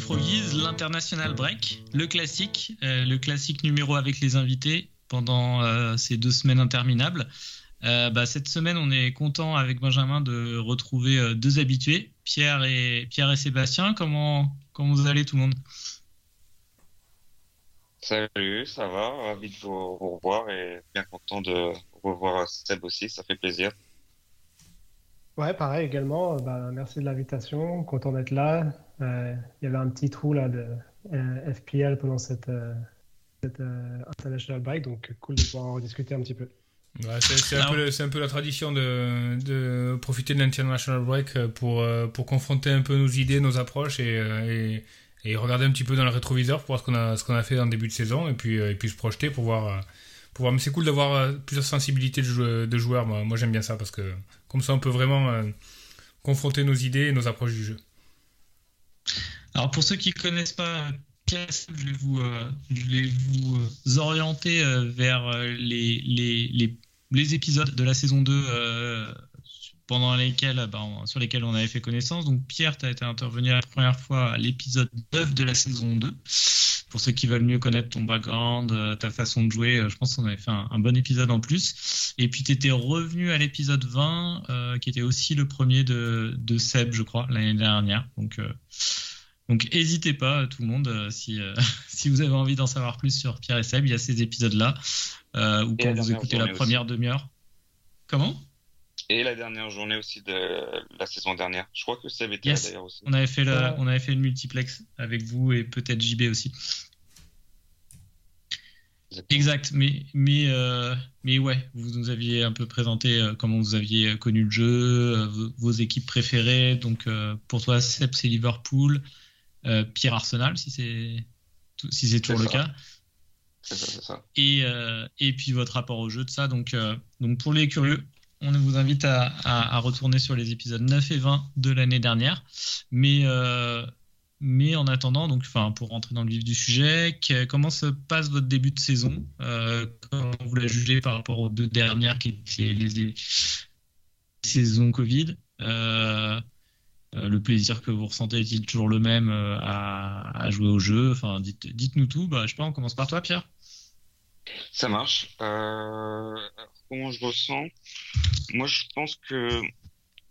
Froggies, l'international break, le classique, euh, le classique numéro avec les invités pendant euh, ces deux semaines interminables. Euh, bah, cette semaine, on est content avec Benjamin de retrouver euh, deux habitués, Pierre et, Pierre et Sébastien. Comment, comment vous allez tout le monde? Salut, ça va, ravi de vous, vous revoir et bien content de revoir Seb aussi, ça fait plaisir. Ouais, pareil également. Bah, merci de l'invitation, content d'être là. Euh, il y avait un petit trou là de euh, FPL pendant cette, euh, cette euh, international break, donc cool de pouvoir en discuter un petit peu. Ouais, c'est c'est un, peu le- c'est un peu la tradition de, de profiter de l'International Break pour, euh, pour confronter un peu nos idées, nos approches et, euh, et, et regarder un petit peu dans le rétroviseur pour voir ce qu'on a, ce qu'on a fait en début de saison et puis, euh, et puis se projeter pour voir. euh, Pour voir. Mais c'est cool d'avoir euh, plusieurs sensibilités de, jou- de joueurs. Moi, moi j'aime bien ça parce que comme ça, on peut vraiment euh, confronter nos idées et nos approches du jeu. Alors pour ceux qui ne connaissent pas je vais vous, euh, je vais vous orienter vers les, épisodes de la saison 2 euh, pendant lesquels, euh, bah, on- sur lesquels on avait fait connaissance. Donc Pierre, tu as été intervenu la première fois à l'épisode 9 de la saison 2. Pour ceux qui veulent mieux connaître ton background, euh, ta façon de jouer, euh, je pense qu'on avait fait un, un bon épisode en plus. Et puis tu étais revenu à l'épisode 20, euh, qui était aussi le premier de, de Seb, je crois, l'année dernière. Donc euh, donc n'hésitez pas, tout le monde, euh, si, euh, si vous avez envie d'en savoir plus sur Pierre et Seb, il y a ces épisodes-là, euh, ou quand vous écoutez la première demi-heure. Comment? Et la dernière journée aussi de la saison dernière, je crois que Seb était Yes. là d'ailleurs aussi. on avait, fait on avait fait le multiplex avec vous et peut-être JB aussi. Exactement. Exact, mais, mais, euh, mais ouais, vous nous aviez un peu présenté euh, comment vous aviez connu le jeu, euh, vos, équipes préférées. Donc euh, pour toi, Seb, c'est Liverpool, euh, Pierre Arsenal, si c'est si c'est toujours le ça. cas. C'est ça, c'est ça. et, euh, et puis votre rapport au jeu de ça. Donc, euh, donc pour les curieux, on vous invite à, retourner sur les épisodes 9 et 20 de l'année dernière. Mais, euh, en attendant, donc, pour rentrer dans le vif du sujet, comment se passe votre début de saison euh, Comment vous la jugez par rapport aux deux dernières qui étaient les, saisons Covid Euh, le plaisir que vous ressentez est-il toujours le même à, jouer au jeu? Dites-nous tout. Bah, je sais pas, on commence par toi, Pierre. Ça marche. Euh, comment je ressens? Moi, je pense que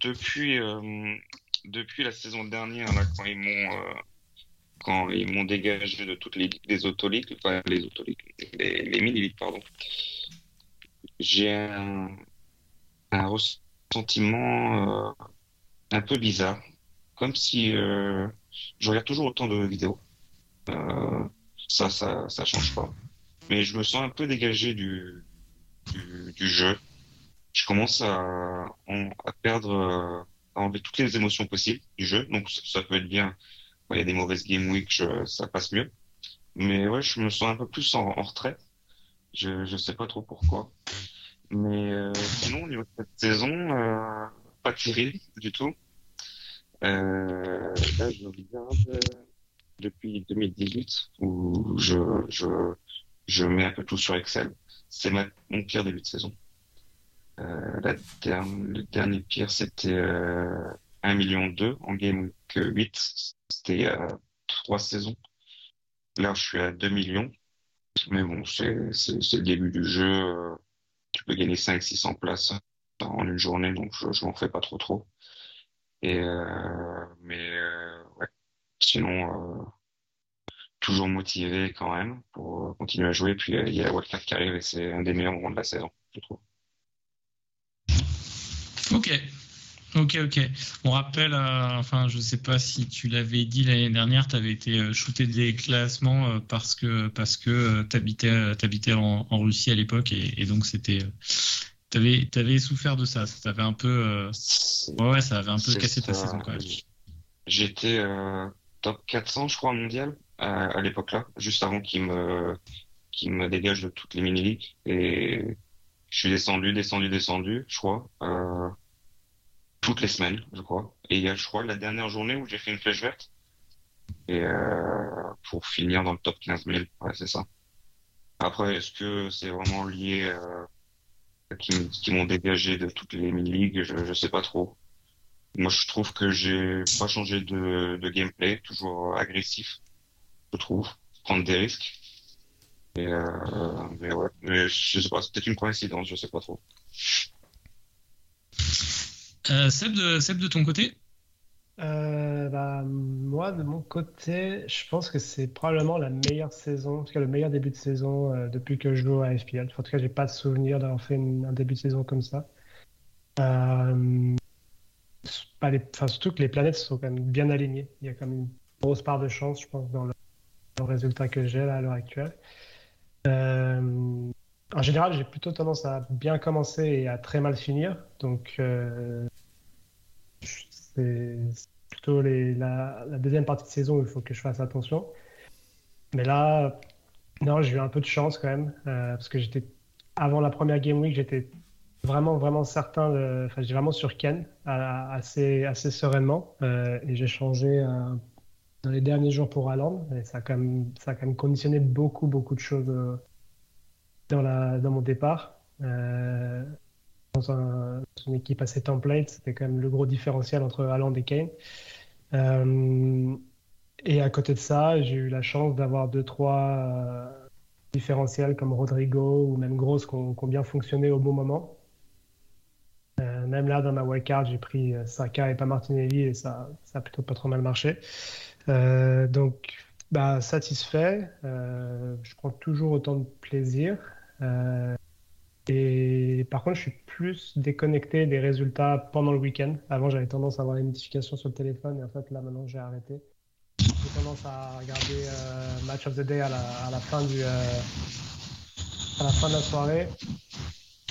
depuis, euh, depuis la saison dernière, là, quand ils m'ont euh, quand ils m'ont dégagé de toutes les, les autoligues, enfin les autoligues, les, les mini-ligues, pardon, j'ai un, ressentiment un peu bizarre, comme si je regarde toujours autant de vidéos. Ça, ça, ça change pas mais je me sens un peu dégagé du, du, jeu. Je commence à, à perdre, euh, à enlever toutes les émotions possibles du jeu. Donc ça, peut être bien. Il y a des mauvaises game week, ça passe mieux. Mais ouais, je me sens un peu plus en, en retrait. Je, je sais pas trop pourquoi. Mais euh, sinon, au niveau de cette saison, euh, pas terrible du tout. Euh, là, je regarde depuis 2018 où je, je mets un peu tout sur Excel. C'est mon pire début de saison. Euh, la le dernier pire, c'était euh, 1 million 2 en game week 8. C'était a trois saisons. Là, je suis à 2 millions. Mais bon, c'est le début du jeu. euh, Tu peux gagner 500-600 places en une journée, donc je, je m'en fais pas trop trop. Et euh, mais euh, ouais. Sinon, euh, toujours motivé quand même pour continuer à jouer. Puis euh, il y a la Wildcard qui arrive et c'est un des meilleurs moments de la saison, je trouve. Ok, ok, ok. On rappelle, euh, enfin, je sais pas si tu l'avais dit l'année dernière, tu avais été euh, shooté des classements euh, parce que parce que tu t'habitais en, en Russie à l'époque et, et donc c'était, euh, t'avais t'avais souffert de ça. Ça t'avait un peu, euh, ouais, ouais, ça avait un peu cassé ta saison quand même. J'étais euh, top 400, je crois, mondial. À, l'époque là, juste avant qu'il me qu'il me dégage de toutes les mini-ligues et je suis descendu, descendu, descendu, je crois, euh, toutes les semaines, je crois. Et il y a, je crois, la dernière journée où j'ai fait une flèche verte et euh, pour finir dans le top 15 000, ouais, c'est ça. Après, est-ce que c'est vraiment lié euh, qui, qui m'ont dégagé de toutes les mini-ligues Je ne sais pas trop. Moi, je trouve que j'ai pas changé de gameplay, toujours agressif, je trouve, prendre des risques. Et euh, mais ouais, mais je sais pas, c'est peut-être une coïncidence, je sais pas trop. Euh, Seb, de, Seb, de ton côté? Euh, bah, moi, de mon côté, je pense que c'est probablement la meilleure saison, en tout cas le meilleur début de saison euh, depuis que je joue à FPL. En tout cas, j'ai pas de souvenir d'avoir fait un début de saison comme ça. Euh, pas les, enfin, surtout que les planètes sont quand même bien alignées. Il y a quand même une grosse part de chance, je pense, dans le, le résultat que j'ai là à l'heure actuelle. Euh, en général, j'ai plutôt tendance à bien commencer et à très mal finir. Donc, euh, c'est plutôt la, deuxième partie de saison où il faut que je fasse attention. Mais là, non, j'ai eu un peu de chance quand même. Euh, parce que j'étais, avant la première Game Week, j'étais vraiment, vraiment certain. Enfin, j'ai vraiment sur Ken assez, assez sereinement. Et j'ai changé dans les derniers jours pour Haaland. Et ça a, quand même, conditionné beaucoup, beaucoup de choses euh, dans, mon départ. Euh, dans, un, une équipe assez template, c'était quand même le gros différentiel entre Haaland et Kane. Euh, et à côté de ça, j'ai eu la chance d'avoir deux, trois différentiels comme Rodrigo ou même Gross qui ont, bien fonctionné au bon moment. Même là, dans ma wildcard, j'ai pris Saka et pas Martinelli et ça, ça a plutôt pas trop mal marché. Euh, donc, bah, satisfait. Euh, je prends toujours autant de plaisir. Euh, et par contre, je suis plus déconnecté des résultats pendant le week-end. Avant, j'avais tendance à avoir les notifications sur le téléphone et en fait, là, maintenant, j'ai arrêté. J'ai tendance à regarder Match of the Day à la, fin de la soirée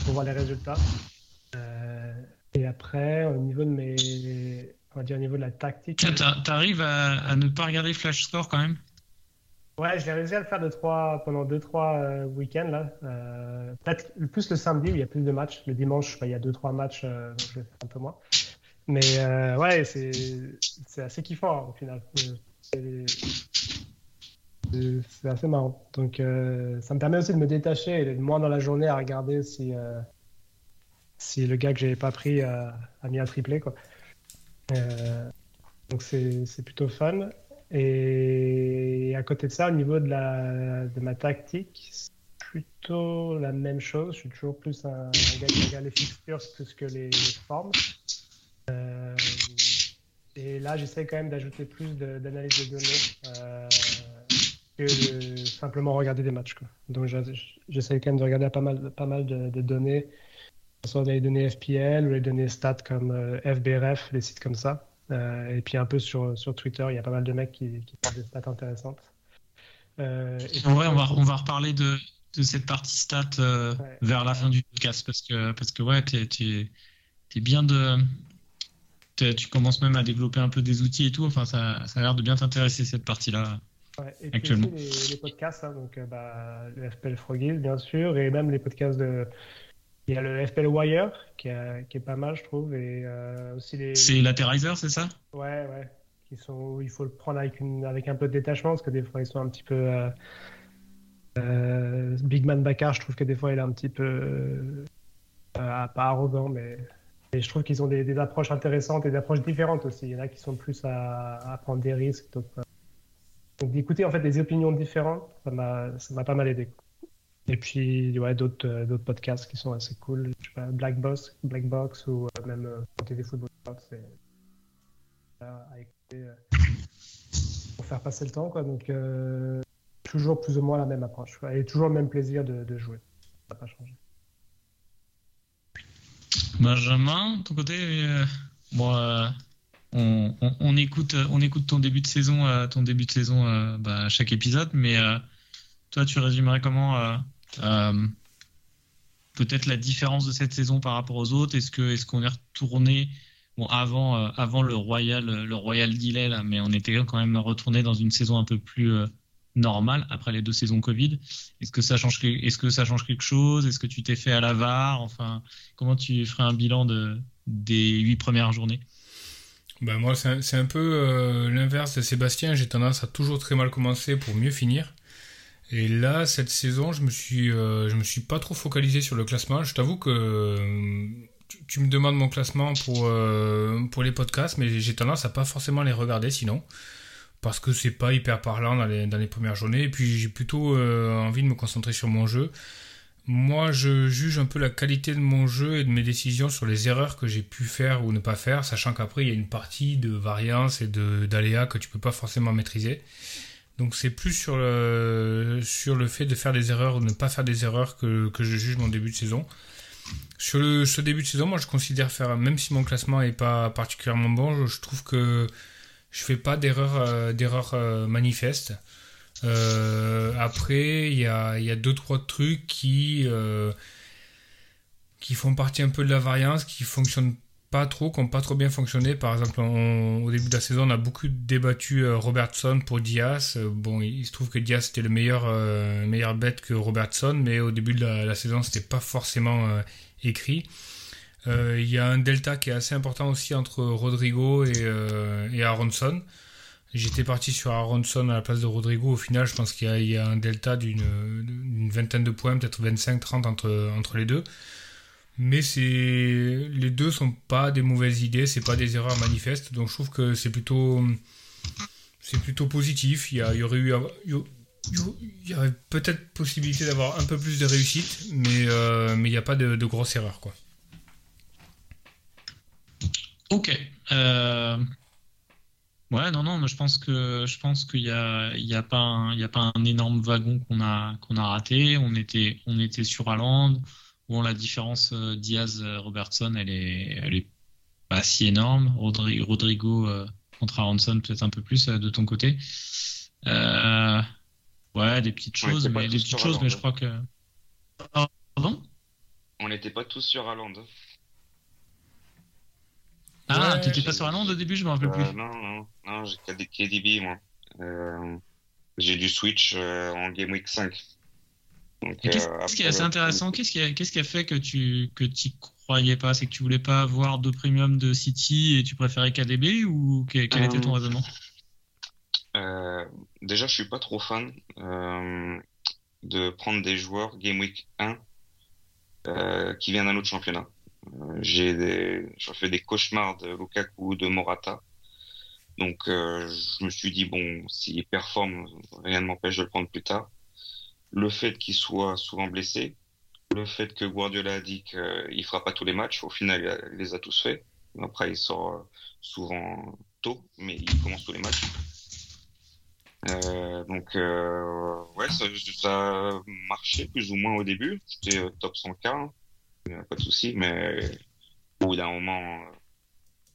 pour voir les résultats. Et après, au niveau de mes, on va dire au niveau de la tactique. T'arrives à, à, ne pas regarder Flash Score quand même? Ouais, j'ai réussi à le faire de trois, pendant 2-3 euh, week-ends. là. Euh, Peut-être plus le samedi où il y a plus de matchs. Le dimanche, bah, il y a 2-3 matchs, euh, donc je vais faire un peu moins. Mais euh, ouais, c'est assez kiffant hein, au final. C'est assez marrant. Donc ça me permet aussi de me détacher et d'être moins dans la journée à regarder si, si le gars que j'avais pas pris a mis un triplé. Quoi. Euh, donc c'est plutôt fun. Et à côté de ça, au niveau de, la, de ma tactique, c'est plutôt la même chose. Je suis toujours plus un, gars qui les fixtures plus que les, formes. Euh, et là, j'essaie quand même d'ajouter plus d'analyse de, données euh, que de simplement regarder des matchs. Quoi. Donc j'essaie quand même de regarder pas mal, pas mal de données soit les données FPL ou les données stats comme euh, FBRF, les sites comme ça. Euh, et puis un peu sur, sur Twitter, il y a pas mal de mecs qui, qui font des stats intéressantes. Euh, et en vrai, on va, on va reparler de, de cette partie stats euh, ouais. vers la fin du podcast parce que, parce que ouais, tu es, es, bien de. Tu commences même à développer un peu des outils et tout. Enfin, ça, ça a l'air de bien t'intéresser cette partie-là. Ouais, et actuellement. puis aussi les, les podcasts, hein, donc bah, le FPL Froggies, bien sûr, et même les podcasts de il y a le FPL Wire qui, a, qui, est pas mal, je trouve. Et euh, aussi les. C'est Laterizer, c'est ça? Ouais, ouais. Qui sont, il faut le prendre avec, une, avec un peu de détachement parce que des fois ils sont un petit peu. Euh, euh, Big Man Bakar, je trouve que des fois il est un petit peu. Pas arrogant, mais. Et je trouve qu'ils ont des, des, approches intéressantes et des approches différentes aussi. Il y en a qui sont plus à, à prendre des risques. Donc, donc d'écouter en fait des opinions différentes, ça m'a pas mal aidé. Et puis, ouais, d'autres euh, d'autres podcasts qui sont assez cool. Je Black Box, Black Box ou euh, même euh, TV Football c'est pour faire passer le temps, quoi. Donc, toujours plus ou moins la même approche. Et toujours le même plaisir de, de jouer. Ça n'a pas changé. Benjamin, ton côté, euh, on, on, écoute, on écoute ton début de saison, ton début de saison bah, à chaque épisode, mais toi, tu résumerais comment peut-être la différence de cette saison par rapport aux autres Est-ce que est-ce qu'on est retourné avant euh, avant le Royal le Royal delay mais on était quand même retourné dans une saison un peu plus euh, normal après les deux saisons Covid. Est-ce que ça change, est-ce que ça change quelque chose? Est-ce que tu t'es fait à la VAR? Enfin, comment tu ferais un bilan de, des huit premières journées? Ben moi, c'est un, peu euh, l'inverse de Sébastien. J'ai tendance à toujours très mal commencer pour mieux finir. Et là, cette saison, je me suis, euh, je me suis pas trop focalisé sur le classement. Je t'avoue que euh, tu, me demandes mon classement pour, pour les podcasts, mais j'ai tendance à pas forcément les regarder sinon parce que c'est pas hyper parlant dans les, dans les premières journées. Et puis j'ai plutôt euh, envie de me concentrer sur mon jeu. Moi, je juge un peu la qualité de mon jeu et de mes décisions sur les erreurs que j'ai pu faire ou ne pas faire, sachant qu'après il y a une partie de variance et d'aléas que tu peux pas forcément maîtriser. Donc c'est plus sur le, sur le fait de faire des erreurs ou ne pas faire des erreurs que, que je juge mon début de saison. Sur le, ce début de saison, moi je considère faire, même si mon classement est pas particulièrement bon, je trouve que je fais pas d'erreur euh, euh, manifeste. Euh, après, il y a, y a deux trois trucs qui qui font partie un peu de la variance, qui fonctionnent pas trop, qui n'ont pas trop bien fonctionné. Par exemple, au début de la saison, on a beaucoup débattu Robertson pour Diaz. Bon, il, se trouve que Diaz était le meilleur, meilleur bête que Robertson, mais au début de la, la saison, c'était pas forcément écrit. Euh, il y a un delta qui est assez important aussi entre Rodrigo et, euh, Aronson. J'étais parti sur Aronson à la place de Rodrigo. Au final, je pense qu'il y, a un delta d'une vingtaine de points, peut-être 25-30 entre, entre les deux. Mais c'est les deux sont pas des mauvaises idées, c'est pas des erreurs manifestes. Donc je trouve que c'est plutôt c'est plutôt positif. Il y, aurait eu il y aurait peut-être possibilité d'avoir un peu plus de réussite, mais euh, mais il n'y a pas de, de grosses erreurs quoi. Ok. Euh, ouais, non, non, mais je pense que je pense qu'il y a, il y a pas, un, il y a pas un énorme wagon qu'on a qu'on a raté. On était, on était sur Haaland. Bon, la différence euh, Diaz-Robertson, elle est, elle est pas si énorme. Rodrigo euh, contre Aronson, peut-être un peu plus de ton côté. ouais, des petites choses, mais des petites choses, mais je crois que. Pardon? On n'était pas tous sur Haaland. Ah, tu t'étais pas sur nom au début, je me rappelle plus. Euh, non, non, non, j'ai KDB, moi. Euh, j'ai du Switch euh, en Game Week 5. Qu'est-ce qui est assez intéressant Qu'est-ce qui, a, qu'est-ce qui a fait que tu que y croyais pas? C'est que tu voulais pas avoir de premium de City et tu préférais KDB ou quel, était ton raisonnement? Déjà, je suis pas trop fan de prendre des joueurs Game Week 1 qui viennent d'un autre championnat. Euh, j'ai des, je fais des cauchemars de Lukaku, de Morata. Donc, euh, je me suis dit, bon, s'il performe, rien ne m'empêche de le prendre plus tard. Le fait qu'il soit souvent blessé, le fait que Guardiola a dit qu'il fera pas tous les matchs, au final, il les a tous fait. Après, il sort souvent tôt, mais il commence tous les matchs. Euh, donc, euh, ouais, ça, ça a marché plus ou moins au début. C'était top 100K pas de souci, mais au bout d'un moment,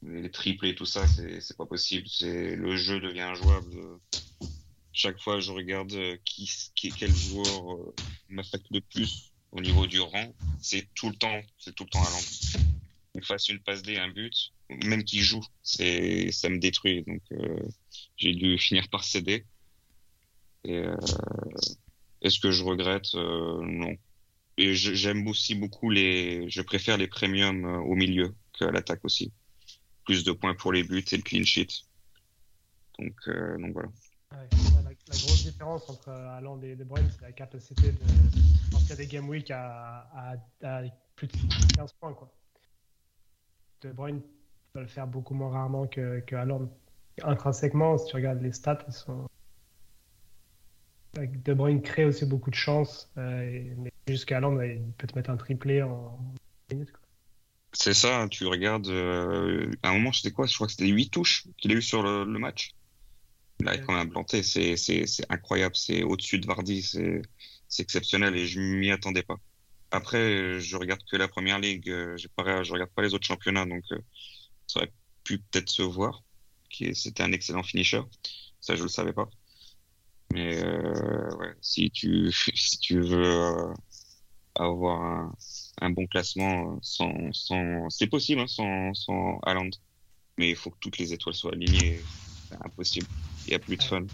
euh, les triples et tout ça, c'est pas possible. Le jeu devient injouable. Chaque fois, je regarde euh, qui, qui quel joueur euh, m'affecte le plus au niveau du rang. C'est tout le temps, c'est tout le temps à l'envers. Il fasse une passe D, un but, même qu'il joue, c'est ça me détruit. Donc j'ai dû finir par céder. Et est-ce que je regrette? Non, et j'aime aussi beaucoup les. Je préfère les premiums euh, au milieu qu'à l'attaque aussi. Plus de points pour les buts et le clean sheet. Donc, euh, donc voilà. La, grosse différence entre Haaland et De Bruyne, c'est la capacité de. A des game week à, plus de 15 points. Quoi. De Bruyne peut le faire beaucoup moins rarement que, que Haaland. Intrinsèquement, si tu regardes les stats, ils sont de Bruyne crée aussi beaucoup de chances, euh, mais jusqu'à Land, il peut te mettre un triplé en minutes. C'est ça, hein, tu regardes. Euh, à un moment, c'était quoi? Je crois que c'était 8 touches qu'il a eu sur le, match. Il a quand même planté, c'est incroyable, c'est au-dessus de Vardy, c'est exceptionnel et je m'y attendais pas. Après, je regarde que la première ligue, euh, je regarde pas les autres championnats, donc ça aurait pu peut-être se voir. C'était un excellent finisher, ça je le savais pas. Mais euh, ouais, si tu si tu veux euh, avoir un, un, bon classement sans, sans c'est possible hein, sans sans Haaland, mais il faut que toutes les étoiles soient alignées. C'est impossible. Il y a plus de fun.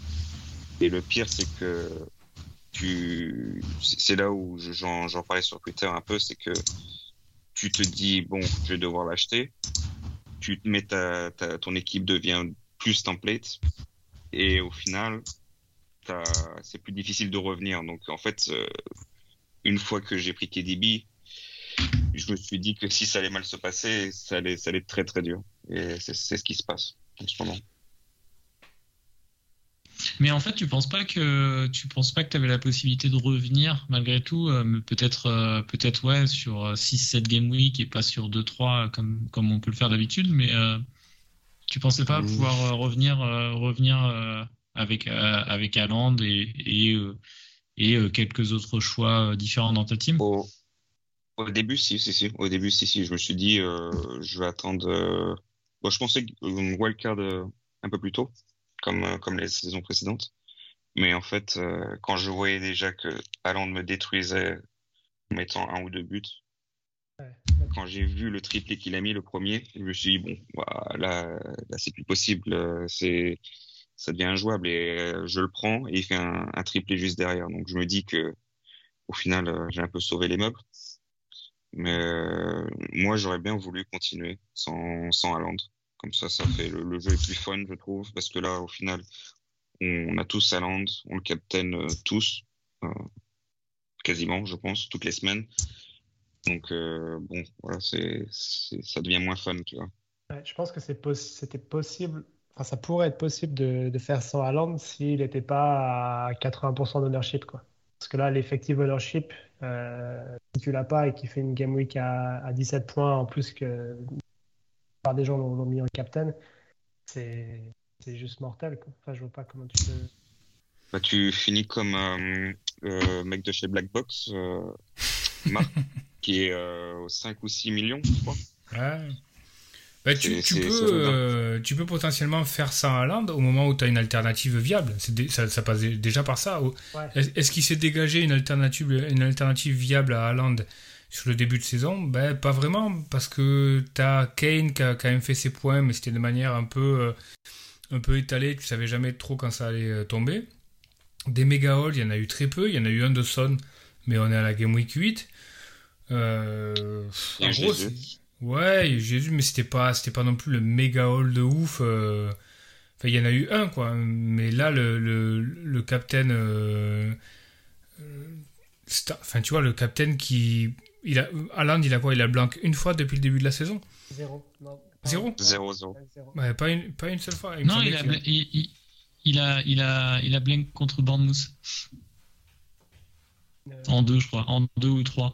Et le pire, c'est que tu, c'est là où j'en parlais sur Twitter un peu, c'est que tu te dis bon, je vais devoir l'acheter. Tu te mets ta, ta, ton équipe devient plus template et au final, c'est plus difficile de revenir. Donc en fait, euh, une fois que j'ai pris KDB, je me suis dit que si ça allait mal se passer, ça allait, ça allait être très très dur. Et c'est ce qui se passe en ce moment. Mais en fait, tu penses pas que tu penses pas que tu avais la possibilité de revenir malgré tout, euh, peut-être euh, peut-être ouais sur 6 7 game week et pas sur 2 3 comme comme on peut le faire d'habitude, mais euh, tu pensais pas pouvoir revenir revenir avec avec Haaland et et, et quelques autres choix différents dans ta team? Au, au, début si si si, au début si si, je me suis dit je vais attendre bon, je pensais une wildcard un peu plus tôt comme, euh, comme les saisons précédentes. Mais en fait, euh, quand je voyais déjà que Haaland me détruisait en mettant un ou deux buts, quand j'ai vu le triplé qu'il a mis le premier, je me suis dit bon, voilà, là, là c'est plus possible, euh, c'est ça devient injouable et je le prends et il fait un, un, triplé juste derrière. Donc je me dis que au final, j'ai un peu sauvé les meubles. Mais moi, j'aurais bien voulu continuer sans sans Haaland. Comme ça, ça fait le, jeu est plus fun, je trouve, parce que là, au final, on, a tous Land, on le captaine euh, tous, euh, quasiment, je pense, toutes les semaines. Donc, euh, bon, voilà, c'est, ça devient moins fun, tu vois. je pense que c'était possible, enfin, ça pourrait être possible de, faire sans Haaland s'il n'était pas à 80% d'ownership, quoi. Parce que là, l'effective ownership, si tu l'as pas et qu'il fait une game week à 17 points en plus que par des gens l'ont mis en captain, c'est juste mortel. Quoi. Enfin, je vois pas comment tu peux. Bah, tu finis comme euh, le mec de chez Blackbox, euh, Marc, qui est euh, aux 5 ou 6 millions, je crois. Ouais. Bah, tu, tu, peux, euh, tu peux potentiellement faire ça à Land au moment où tu as une alternative viable. Ça, ça, passe déjà par ça. Est-ce qu'il s'est dégagé une alternative, une alternative viable à Haaland sur le début de saison, ben, pas vraiment, parce que tu as Kane qui a quand même fait ses points, mais c'était de manière un peu, euh, un peu étalée, tu savais jamais trop quand ça allait euh, tomber. Des méga halls, il y en a eu très peu, il y en a eu un de Son, mais on est à la Game Week 8. Euh, en gros, ouais, Jésus, mais c'était pas, c'était pas non plus le méga hall de ouf. Enfin, il y en a eu un, quoi. Mais là, le, le, le capitaine. enfin, tu vois, le capitaine qui il a, Haaland, il a quoi? Il a blanc une fois depuis le début de la saison? Zéro. Zéro? Zéro, zéro. Pas, une, pas une seule fois. non, il a, il, il, a, il, a, il a blanc contre Bournemouth. Euh... En deux, je crois. En deux ou trois.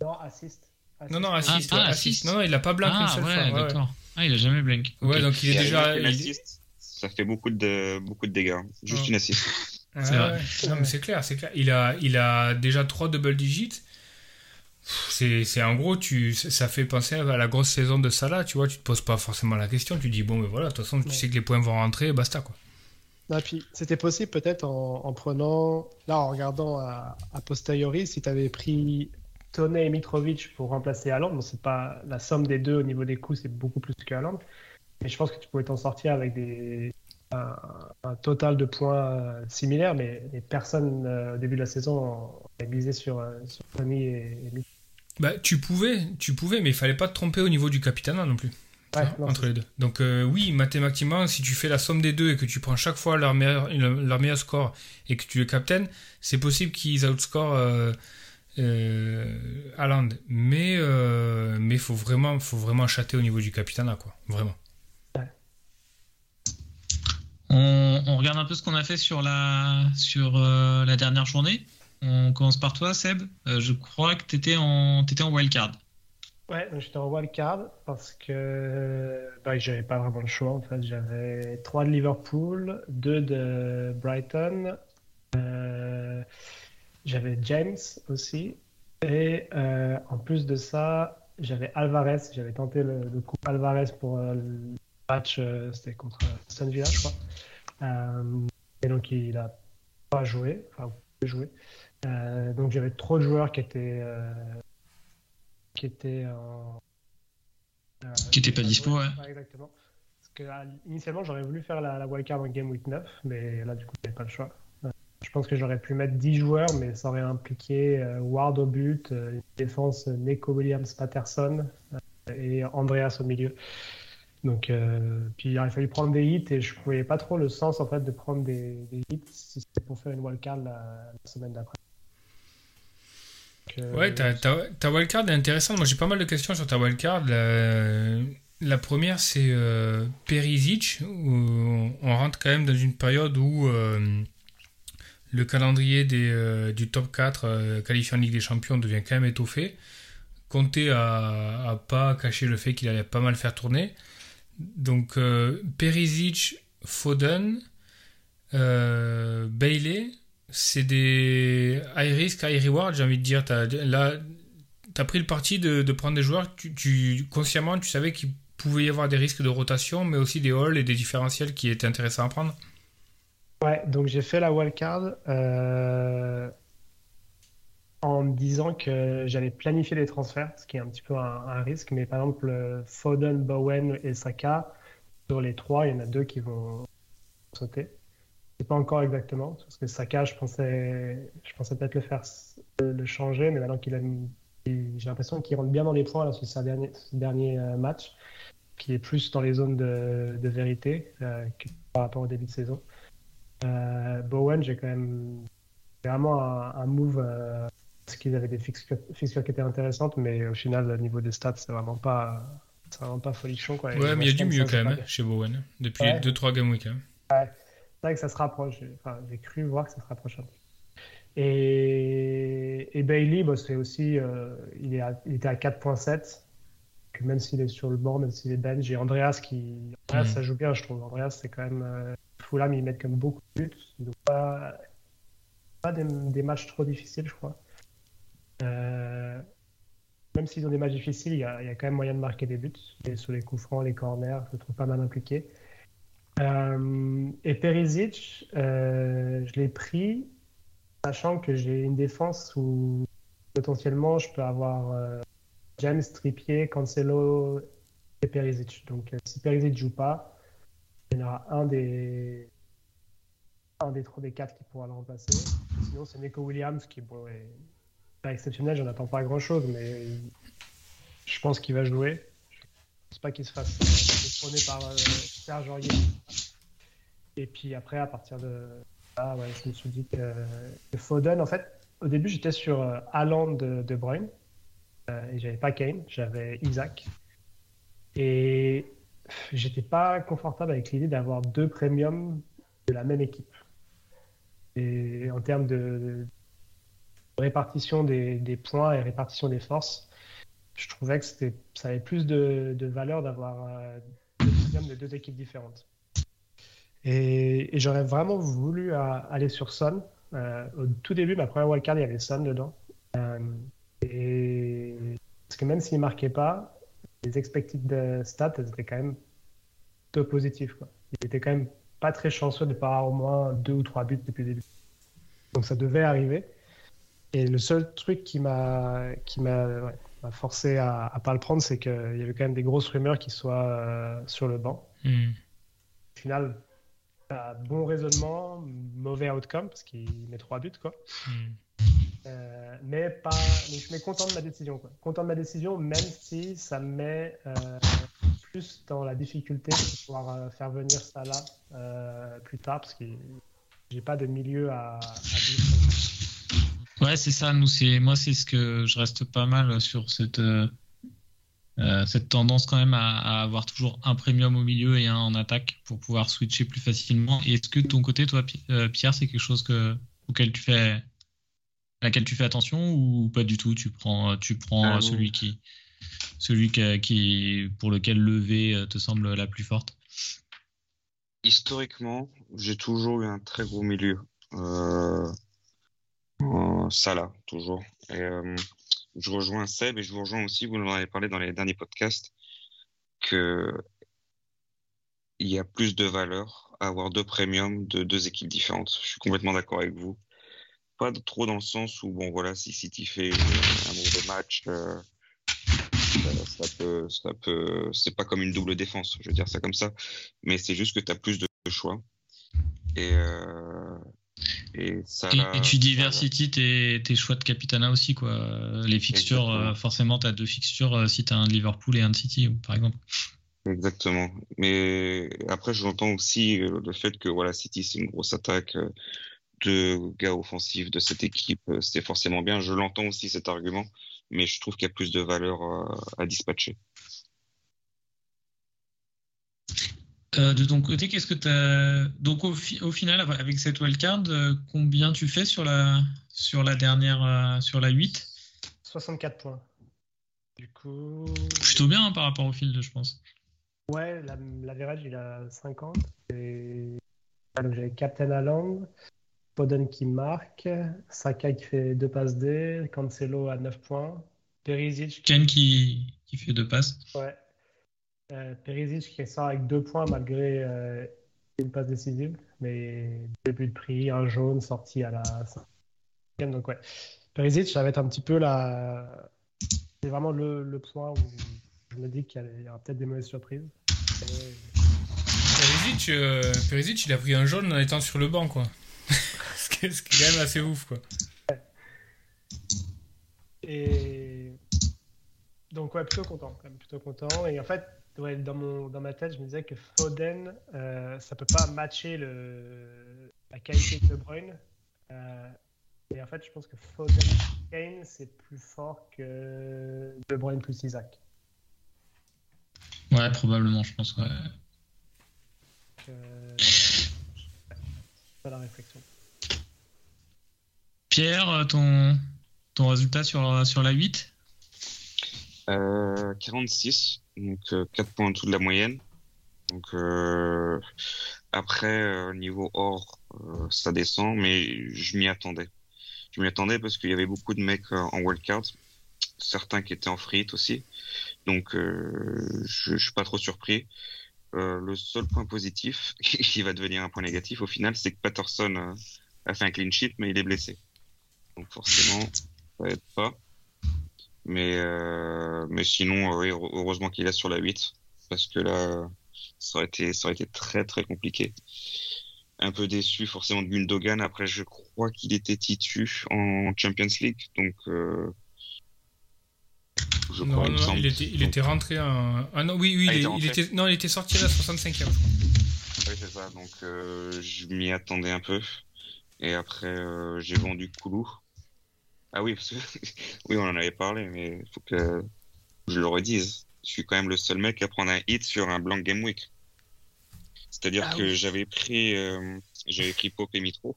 Non, assist. Non, non, assist. Ah, assist. Non, non, il a pas blanc ah, une seule ouais, fois. d'accord. Ah, il a jamais blanc. Ouais, donc il est déjà. Il... Assist, ça fait beaucoup de, beaucoup de dégâts. Juste une assist. Ah, ouais. Non, mais c'est clair, c'est clair. Il a, il a déjà trois double digits c'est en gros tu ça fait penser à la grosse saison de Salah tu vois tu te poses pas forcément la question tu dis bon mais voilà de toute façon tu sais que les points vont rentrer basta quoi. Ah, puis c'était possible peut-être en, prenant là en regardant à, posteriori si tu avais pris Tone et Mitrovic pour remplacer Haaland bon c'est pas la somme des deux au niveau des coûts c'est beaucoup plus que Haaland mais je pense que tu pouvais t'en sortir avec des un, total de points euh, similaires mais, personne euh, au début de la saison a misé sur, euh, sur Tony et, et bah, tu pouvais, tu pouvais, mais il fallait pas te tromper au niveau du capitana non plus. entre les deux. Donc euh, oui, mathématiquement, si tu fais la somme des deux et que tu prends chaque fois leur meilleur, leur meilleur score et que tu le captaines, c'est possible qu'ils outscorent euh, euh, Haaland. Mais euh, mais faut vraiment, faut vraiment chatter au niveau du capitana, quoi. Vraiment. On, on, regarde un peu ce qu'on a fait sur la sur euh, la dernière journée. On commence par toi, Seb. Euh, je crois que tu étais en, en wildcard. Ouais, j'étais en wildcard parce que bah, j'avais pas vraiment le choix en fait. J'avais 3 de Liverpool, 2 de Brighton, euh, j'avais James aussi, et euh, en plus de ça, j'avais Alvarez. J'avais tenté le, coup Alvarez pour le match, c'était contre Aston Villa, je crois. et donc il a pas joué, enfin, joué. Euh, donc j'avais trop de joueurs qui étaient euh, qui étaient en, euh, qui n'étaient pas dispo, ouais. exactement. Parce que initialement j'aurais voulu faire la, la wildcard en Game Week 9, mais là du coup j'avais pas le choix. je pense que j'aurais pu mettre 10 joueurs, mais ça aurait impliqué Ward au but, euh, défense Neko Williams-Patterson et Andreas au milieu. Donc, puis il aurait fallu prendre des hits et je ne voyais pas trop le sens en fait de prendre des, hits si c'était pour faire une wildcard la, la semaine d'après. Ouais, ta, ta, wildcard est intéressante. Moi, j'ai pas mal de questions sur ta wildcard. La, la première, c'est euh, Perisic, on rentre quand même dans une période où euh, le calendrier des, euh, du top 4 euh, qualifié en Ligue des Champions devient quand même étoffé. Conte a, a pas caché le fait qu'il allait pas mal faire tourner. Donc, Perisic, Foden, Bailey, c'est des high risk, high reward, j'ai envie de dire. Là, tu as pris le parti de, prendre des joueurs, tu, consciemment, tu savais qu'il pouvait y avoir des risques de rotation, mais aussi des halls et des différentiels qui étaient intéressants à prendre. Ouais, donc j'ai fait la wildcard euh, en me disant que j'allais planifier les transferts, ce qui est un petit peu un, risque. Mais par exemple, Foden, Bowen et Saka, sur les trois, il y en a deux qui vont sauter sais pas encore exactement, parce que Saka, je pensais, je pensais peut-être le faire le changer, mais maintenant qu'il a j'ai l'impression qu'il rentre bien dans les points là, sur ses derniers, dernier euh, match, qui est plus dans les zones de, de vérité euh, par rapport au début de saison. Euh, Bowen, j'ai quand même vraiment un, move parce qu'ils avaient des fixtures, qui étaient intéressantes, mais au final, au niveau des stats, c'est vraiment pas, c'est vraiment pas folichon quoi. Ouais, mais il y a du mieux quand même chez Bowen depuis 2-3 game week. Hein. Ouais vrai que ça se rapproche. Enfin, j'ai cru voir que ça se rapproche un peu. Et, et Bailey, bah, c'est aussi, euh, il, est il était à 4.7. Même s'il est sur le bord, même s'il est bench, j'ai Andreas qui. Andreas, mm. ça joue bien, je trouve. Andreas, c'est quand même. Euh, Fulham, ils mettent comme beaucoup de buts. Donc, pas, pas des, des, matchs trop difficiles, je crois. Euh, même s'ils ont des matchs difficiles, il y, a, il y, a, quand même moyen de marquer des buts. Et sur les coups francs, les corners, je trouve pas mal impliqué. Euh, et Perisic, euh, je l'ai pris, sachant que j'ai une défense où potentiellement je peux avoir euh, James, Trippier, Cancelo et Perisic. Donc si Perisic joue pas, il y en aura un des un des trois des quatre qui pourra le remplacer. Sinon c'est Nico Williams qui est pas exceptionnel, j'en attends pas grand chose, mais je pense qu'il va jouer pense pas qu'il se fasse détrôner par euh, Serge Aurier. Et puis après, à partir de là, ouais, je me suis dit que, Foden, en fait, au début, j'étais sur euh, de, de Bruyne. Euh, et j'avais pas Kane, j'avais Isaac. Et j'étais pas confortable avec l'idée d'avoir deux premiums de la même équipe. Et en termes de, répartition des, points et répartition des forces, je trouvais que ça avait plus de valeur d'avoir euh, deux de deux équipes différentes. Et, j'aurais vraiment voulu euh, aller sur Son. Euh, au tout début, ma première wildcard, il y avait Son dedans. et parce que même s'il ne marquait pas, les expected stats, elles étaient quand même peu positives. Il était quand même pas très chanceux de pas avoir au moins deux ou trois buts depuis le début. Donc ça devait arriver. Et le seul truc qui m'a forcé à, à pas le prendre, c'est qu'il y avait quand même des grosses rumeurs qu'il soit euh, sur le banc. Hmm. Au final, bon raisonnement, mauvais outcome, parce qu'il met trois buts, quoi. Hmm. Euh, mais pas, je suis content de ma décision, quoi. Content de ma décision, même si ça me met euh, plus dans la difficulté de pouvoir faire venir ça là plus tard, parce que j'ai pas de milieu à, à Ouais, c'est ça. Nous, c'est moi, c'est ce que je reste pas mal sur cette euh, euh, cette tendance quand même à, avoir toujours un premium au milieu et un en attaque pour pouvoir switcher plus facilement. est-ce que de ton côté, toi, euh, Pierre, c'est quelque chose que auquel tu fais à laquelle tu fais attention ou pas du tout? Tu prends tu prends celui qui celui qui, pour lequel lever te semble la plus forte? Historiquement, j'ai toujours eu un très gros milieu. Euh, ça Salah, toujours. Euh, je rejoins Seb et je vous rejoins aussi, vous en avez parlé dans les derniers podcasts, que il y a plus de valeur à avoir deux premiums de deux équipes différentes. Je suis complètement d'accord avec vous. Pas trop dans le sens où, bon, voilà, si City fait un mauvais match, euh, ça peut, ça peut, c'est pas comme une double défense, je veux dire ça comme ça, mais c'est juste que tu as plus de choix. Et, euh, Et, ça, et, tu diversity tes, tes, choix de Capitana aussi, quoi. Les fixtures, euh, forcément, tu as deux fixtures euh, si tu as un Liverpool et un City, par exemple. Exactement. Mais après, j'entends aussi euh, le fait que voilà, City, c'est une grosse attaque de gars offensifs de cette équipe. C'est forcément bien. Je l'entends aussi cet argument, mais je trouve qu'il y a plus de valeur à dispatcher. Euh, de ton côté, qu'est-ce que tu as. Donc, au, final, avec cette wildcard, euh, combien tu fais sur la, sur la dernière, euh, sur la 8 64 points. Du coup. Plutôt bien hein, par rapport au field, je pense. Ouais, la, la il a 50. Et... Donc, j'ai Captain Aland, Poden qui marque, Saka qui fait deux passes D, Cancelo à 9 points, Perisic. Ken qui, qui fait deux passes. Ouais. Euh, Perisic qui sort avec deux points malgré euh, une passe décisive, mais début de prix, un jaune sorti à la donc ouais. Perisic, ça va être un petit peu la. C'est vraiment le, le, point où je me dis qu'il y aura peut-être des mauvaises surprises. Perisic, euh, Perisic, il a pris un jaune en étant sur le banc, quoi. ce, qui est, quand même assez ouf, quoi. Et donc ouais, plutôt content, quand même, plutôt content. Et en fait, dans, mon, dans ma tête, je me disais que Foden, euh, ça peut pas matcher le, la qualité de De Bruyne. Euh, et en fait, je pense que Foden Kane, c'est plus fort que De Bruyne plus Isaac. Ouais, probablement, je pense. Ouais. Euh, pas la réflexion. Pierre, ton, ton résultat sur, sur la 8 euh, 46 donc 4 euh, points en dessous de la moyenne. Donc euh, après euh, niveau or, ça descend, mais je m'y attendais. Je m'y attendais parce qu'il y avait beaucoup de mecs en wildcard, certains qui étaient en free aussi. Donc je, je suis pas trop surpris. le seul point positif, qui va devenir un point négatif au final, c'est que Patterson a fait un clean sheet, mais il est blessé. Donc forcément, ça aide pas. Mais, euh, mais sinon, oui, heureusement qu'il est sur la 8, parce que là, ça aurait été, ça aurait été très très compliqué. Un peu déçu forcément de Gundogan. Après, je crois qu'il était titu en Champions League, donc. Euh, je crois, non, il, il, était, il était rentré en. Ah non, oui, oui, ah, il, était, non, il était sorti à la 65e. Oui, c'est ça. Donc, euh, je m'y attendais un peu. Et après, euh, j'ai vendu Koulou ah oui, parce que oui, on en avait parlé, mais il faut que je le redise. Je suis quand même le seul mec à prendre un hit sur un blank game week. C'est-à-dire ah que j'avais pris, euh, j'avais pris Pop et Mitro.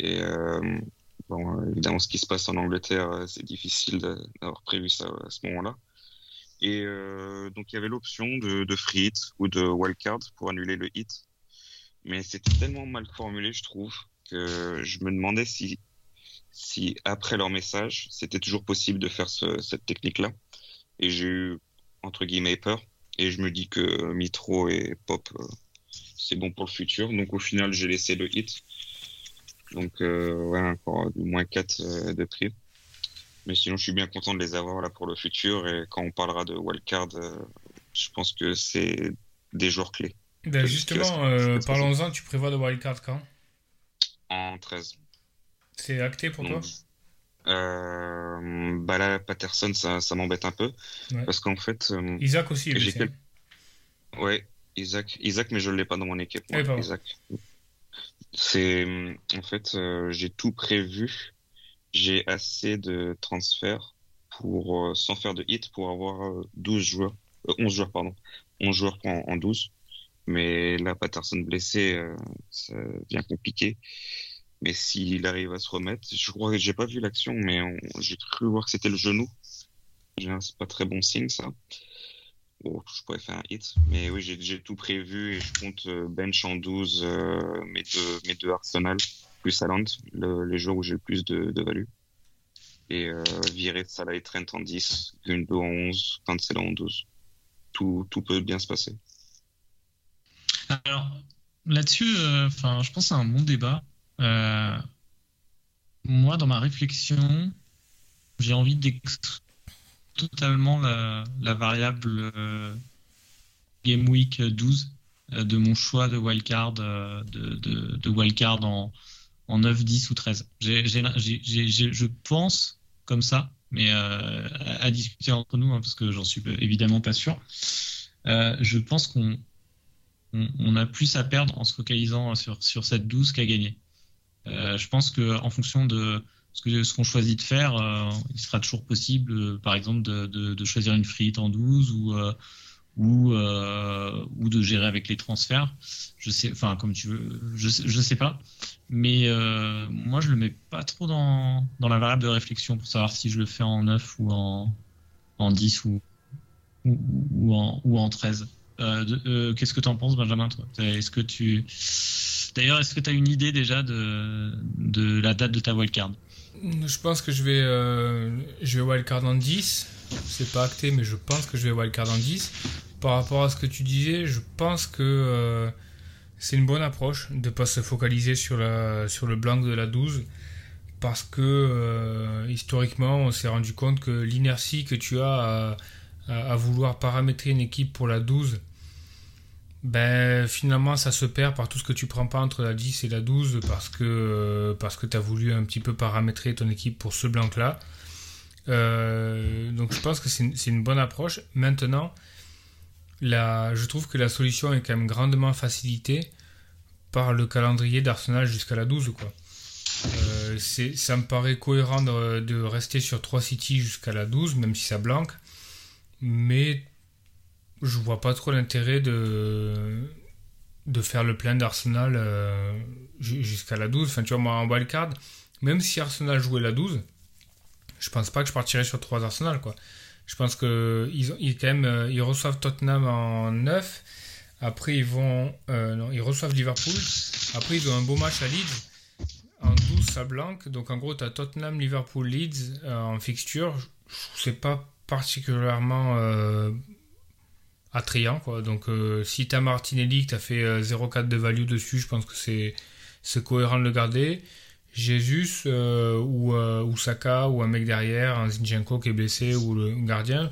Et euh, bon, évidemment, ce qui se passe en Angleterre, euh, c'est difficile d'avoir prévu ça à ce moment-là. Et donc, il y avait l'option de, de free hit ou de wildcard pour annuler le hit. Mais c'était tellement mal formulé, je trouve, que je me demandais si si après leur message, c'était toujours possible de faire cette technique-là. Et j'ai eu, entre guillemets, peur. Et je me dis que Mitro et Pop, euh, c'est bon pour le futur. Donc au final, j'ai laissé le hit. Donc euh, ouais, encore du moins 4 euh, de prix. Mais sinon, je suis bien content de les avoir là pour le futur. Et quand on parlera de wildcard, je pense que c'est des joueurs clés. Ben justement, parlons-en, tu prévois de wildcard quand? En 13. C'est acté pour toi euh, bah là, Patterson, ça, ça m'embête un peu. Parce qu'en fait. Euh, Isaac aussi, est quel... Ouais, Isaac. Isaac, mais je ne l'ai pas dans mon équipe. Isaac. C'est. En fait, euh, j'ai tout prévu. J'ai assez de transferts pour, sans faire de hit pour avoir 12 joueurs. 11 joueurs, pardon. 11 joueurs en, en 12. Mais là, Patterson blessé, ça devient compliqué. Mais s'il arrive à se remettre, je crois que j'ai pas vu l'action, mais j'ai cru voir que c'était le genou. C'est pas très bon signe, ça. Bon, je pourrais faire un hit. Mais oui, j'ai tout prévu et je compte euh, bench en 12 euh, mes, deux, mes deux Arsenal, plus Aland, le, les joueurs où j'ai le plus de, de value. Et euh, virer Salah et Trent en 10, Gundo en 11, Cancelo en 12. Tout, tout peut bien se passer. Alors, là-dessus, euh, je pense c'est un bon débat. Euh, moi, dans ma réflexion, j'ai envie d'exclure totalement la, variable euh, Game Week 12 euh, de mon choix de wildcard, de, wildcard en, en 9, 10 ou 13. J'ai, j'ai, j'ai, j'ai, je pense comme ça, mais euh, à, discuter entre nous, hein, parce que j'en suis évidemment pas sûr. Je pense qu'on on, on, a plus à perdre en se focalisant sur cette 12 qu'à gagner. Euh, je pense que en fonction de ce qu'on choisit de faire, euh, il sera toujours possible, euh, par exemple, de, choisir une free en 12 ou de gérer avec les transferts. Je sais, enfin comme tu veux, je, je sais pas. Mais moi je le mets pas trop dans, la variable de réflexion pour savoir si je le fais en 9 ou en, en 10 ou, ou, ou en, ou en 13. Euh, euh, Qu'est-ce que tu en penses, Benjamin Est-ce que tu D'ailleurs, est-ce que tu as une idée déjà de, la date de ta wildcard? Je pense que je vais, euh, je vais wildcard en 10. C'est pas acté, mais je pense que je vais wildcard en 10 par rapport à ce que tu disais, je pense que c'est une bonne approche de ne pas se focaliser sur, la, sur le blanc de la 12 parce que historiquement on s'est rendu compte que l'inertie que tu as à, vouloir paramétrer une équipe pour la 12 ben finalement ça se perd par tout ce que tu prends pas entre la 10 et la 12 parce que euh, parce que tu as voulu un petit peu paramétrer ton équipe pour ce blanc là euh, donc je pense que c'est une, une bonne approche maintenant la, je trouve que la solution est quand même grandement facilitée par le calendrier d'Arsenal jusqu'à la 12. Quoi. Euh, ça me paraît cohérent de, de, rester sur 3 City jusqu'à la 12, même si ça blanque. Mais je vois pas trop l'intérêt de, de faire le plein d'Arsenal euh, jusqu'à la 12. Enfin, tu vois, moi en wildcard, même si Arsenal jouait la 12, je pense pas que je partirais sur 3 Arsenal. Quoi. Je pense que ils, ils, quand même, euh, ils reçoivent Tottenham en 9. Après, ils vont. Euh, non, ils reçoivent Liverpool. Après, ils ont un beau match à Leeds. En 12, ça blanque. Donc, en gros, tu as Tottenham, Liverpool, Leeds en fixture. C'est pas particulièrement attrayant. Quoi. Donc, euh, si tu as Martinelli, que tu fait 0,4 de value dessus, je pense que c'est cohérent de le garder. Jésus euh, ou, euh, ou, Saka ou un mec derrière, un Zinchenko qui est blessé ou le gardien.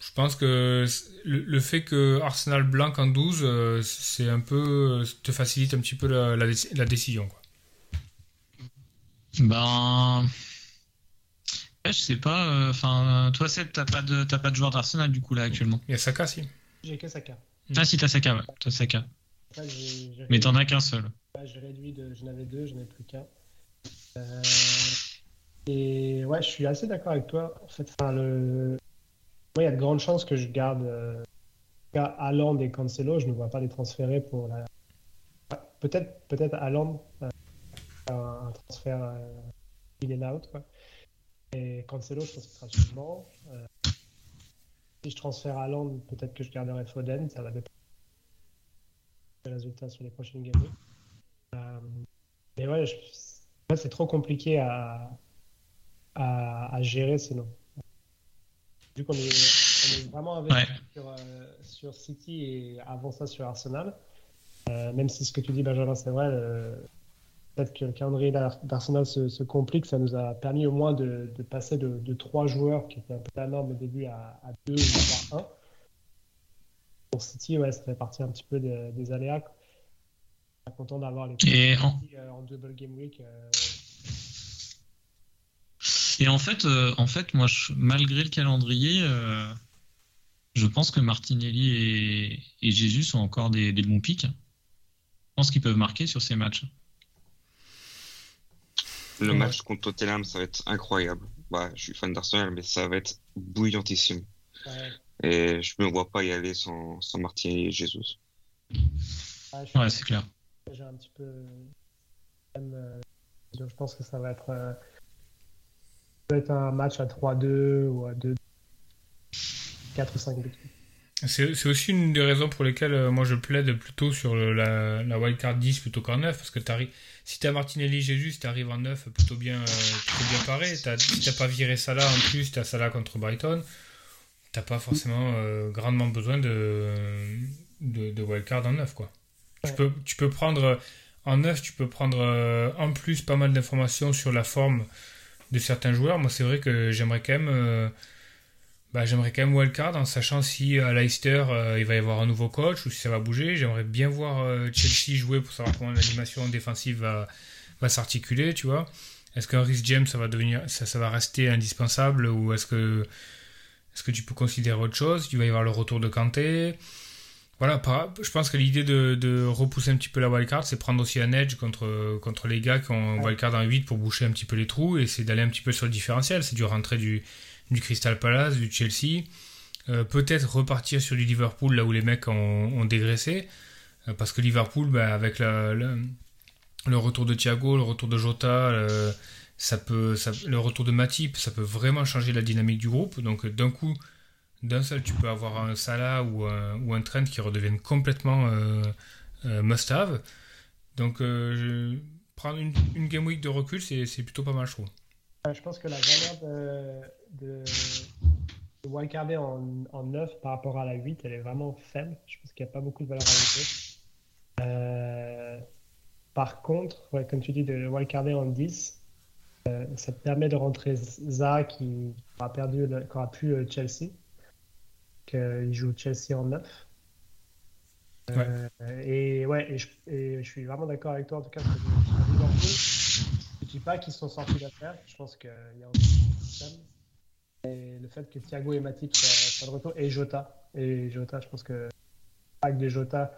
Je pense que le, fait que Arsenal blanc en 12, euh, c'est un peu te facilite un petit peu la, la, la décision. Quoi. Ben, je sais pas. Enfin, toi, Seb, t'as pas de t'as pas de joueur d'Arsenal du coup là actuellement? Il y a Saka si. J'ai que Saka. Ah si t'as Saka, ouais. T'as Saka. Là, j'ai- j'ai Mais t'en as qu'un seul. Ouais, j'ai réduit de. J'en avais deux, j'en ai plus qu'un. Euh, Et ouais, je suis assez d'accord avec toi. En fait, enfin, le... Moi, il y a de grandes chances que je garde euh, Haaland et Cancelo. Je ne vois pas les transférer pour la. Peut-être peut-être Haaland, euh, un, un transfert euh, in and out. Quoi. Et Cancelo, je pense qu'il sera banc. Euh, si je transfère Haaland, peut-être que je garderai Foden. Ça va dépendre des résultats sur les prochaines games. Euh, mais ouais, je... c'est trop compliqué à, à, à, gérer sinon. Vu qu'on est, vraiment Ouais. sur, euh, sur City et avant ça sur Arsenal, même si ce que tu dis Benjamin c'est vrai, peut-être que le calendrier d'Ar- d'Arsenal se, se complique, ça nous a permis au moins de, de passer de, de trois joueurs qui étaient un peu la norme au début à, à deux ou voire un. Pour City, ouais, ça fait partie un petit peu de- des aléas. Content d'avoir les Et en, euh, en double game week. euh, et en fait, euh, en fait, moi, je- malgré le calendrier, euh, je pense que Martinelli et, et Jésus sont encore des, des bons pics. Je pense qu'ils peuvent marquer sur ces matchs. Le match contre Tottenham, ça va être incroyable. Bah, je suis fan d'Arsenal, mais ça va être bouillantissime. ouais, Et je me vois pas y aller sans, sans Martinelli et Jesus. suis- Ouais, c'est clair. j'ai un petit peu. même, euh, je pense que ça va être. euh, ça va être un match à 3-2 ou à 2 4 ou 5 buts. C'est c'est aussi une des raisons pour lesquelles euh, moi je plaide plutôt sur le- la, la wildcard 10 plutôt qu'en 9 parce que t'arrives- si t'as Martinelli Jésus tu arrives en 9 plutôt bien, euh, plutôt bien paré. T'as- si t'as pas viré Salah en plus t'as Salah contre Brighton t'as pas forcément euh, grandement besoin de, de, de wildcard en 9 quoi. Tu, peux, tu peux prendre euh, en 9 tu peux prendre euh, en plus pas mal d'informations sur la forme de certains joueurs. Moi c'est vrai que j'aimerais quand même euh, bah, j'aimerais quand même wildcard en sachant si à Leicester euh, il va y avoir un nouveau coach ou si ça va bouger. J'aimerais bien voir euh, Chelsea jouer pour savoir comment l'animation défensive va, va s'articuler, tu vois. Est-ce qu'un Rhys James, ça va devenir, ça, ça va rester indispensable ou est-ce que, est-ce que tu peux considérer autre chose? Il va y avoir le retour de Kanté. Voilà, je pense que l'idée de, de, repousser un petit peu la wildcard, c'est prendre aussi un edge contre, contre les gars qui ont wildcard en 8 pour boucher un petit peu les trous et c'est d'aller un petit peu sur le différentiel. C'est du rentrer du, du Crystal Palace, du Chelsea. Euh, peut-être repartir sur du Liverpool là où les mecs ont, dégraissé. Euh, parce que Liverpool, bah, avec le retour de Thiago, le retour de Jota, euh, ça peut, le retour de Matip, ça peut vraiment changer la dynamique du groupe. Donc d'un coup, d'un seul, tu peux avoir un Salah ou un, ou Trent qui redeviennent complètement must-have. Donc prendre une, game week de recul, c'est plutôt pas mal, je trouve. Je pense que la de wildcarder en, en 9 par rapport à la 8, elle est vraiment faible. Je pense qu'il n'y a pas beaucoup de valeur ajoutée. Euh, par contre, comme tu dis, de wildcarder en 10, euh, ça te permet de rentrer Zaha qui aura perdu, qui aura pu euh, Chelsea, qu'il joue Chelsea en 9. Euh, et ouais, et je, je, suis vraiment d'accord avec toi en tout cas. je ne dis pas qu'ils sont sortis d'affaire. Je pense qu'il y a un et le fait que Thiago et Matip soient, de retour, et Jota. Et Jota, je pense que avec des Jota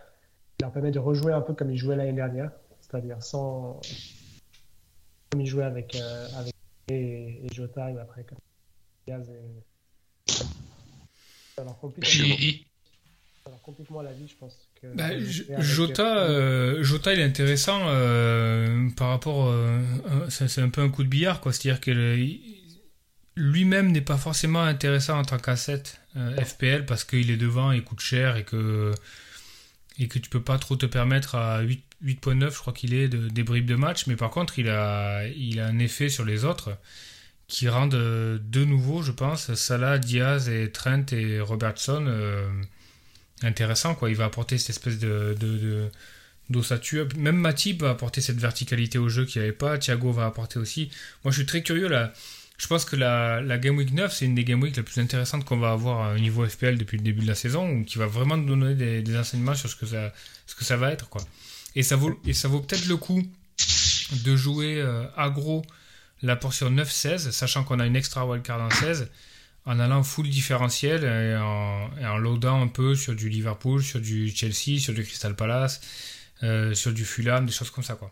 leur permet de rejouer un peu comme ils jouaient l'année dernière, c'est-à-dire sans. comme ils jouaient avec, euh, avec et, Jota, et après, comme Diaz et. Ça leur complique, complètement la vie, je pense. Que bah, Jota, euh, Jota, il est intéressant euh, par rapport. c'est un peu un coup de billard, quoi. C'est-à-dire qu'il lui-même n'est pas forcément intéressant en tant qu'asset euh, FPL parce qu'il est devant, il coûte cher et que, et que tu peux pas trop te permettre à 8.9, je crois qu'il est, de, des bribes de match. Mais par contre, il a, il a un effet sur les autres qui rendent de nouveau, je pense, Salah, Diaz et Trent et Robertson euh, intéressants. Quoi. Il va apporter cette espèce de, de, d'ossature. Même Matip va apporter cette verticalité au jeu qu'il n'y avait pas. Thiago va apporter aussi. Moi, je suis très curieux là. Je pense que la, la Game Week 9, c'est une des Game Week les plus intéressantes qu'on va avoir au niveau FPL depuis le début de la saison, qui va vraiment nous donner des, enseignements sur ce que, ça, va être. Quoi. Et ça vaut, peut-être le coup de jouer euh, aggro la portion 9-16, sachant qu'on a une extra wildcard en 16, en allant full différentiel et en, et en loadant un peu sur du Liverpool, sur du Chelsea, sur du Crystal Palace, euh, sur du Fulham, des choses comme ça. quoi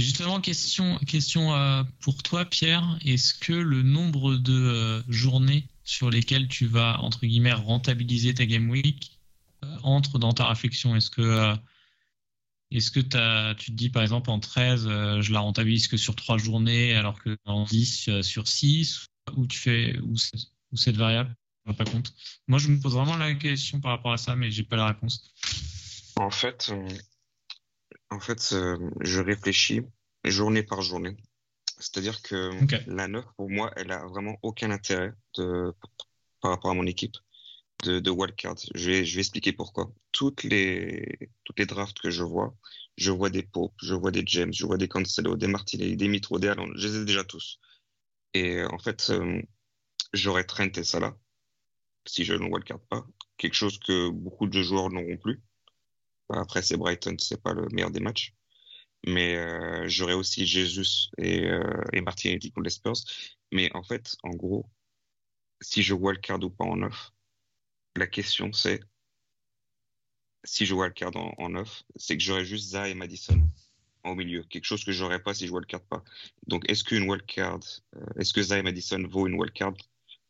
justement, question, euh, pour toi, Pierre. Est-ce que le nombre de euh, journées sur lesquelles tu vas, entre guillemets, rentabiliser ta Game Week euh, entre dans ta réflexion? Est-ce que, tu te dis, par exemple, en 13, je la rentabilise que sur 3 journées, alors que en 10, sur 6 Ou cette variable? Ne pas Moi, je me pose vraiment la question par rapport à ça, mais j'ai pas la réponse. En fait, en fait, euh, je réfléchis journée par journée. C'est-à-dire que la 9, pour moi, elle a vraiment aucun intérêt de, par rapport à mon équipe de, de wildcard. Je vais, je vais expliquer pourquoi. Toutes les, toutes les drafts que je vois, je vois des Pope, je vois des James, je vois des Cancelo, des Martinelli, des Mitro, des Allen, je les ai déjà tous. Et en fait, euh, j'aurais Trent et Salah si je ne wildcard pas. Quelque chose que beaucoup de joueurs n'auront plus. Après, c'est Brighton, c'est pas le meilleur des matchs. Mais euh, j'aurais aussi Jesus et, euh, et Martinelli contre les Spurs. Mais en fait, en gros, si je wildcard ou pas en neuf, la question c'est si je wildcard en, en neuf, c'est que j'aurais juste Zaha et Madison au milieu. Quelque chose que j'aurais pas si je wildcard pas. Donc, est-ce qu'une wildcard, euh, est-ce que et Madison vaut une wildcard?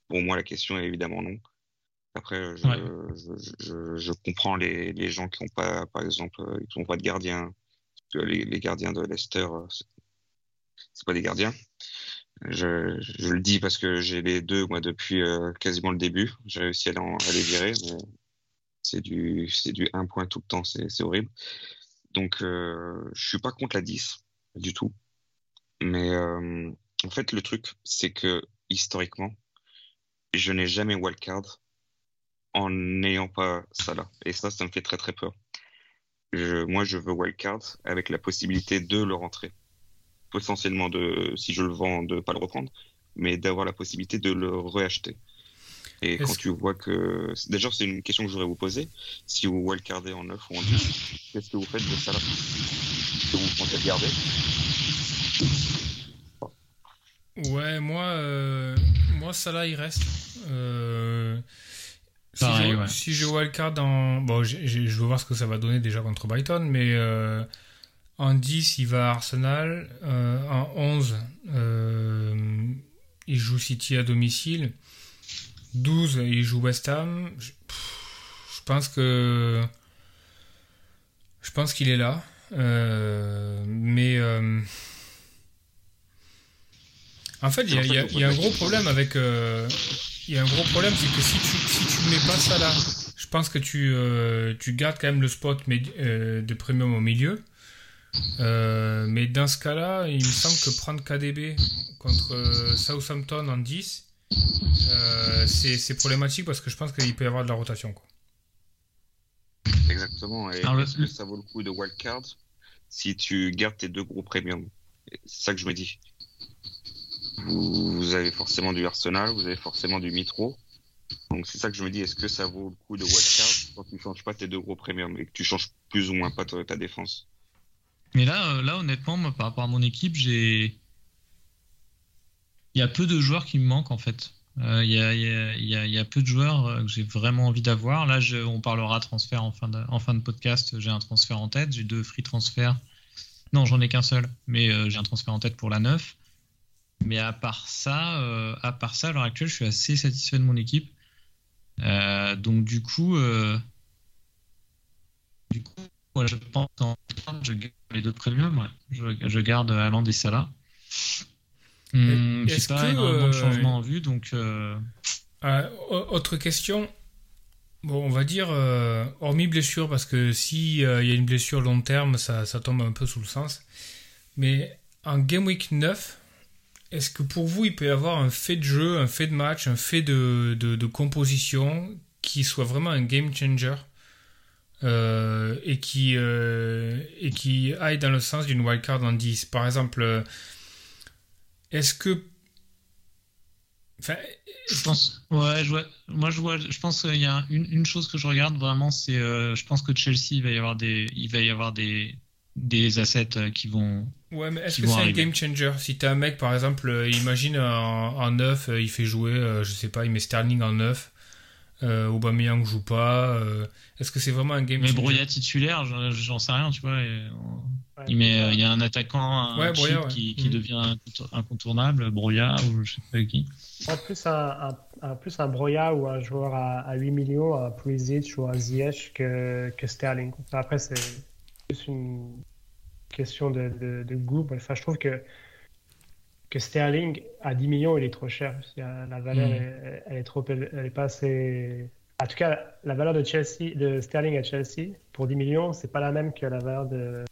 Pour moi, la question est évidemment non. Après, je, je, je, comprends les, les, gens qui n'ont pas, par exemple, ils n'ont pas de gardien. Les, les, gardiens de Leicester, euh, c'est pas des gardiens. Je, je, le dis parce que j'ai les deux, moi, depuis euh, quasiment le début. J'ai réussi à, à, les virer, mais c'est du, c'est du 1 point tout le temps, c'est horrible. Donc, euh, je suis pas contre la 10, du tout. Mais euh, en fait, le truc, c'est que historiquement, je n'ai jamais wildcard en n'ayant pas ça là. Et ça, ça me fait très très peur. Je, moi, je veux wildcard avec la possibilité de le rentrer. Potentiellement, de, si je le vends, de pas le reprendre, mais d'avoir la possibilité de le reacheter. Et quand tu vois que. Déjà, c'est une question que je voudrais vous poser. Si vous wildcardez en 9 ou en 10, qu'est-ce que vous faites de ça là? Que vous pensez garder Ouais, moi, euh, moi ça là, il reste. Euh, si, je, ouais. si je wildcard en. Bon, je veux voir ce que ça va donner déjà contre Brighton, mais euh, en 10, il va à Arsenal. euh, en 11, euh, il joue City à domicile. 12, il joue West Ham. Je, pff, je pense que. Je pense qu'il est là. Euh, mais. euh, en fait, il y a, il y a- il y a un gros problème avec. Il y a un gros problème, c'est que si tu, si tu mets pas ça là, je pense que tu, euh, tu gardes quand même le spot euh, de premium au milieu. Euh, mais dans ce cas-là, il me semble que prendre KDB contre Southampton en 10, euh, c'est c'est problématique parce que je pense qu'il peut y avoir de la rotation. Quoi. Exactement. Et est-ce que ça vaut le coup de wildcard si tu gardes tes deux gros premiums? C'est ça que je me dis. Vous, vous avez forcément du Arsenal, vous avez forcément du Mitro. Donc c'est ça que je me dis, est-ce que ça vaut le coup de wildcard quand tu changes pas tes deux gros premiums et que tu changes plus ou moins pas ta, ta défense Mais là, euh, là, honnêtement, moi, par rapport à mon équipe, j'ai. Il y a peu de joueurs qui me manquent, en fait. Euh, Il y, a, il y a- il y a- il y a peu de joueurs euh, que j'ai vraiment envie d'avoir. Là, je- on parlera transfert en fin de, en fin de podcast. J'ai un transfert en tête. J'ai deux free transferts. Non, j'en ai qu'un seul, mais euh, j'ai un transfert en tête pour la 9. Mais à part ça, euh, à part ça, à l'heure actuelle, je suis assez satisfait de mon équipe. Euh, donc du coup, euh, du coup, moi, je pense en je garde les deux premiums. ouais. Je, je garde Haaland et Salah. Hum, J'ai pas énormément de changements en vue, donc au- autre question. Bon, on va dire, hormis blessure, parce que si il y a une blessure long terme, ça, ça tombe un peu sous le sens. Mais en Game Week 9, est-ce que pour vous, il peut y avoir un fait de jeu, un fait de match, un fait de, de, composition qui soit vraiment un game changer euh, et, qui, euh, et qui aille dans le sens d'une wildcard en 10 Par exemple, euh, est-ce que. Je pense. Ouais, je vois- moi je vois. Je pense qu'il y a une, une chose que je regarde vraiment, c'est. je pense que Chelsea, il va y avoir des, il va y avoir des, des assets euh, qui vont. Ouais, mais est-ce que c'est un game changer? Si t'as un mec, par exemple, euh, imagine en, en 9, euh, il fait jouer, je sais pas, il met Sterling en 9, euh, Aubameyang joue pas, euh, est-ce que c'est vraiment un game Mais changer? Broya titulaire, j'en j'en sais rien, tu vois. et on- Ouais, il met, euh, il y a un attaquant, un Ouais, Broya, cheat ouais. qui, qui Mhm. devient incontour- incontournable, Broya ou je sais pas qui. En plus un, un- un- plus un Broya ou un joueur à, à 8 millions, un Pulisic ou un Ziyech que, que Sterling. Après, c'est plus une question de, de, de goût. Enfin, je trouve que, que Sterling à 10 millions, il est trop cher. La valeur, Mm. elle est trop, elle est pas assez. En tout cas, la valeur de Chelsea, de Sterling à Chelsea pour 10 millions, c'est pas la même que la valeur de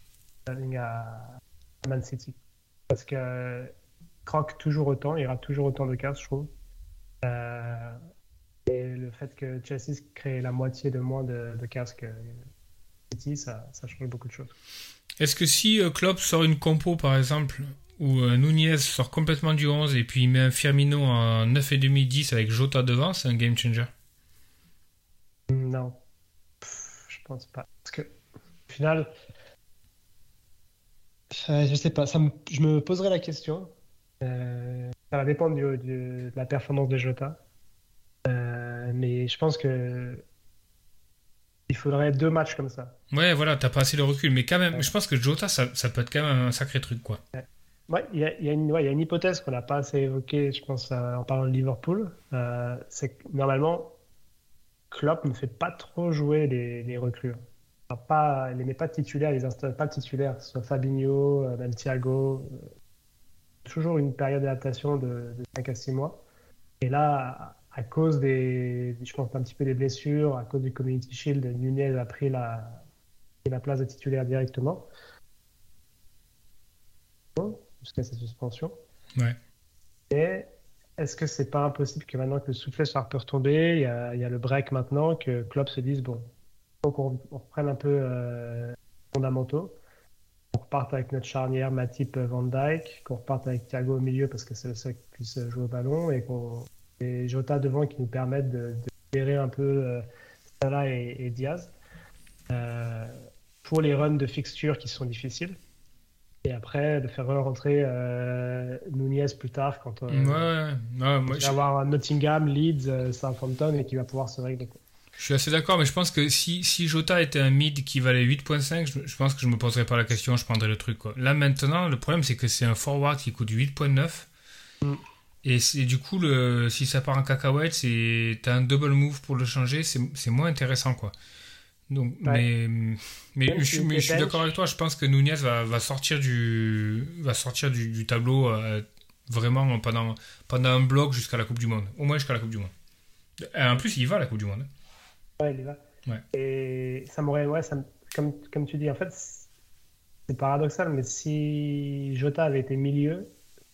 Sterling à, Man City. Parce que croque toujours autant, il rate toujours autant de cases, je trouve. Euh, et le fait que Chelsea crée la moitié de moins de, de cases que City, ça, ça change beaucoup de choses. Est-ce que si euh, Klopp sort une compo, par exemple, où euh, Nunez sort complètement du 11 et puis il met un Firmino en 9,5-10 avec Jota devant, c'est un game changer? Non, Pff, je pense pas. Parce que, au final, euh, je sais pas, ça me- je me poserai la question. Euh, ça va dépendre du- du- de la performance de Jota. Euh, mais je pense que il faudrait deux matchs comme ça. Ouais, voilà, t'as pas assez de recul, mais quand même, je pense que Jota, ça, ça peut être quand même un sacré truc, quoi. Ouais, il y y a une, ouais, il y a une hypothèse qu'on n'a pas assez évoquée, je pense, euh, en parlant de Liverpool. Euh, c'est que normalement, Klopp ne fait pas trop jouer les, les recrues. Enfin, pas, il les met pas titulaires, il les installe pas titulaires, que ce soit Fabinho, euh, même Thiago. toujours une période d'adaptation de, de 5 à 6 mois. Et là, à cause des, je pense un petit peu des blessures, à cause du Community Shield, Nunez a pris la, la place de titulaire directement jusqu'à sa suspension. Ouais. Et est-ce que c'est pas impossible que maintenant que le soufflet soit un peu retombé, il y a, il y a le break maintenant, que Klopp se dise bon, faut qu'on on reprenne un peu euh, fondamentaux, qu'on reparte avec notre charnière Matip Van Dyke, qu'on reparte avec Thiago au milieu parce que c'est le seul qui puisse jouer au ballon et qu'on et Jota devant qui nous permettent de, de gérer un peu euh, Salah et, et Diaz euh, pour les runs de fixture qui sont difficiles. Et après, de faire rentrer euh, Nunez plus tard quand euh, Ouais, ouais, moi, il je, va avoir Nottingham, Leeds, euh, Southampton et qui va pouvoir se régler. quoi. je suis assez d'accord, mais je pense que si, si Jota était un mid qui valait 8.5, je, je pense que je me poserais pas la question, je prendrais le truc. Quoi. Là maintenant, le problème c'est que c'est un forward qui coûte 8.9. Mm. Et du coup, le, si ça part en cacahuète, c'est t'as un double move pour le changer, c'est moins intéressant quoi. Donc, Ouais. mais mais Même je, suis- mais t'es je suis bench. d'accord avec toi. Je pense que Nunez va, va sortir du va sortir du, du tableau euh, vraiment pendant pendant un bloc jusqu'à la Coupe du Monde, au moins jusqu'à la Coupe du Monde. Euh, En plus, il va à la Coupe du Monde. Ouais, il y va. Ouais. Et ça m'aurait, ouais, ça comme, comme tu dis, en fait, c'est paradoxal, mais si Jota avait été milieu,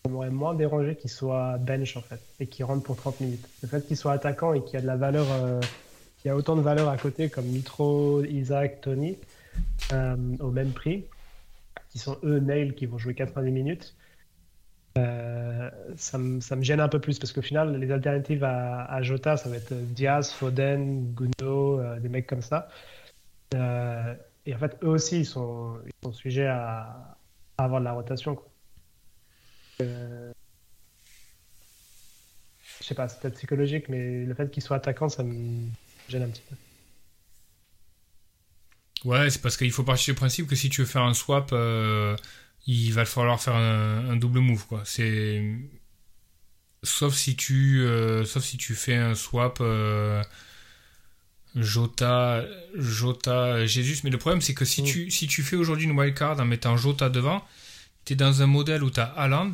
ça m'aurait moins dérangé qu'il soit bench, en fait, et qu'il rentre pour 30 minutes. Le fait qu'il soit attaquant et qu'il y a de la valeur, euh, y a autant de valeur à côté, comme Mitro, Isaac, Tony, euh, au même prix, qui sont eux, Nail, qui vont jouer 90 minutes. euh, ça, me, ça me gêne un peu plus parce qu'au final, les alternatives à, Jota, ça va être Diaz, Foden, Gundo, euh, des mecs comme ça. Euh, et en fait, eux aussi, ils sont, sujets à, avoir de la rotation. Euh, je sais pas, c'est peut-être psychologique, mais le fait qu'ils soient attaquants, ça me gêne un petit peu. Ouais, c'est parce qu'il faut partir du principe que si tu veux faire un swap, euh, il va falloir faire un, un double move, quoi. C'est sauf si tu euh, sauf si tu fais un swap euh, Jota Jota Jesus, mais le problème c'est que si Mm. tu si tu fais aujourd'hui une wildcard en mettant Jota devant, t'es dans un modèle où t'as Haaland,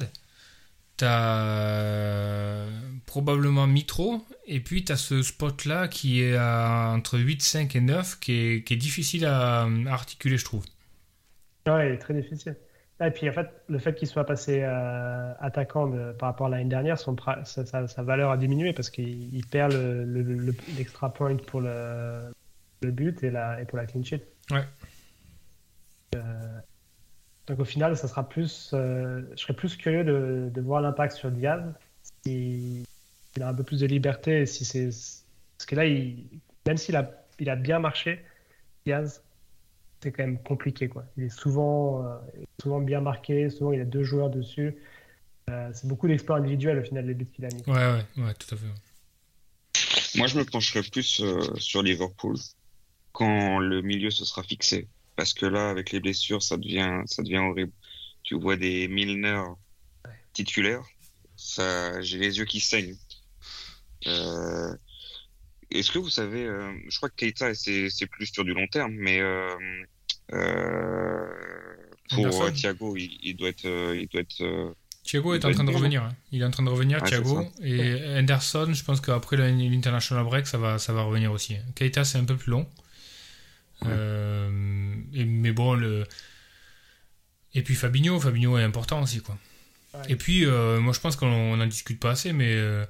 t'as euh, probablement Mitro, et puis t'as ce spot là qui est à entre 8, 5 et 9 qui est, qui est difficile à, à articuler, je trouve. Est très difficile. Et puis en fait, le fait qu'il soit passé euh, attaquant de- par rapport à l'année dernière, son, sa, sa- sa valeur a diminué parce qu'il il perd le- le- le- l'extra point pour le, le but et, la, et pour la clean sheet. Ouais. Euh, donc au final, ça sera plus, euh, je serais plus curieux de, de voir l'impact sur Diaz si il a un peu plus de liberté si c'est parce que là, il, même s'il a, il a bien marché, Diaz, c'est quand même compliqué quoi. Il est souvent, euh, souvent bien marqué, souvent il a deux joueurs dessus. Euh, c'est beaucoup d'exploits individuels au final les buts qu'il a mis. Ouais, ouais, ouais, tout à fait. Moi, je me pencherais plus euh, sur Liverpool quand le milieu se sera fixé. Parce que là, avec les blessures, ça devient, ça devient horrible. Tu vois des Milner titulaires, ça, j'ai les yeux qui saignent. Euh, Est-ce que vous savez, euh, je crois que Keita, c'est c'est plus sur du long terme, mais euh, euh, pour Anderson. euh, Thiago, il, il doit être, euh, il doit être euh, Thiago est en train de revenir. hein. Il est en train de revenir, Ouais, Thiago. Et Henderson, je pense qu'après l'international break, ça va, ça va revenir aussi. Keita, c'est un peu plus long. Ouais. Euh, et- mais bon, le. Et puis Fabinho, Fabinho est important aussi, quoi. Ouais. Et puis, euh, moi, je pense qu'on n'en discute pas assez, mais euh,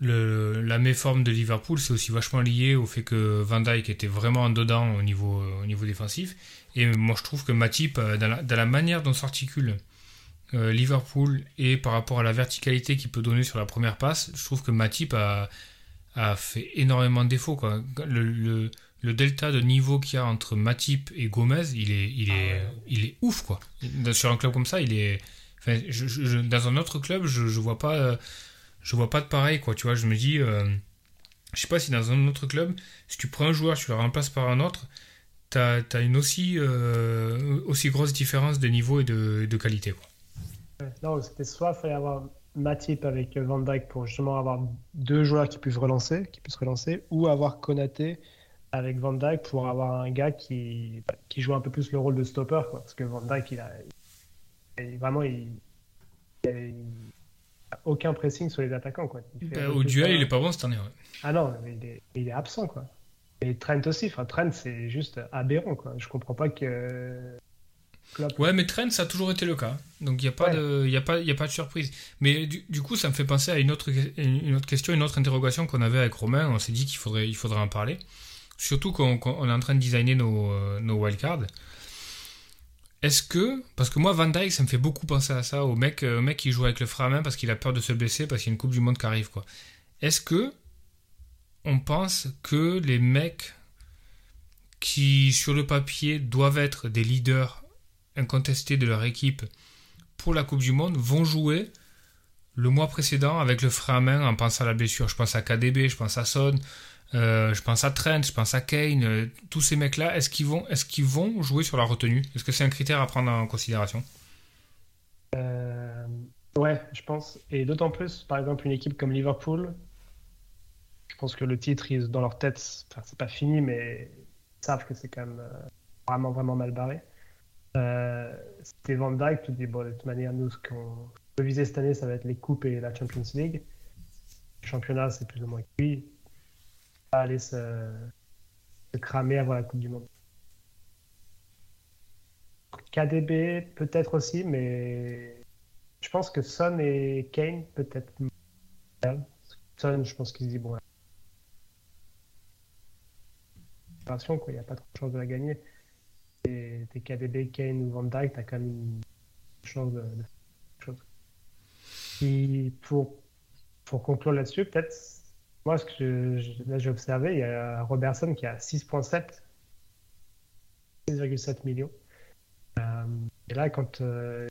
le, la méforme de Liverpool, c'est aussi vachement lié au fait que Van Dijk était vraiment en dedans au niveau, au niveau défensif. Et moi, je trouve que Matip, euh, dans la, dans la manière dont s'articule euh, Liverpool et par rapport à la verticalité qu'il peut donner sur la première passe, je trouve que Matip a, a fait énormément de défauts. Quoi. Le, le, le delta de niveau qu'il y a entre Matip et Gomez, il est, il est, Ah ouais. il est ouf. Quoi. Sur un club comme ça, il est. Enfin, je- je- dans un autre club, je, je vois pas, je vois pas de pareil. Quoi. Tu vois, je me dis, euh, je sais pas si dans un autre club, si tu prends un joueur, tu le remplaces par un autre, t'as as une aussi, euh, aussi grosse différence de niveau et de, de qualité. Quoi. Non, c'était soit il fallait avoir Matip avec Van Dijk pour justement avoir deux joueurs qui puissent relancer, qui puissent relancer, ou avoir Konaté avec Van Dijk pour avoir un gars qui, qui joue un peu plus le rôle de stopper, quoi. Parce que Van Dijk, il a, il- vraiment, il, il a- aucun pressing sur les attaquants, quoi. Bah, au duel, il est pas bon cette année. ouais. Ah non, il est, il est absent, quoi. Et Trent aussi. Enfin, Trent, c'est juste aberrant, quoi. Je comprends pas que. Klopp- Ouais, mais Trent, ça a toujours été le cas. Donc il n'y a, pas Ouais. de- y a, pas- il y a pas de surprise. Mais du, du coup, ça me fait penser à une autre, une autre question, une autre interrogation qu'on avait avec Romain. On s'est dit qu'il faudrait, il faudrait en parler. Surtout qu'on- on est en train de designer nos, euh, nos wildcards. Est-ce que, parce que moi, Van Dyke, ça me fait beaucoup penser à ça, au mec, euh, au mec qui joue avec le frein à main parce qu'il a peur de se blesser, parce qu'il y a une Coupe du Monde qui arrive, quoi. est-ce que on pense que les mecs qui, sur le papier, doivent être des leaders incontestés de leur équipe pour la Coupe du Monde, vont jouer le mois précédent avec le frein à main en pensant à la blessure? Je pense à KDB, je pense à Son, euh, je pense à Trent, je pense à Kane. Euh, tous ces mecs-là, est-ce qu'ils vont, jouer sur la retenue? Est-ce que c'est un critère à prendre en considération? Euh, Ouais, je pense. Et d'autant plus, par exemple, une équipe comme Liverpool, je pense que le titre, ils, dans leur tête, c'est pas fini, mais ils savent que c'est quand même vraiment, vraiment mal barré. C'était Van Dyke, tu dis, bon, de toute manière, nous, ce qu'on peut viser cette année, ça va être les coupes et la Champions League. Le championnat, c'est plus ou moins cuit. Aller se, cramer avant la Coupe du Monde. KDB, peut-être aussi, mais je pense que Son et Kane, peut-être. Son, je pense qu'il se dit, bon, quoi, il n'y a pas trop de chance de la gagner. Et t'es KDB, Kane ou Van Dyke, t'as quand même une chance de, de chose. pour, pour conclure là-dessus, peut-être, moi, ce que j'ai observé, il y a Robertson qui a 6.7, 6,7 millions. Euh, et là, quand euh,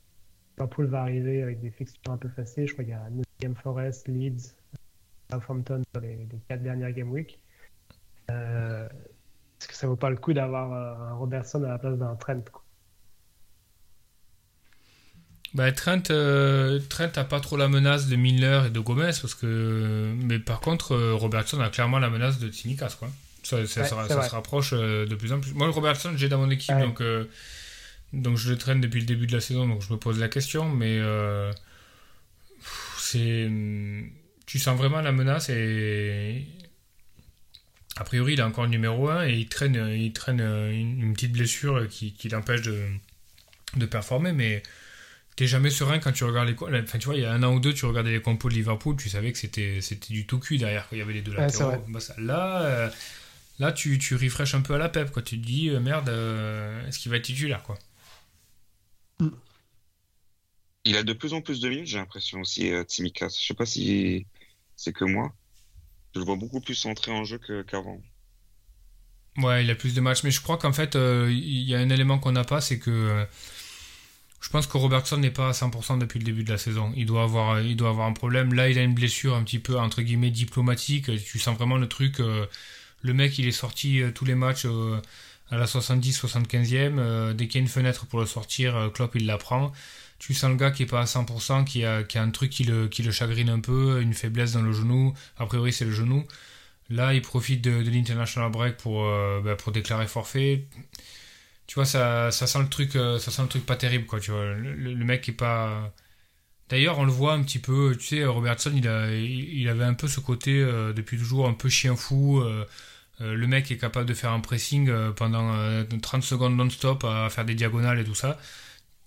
va arriver avec des fixtures un peu faciles, je crois qu'il y a Nottingham Forest, Leeds, Southampton sur les, quatre dernières game week. Euh, est-ce que ça vaut pas le coup d'avoir un Robertson à la place d'un Trent bah, Trent, euh, Trent a pas trop la menace de Miller et de Gomez parce que, mais par contre, euh, Robertson a clairement la menace de Tsimikas quoi. Ça, ça, se rapproche euh, de plus en plus. Moi, le Robertson, j'ai dans mon équipe, donc donc je le traîne depuis le début de la saison, donc je me pose la question, mais c'est, tu sens vraiment la menace et a priori, il est encore numéro 1 et il traîne, il traîne une, petite blessure qui, qui l'empêche de, de performer, mais t'es jamais serein quand tu regardes les. Enfin, tu vois, il y a un an ou deux, tu regardais les compos de Liverpool, tu savais que c'était, c'était du tout cul derrière, qu'il y avait les deux latéraux. Bah, là, euh, là tu, tu refresh un peu à la pep, quoi. Tu te dis, euh, merde, euh, est-ce qu'il va être titulaire, quoi? Il a de plus en plus de minutes, j'ai l'impression aussi, Tsimikas. Je sais pas si c'est que moi. Je le vois beaucoup plus centré en jeu qu'avant. Ouais, il a plus de matchs, mais je crois qu'en fait, il y a un élément qu'on n'a pas, c'est que je pense que Robertson n'est pas à 100% depuis le début de la saison. Il doit avoir, il doit avoir un problème. Là, il a une blessure un petit peu entre guillemets diplomatique. Tu sens vraiment le truc. Euh, le mec, il est sorti euh, tous les matchs euh, à la 70-75e. dès qu'il y a une fenêtre pour le sortir, Klopp il la prend. Tu sens le gars qui est pas à 100%, qui a, qui a un truc qui le, qui le chagrine un peu, une faiblesse dans le genou. A priori, c'est le genou. Là, il profite de, de l'international break pour, bah, pour déclarer forfait tu vois, ça, ça sent le truc, euh, ça sent le truc pas terrible, quoi. Tu vois, le, mec est pas. D'ailleurs, on le voit un petit peu. Tu sais, Robertson, il, avait un peu ce côté euh, depuis toujours un peu chien fou. Euh, le mec est capable de faire un pressing pendant 30 secondes non-stop à faire des diagonales et tout ça.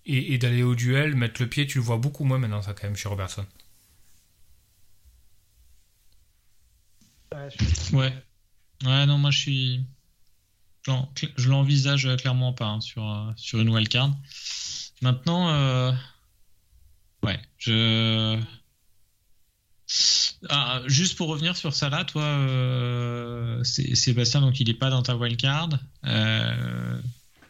Et, d'aller au duel, mettre le pied, tu le vois beaucoup moins maintenant, ça, quand même, chez Robertson. Ouais. Ouais, non, moi je suis je l'envisage clairement pas hein, sur, euh, sur une wildcard. Maintenant, euh, ouais, je. Ah, juste pour revenir sur ça là, toi, euh, Sébastien, donc il n'est pas dans ta wildcard. Euh,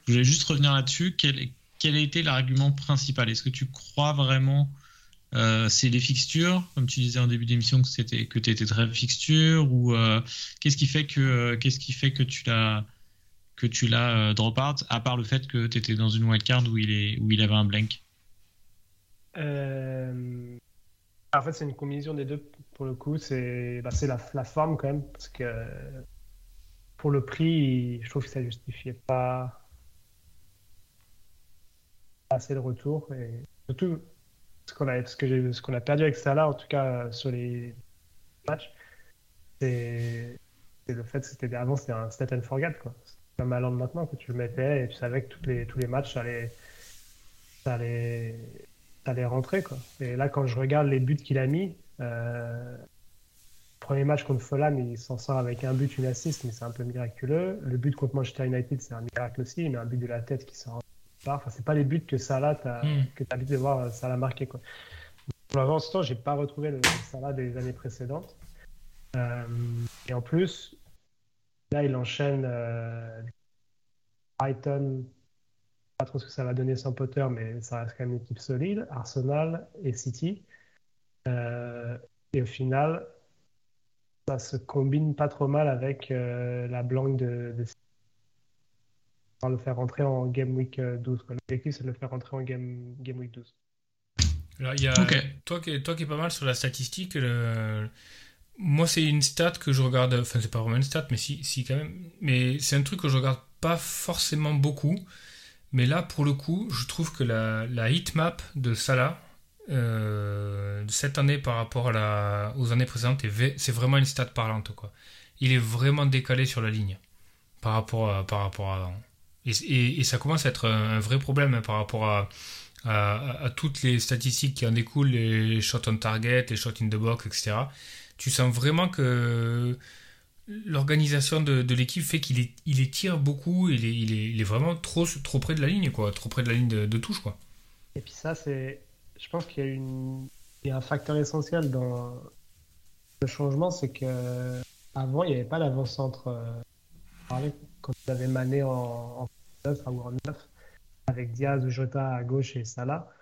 je voulais juste revenir là-dessus. Quel, quel a été l'argument principal? Est-ce que tu crois vraiment euh, c'est les fixtures, comme tu disais en début d'émission que c'était que tu étais très fixture ou qu'est-ce qui fait que qu'est-ce qui fait que tu l'as que tu l'as euh, drop out, à part le fait que tu étais dans une wildcard où il, où il avait un blank euh, En fait, c'est une combinaison des deux pour le coup. C'est bah, la, la forme quand même, parce que pour le prix, je trouve que ça justifiait pas assez de retour. Et surtout, ce qu'on a, ce a perdu avec Salah, en tout cas sur les matchs, c'est le fait que c'était avant c'était un set and forget quoi comme maintenant que tu le mettais et tu savais que tous les, tous les matchs, ça allait, ça allait, ça allait rentrer. Quoi. Et là, quand je regarde les buts qu'il a mis, euh, premier match contre Fulham, il s'en sort avec un but, une assist, mais c'est un peu miraculeux. Le but contre Manchester United, c'est un miracle aussi, mais un but de la tête qui sort. Enfin, c'est pas les buts que Salah, as, mm. que tu as de voir Salah marquer. Quoi. Pour l'instant, j'ai pas retrouvé le Salah des années précédentes. Euh, et en plus, là, il enchaîne euh, Brighton, pas trop ce que ça va donner sans Potter, mais ça reste quand même une équipe solide, Arsenal et City. Euh, et au final, ça se combine pas trop mal avec euh, la blanque de, de On va le faire rentrer en Game Week 12. quoi. L'objectif, c'est de le faire rentrer en Game, game Week 12. Alors, il y a, Ok. toi, qui, toi qui es pas mal sur la statistique, le- moi c'est une stat que je regarde, enfin c'est pas vraiment une stat, mais si, si quand même, mais c'est un truc que je regarde pas forcément beaucoup, mais là pour le coup, je trouve que la, la heatmap de Salah, euh, cette année par rapport à la, aux années précédentes, c'est vraiment une stat parlante quoi. Il est vraiment décalé sur la ligne par rapport à, par rapport à avant. Et, ça commence à être un, vrai problème hein, par rapport à- à toutes les statistiques qui en découlent, les shots on target, les shots in the box, etc. Tu sens vraiment que l'organisation de, l'équipe fait qu'il est, étire beaucoup, il est, vraiment trop, près de la ligne, quoi, trop près de la ligne de, touche, quoi. Et puis ça, c'est, je pense qu'il y a un facteur essentiel dans le changement, c'est que avant, il n'y avait pas l'avant-centre. euh, quand tu avais Mané en, en 9 ou en 9, avec Diaz ou Jota à gauche et Salah.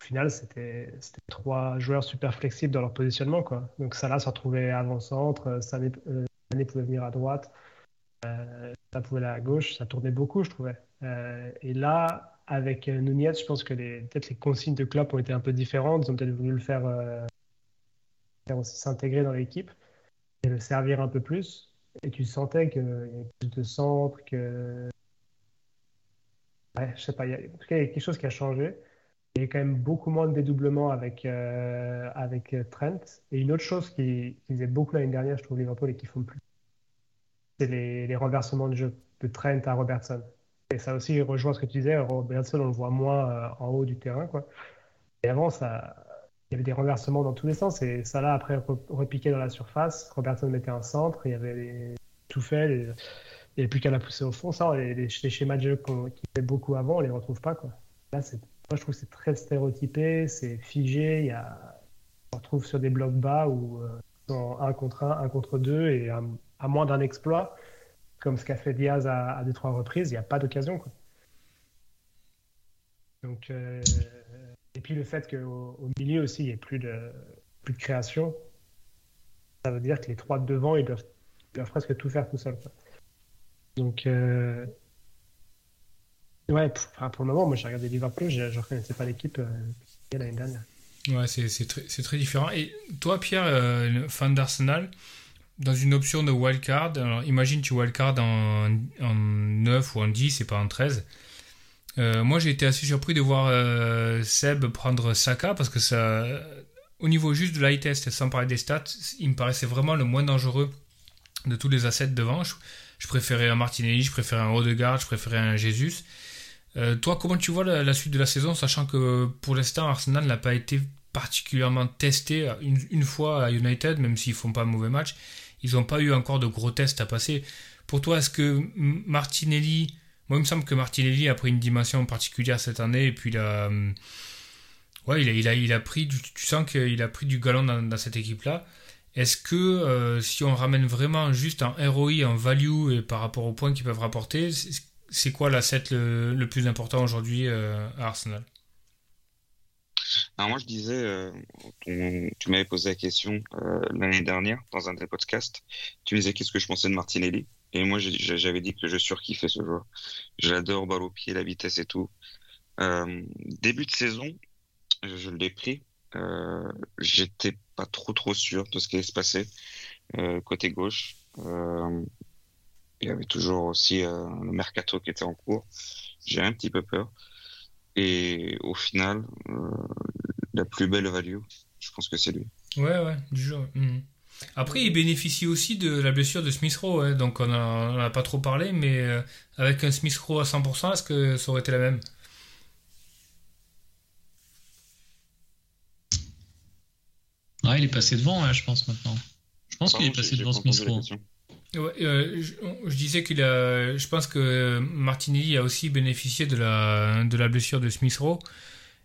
Au final, c'était trois joueurs super flexibles dans leur positionnement, quoi. Donc Salah se retrouvait avant-centre, euh, Sané, euh, Mané pouvait venir à droite, euh, ça pouvait aller à gauche, ça tournait beaucoup, je trouvais. Euh, et là, avec euh, Nunez, je pense que peut-être les consignes de Klopp ont été un peu différentes. Ils ont peut-être voulu le faire, euh, s'intégrer dans l'équipe et le servir un peu plus. Et tu sentais qu'il y avait plus de centre, que. Ouais, je sais pas, en tout cas, il y a quelque chose qui a changé. Y a quand même beaucoup moins de dédoublement avec, euh, avec euh, Trent. Et une autre chose qui, faisait beaucoup l'année dernière, je trouve, Liverpool, et qui font plus, c'est les, renversements de jeu de Trent à Robertson. Et ça aussi rejoint ce que tu disais, Robertson, on le voit moins euh, en haut du terrain, quoi. Et avant, ça, il y avait des renversements dans tous les sens, et ça là, après, re- repiquait dans la surface, Robertson mettait un centre, il y avait les... tout fait, les- il n'y avait plus qu'à la pousser au fond. Ça, les, les- schémas de jeu qu'on qui fait beaucoup avant, on les retrouve pas, quoi. Là, c'est, moi, je trouve que c'est très stéréotypé, c'est figé, y a, on retrouve sur des blocs bas où euh, sont un contre un, un contre deux, et à, moins d'un exploit, comme ce qu'a fait Diaz à, à deux, trois reprises, il n'y a pas d'occasion, quoi. Donc, euh, et puis le fait qu'au au milieu aussi, il n'y ait plus de, plus de création, ça veut dire que les trois de devant, ils doivent, ils doivent presque tout faire tout seuls. Donc, euh, ouais, pour, le moment, moi j'ai regardé Liverpool, je ne reconnaissais pas l'équipe euh, l'année dernière. Ouais, c'est très, très différent. Et toi, Pierre, euh, fan d'Arsenal, dans une option de wildcard, alors imagine tu wildcard en, en 9 ou en 10 et pas en 13. Euh, moi, j'ai été assez surpris de voir Seb prendre Saka parce que ça, au niveau juste de l'eye test, sans parler des stats, il me paraissait vraiment le moins dangereux de tous les assets devant. Je, je préférais un Martinelli, je préférais un Odegaard, je préférais un Jesus. Euh, toi, comment tu vois la, suite de la saison, sachant que pour l'instant, Arsenal n'a pas été particulièrement testé une, une fois à United, même s'ils font pas un mauvais match. Ils n'ont pas eu encore de gros tests à passer. Pour toi, est-ce que Martinelli, moi il me semble que Martinelli a pris une dimension particulière cette année et puis il a, hum, ouais, il a, il a, il a pris, tu sens qu'il a pris du galon dans, cette équipe-là. Est-ce que euh, si on ramène vraiment juste en ROI, en value et par rapport aux points qu'ils peuvent rapporter, c'est- quoi l'asset le, plus important aujourd'hui euh, à Arsenal? Alors moi, je disais, euh, tu m'avais posé la question euh, l'année dernière dans un des podcasts. Tu disais qu'est-ce que je pensais de Martinelli? Et moi, j'avais dit que je surkiffais ce joueur. Je l'adore, balle au pied, la vitesse et tout. Début de saison, je, je l'ai pris. J'étais pas trop trop sûr de ce qui allait se passer côté gauche. Il y avait toujours aussi euh, le mercato qui était en cours. J'ai un petit peu peur. Et au final, euh, la plus belle value, je pense que c'est lui. Ouais, ouais, du jeu. mhm. Après, il bénéficie aussi de la blessure de Smith Rowe, hein, donc on n'en a pas trop parlé, mais euh, avec un Smith Rowe à 100%, est-ce que ça aurait été la même? Ah, il est passé devant, ouais, je pense, maintenant. Je pense qu'il est passé devant Smith Rowe. Ouais, euh, je, je disais qu'il a. Je pense que Martinelli a aussi bénéficié de la, de la blessure de Smith Rowe.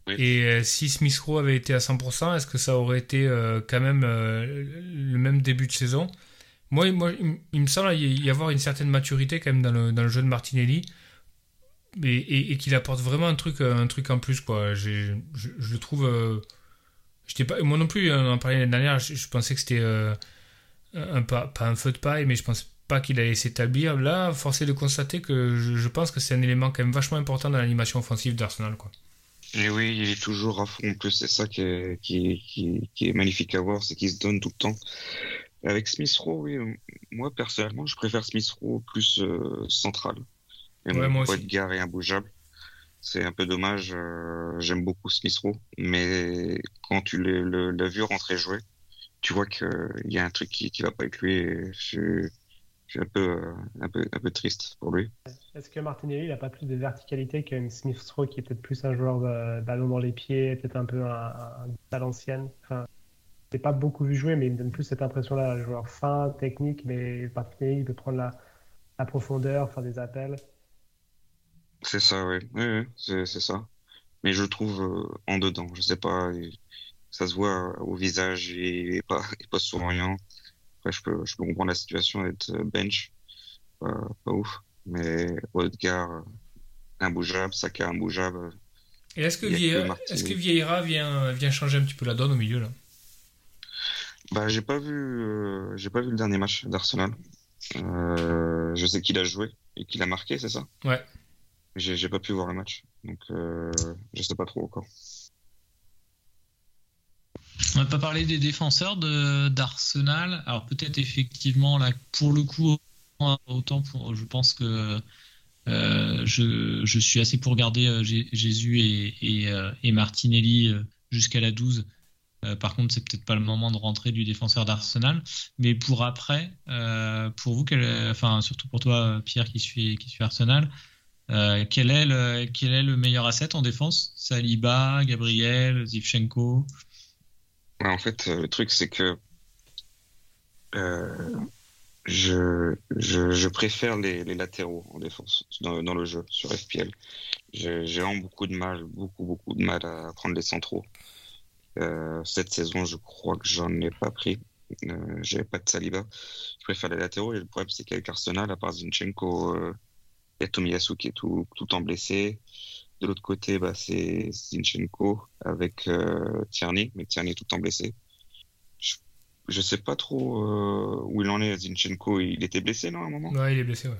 Oui. Et euh, si Smith Rowe avait été à 100%, est-ce que ça aurait été euh, quand même euh, le même début de saison? Moi, moi il, me semble y avoir une certaine maturité quand même dans le, dans le jeu de Martinelli. Et, et, qu'il apporte vraiment un truc, un truc en plus. Quoi. Je, je, le trouve. Euh, pas, moi non plus, on en parlait l'année dernière, je, pensais que c'était euh, un, pas, pas un feu de paille, mais je pense pas qu'il allait s'établir. Là, forcé de constater que je, pense que c'est un élément quand même vachement important dans l'animation offensive d'Arsenal. quoi. Et oui, il est toujours à fond. En plus, c'est ça qui est, qui, qui, est magnifique à voir, c'est qu'il se donne tout le temps. Avec Smith Rowe, oui, moi personnellement, je préfère Smith Rowe plus euh, central. Et ouais, moi aussi. Edgar est imbougeable. C'est un peu dommage. Euh, j'aime beaucoup Smith Rowe, mais quand tu l'as vu rentrer jouer, tu vois qu'il y a un truc qui, qui va pas avec lui. Et je, je suis un peu, euh, un peu, un peu triste pour lui. Est-ce que Martinelli n'a pas plus de verticalité qu'un Smith Rowe qui est peut-être plus un joueur de ballon dans les pieds, peut-être un peu un, un, à l'ancienne? Enfin, Je pas beaucoup vu jouer, mais il me donne plus cette impression-là, un joueur fin, technique, mais Martinelli il peut prendre la, la profondeur, faire des appels. C'est ça, oui, oui, c'est ça. Mais je trouve euh, en dedans, je sais pas, ça se voit au visage, n'est pas, pas souriant je peux, je peux comprendre la situation d'être euh, bench, pas, pas ouf. Mais Odegaard, euh, imbougeable, Saka, imbougeable. Et est-ce que, Vieira, est-ce que Vieira vient, vient changer un petit peu la donne au milieu là? Bah, j'ai pas vu, euh, j'ai pas vu le dernier match d'Arsenal. je sais qu'il a joué et qu'il a marqué, c'est ça? Ouais. J'ai, pas pu voir le match, donc je sais pas trop encore. On va pas parler des défenseurs d'Arsenal. Alors peut-être effectivement là pour le coup autant pour, je pense que euh, je, je, suis assez pour garder euh, Jésus et, et, euh, Martinelli jusqu'à la 12. par contre, c'est peut-être pas le moment de rentrer du défenseur d'Arsenal. Mais pour après, pour vous, enfin surtout pour toi, Pierre, qui suit, qui suit Arsenal, quel, est le, quel est le meilleur asset en défense? Saliba, Gabriel, Zivchenko? En fait, euh, le truc, c'est que euh, je, je, préfère les, latéraux en défense dans, le jeu sur FPL. J'ai vraiment beaucoup de mal, beaucoup, beaucoup de mal à prendre les centraux. Euh, cette saison, je crois que j'en ai pas pris. Euh, J'avais pas de Saliba. Je préfère les latéraux et le problème, c'est qu'avec Arsenal, à part Zinchenko, il y a Tomiyasu qui est tout, tout en blessé. De l'autre côté, bah, c'est Zinchenko avec euh, Tierney, mais Tierney est tout en blessé. Je, ne sais pas trop euh, où il en est, Zinchenko. Il était blessé, non, à un moment? Ouais, il est blessé, ouais.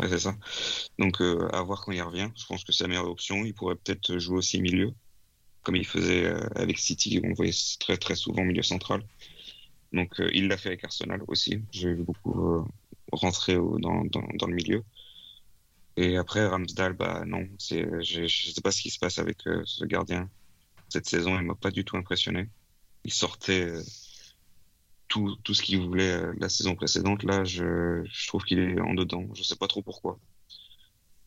ouais c'est ça. Donc, euh, à voir quand il revient. Je pense que c'est la meilleure option. Il pourrait peut-être jouer aussi milieu, comme il faisait avec City. On le voyait très, très souvent milieu central. Donc, il l'a fait avec Arsenal aussi. J'ai vu beaucoup rentrer dans, dans, dans le milieu. Et après, Ramsdale, bah non, c'est, je ne sais pas ce qui se passe avec euh, ce gardien. Cette saison, il m'a pas du tout impressionné. Il sortait euh, tout, tout ce qu'il voulait euh, la saison précédente. Là, je, je trouve qu'il est en dedans. Je sais pas trop pourquoi.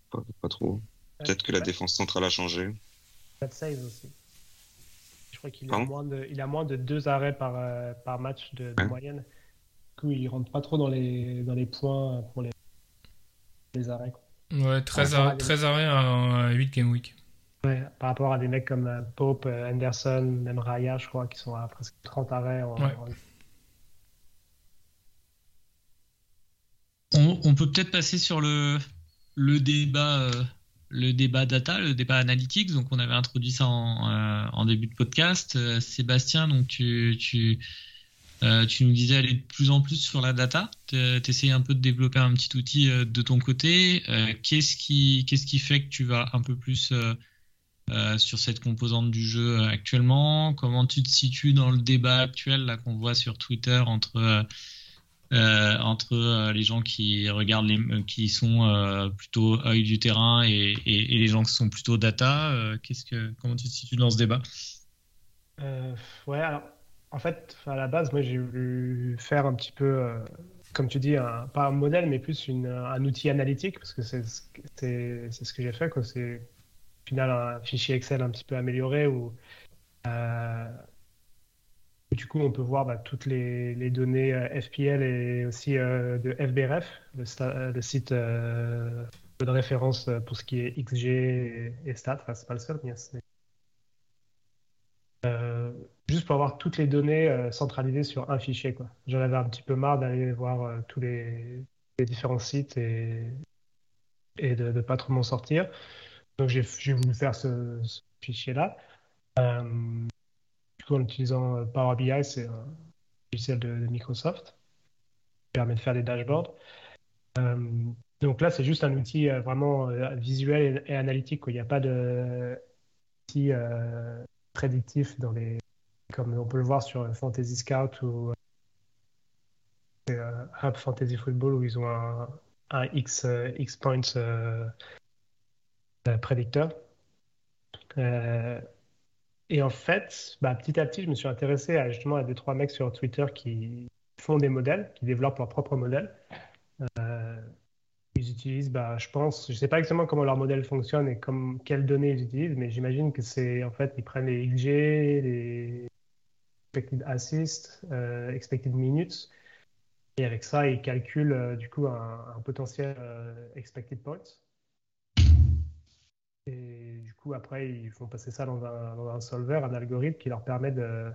Pas, pas trop. Peut-être que la défense centrale a changé. Pas de save aussi. Je crois qu'il a, moins de, il a moins de deux arrêts par, par match de, moyenne. Du coup, il rentre pas trop dans les, dans les points pour les, les arrêts. Ouais, 13, arrêts, 13 arrêts à 8 game week. Ouais, par rapport à des mecs comme euh, Pope, euh, Anderson, même Raya, je crois, qui sont à presque 30 arrêts. On, peut peut-être passer sur le, le débat. Euh, le débat data, le débat analytics. Donc, on avait introduit ça en, en début de podcast. Sébastien, donc tu, tu, euh, tu nous disais aller de plus en plus sur la data. Tu un peu de développer un petit outil euh, de ton côté. Euh, qu'est-ce qui, qu'est-ce qui fait que tu vas un peu plus sur cette composante du jeu actuellement? Comment tu te situes dans le débat actuel qu'on voit sur Twitter entre entre les gens qui regardent les, qui sont plutôt œil du terrain et, et, les gens qui sont plutôt data Qu'est-ce que comment tu te situes dans ce débat? Ouais, alors en fait, à la base, moi, j'ai voulu faire un petit peu, euh, comme tu dis, pas un modèle, mais plus un outil analytique, parce que c'est ce que j'ai fait. C'est au final un fichier Excel un petit peu amélioré où, euh, du coup, on peut voir bah, toutes les, données euh, FPL et aussi de FBRF, le, site de référence pour ce qui est XG et, stats. Enfin, pas le seul, mais juste pour avoir toutes les données euh, centralisées sur un fichier. J'en avais un petit peu marre d'aller voir euh, tous les, différents sites et, de ne pas trop m'en sortir. Donc j'ai voulu faire ce, fichier-là. Euh, en utilisant euh, Power BI, c'est un logiciel de, Microsoft qui permet de faire des dashboards. Donc là, c'est juste un outil vraiment visuel et, analytique. Il n'y a pas de outil prédictif dans les, comme on peut le voir sur Fantasy Scout ou euh, Hub Fantasy Football où ils ont un, X, euh, X points euh, euh, prédicteur. Et en fait, bah, petit à petit, je me suis intéressé à, justement à deux, trois mecs sur Twitter qui font des modèles, qui développent leurs propres modèles. Ils utilisent, bah, je pense, je sais pas exactement comment leur modèle fonctionne et comme, quelles données ils utilisent, mais j'imagine que c'est, en fait, ils prennent les XG, les expected assists, euh, expected minutes, et avec ça, ils calculent euh, du coup un, un potentiel euh, expected points. Et du coup, après, ils font passer ça dans un, dans un solver, un algorithme qui leur permet de,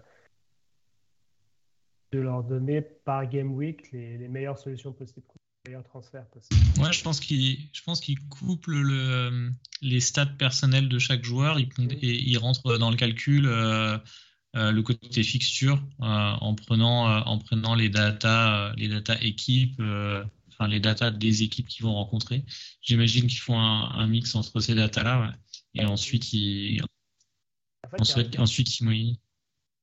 de leur donner par game week les, les meilleures solutions possibles, les meilleurs transferts possibles. Ouais, je pense qu'il, je pense qu'il couple le, les stats personnels de chaque joueur, il, Mhm. et il rentre dans le calcul euh, le côté fixture euh, en prenant, euh, en prenant les data, euh, les data équipes, euh, enfin les data des équipes qu'ils vont rencontrer. J'imagine qu'ils font un, un mix entre ces datas-là, ouais. Et ensuite ils, En fait, il y a un ensuite, gars- ensuite ils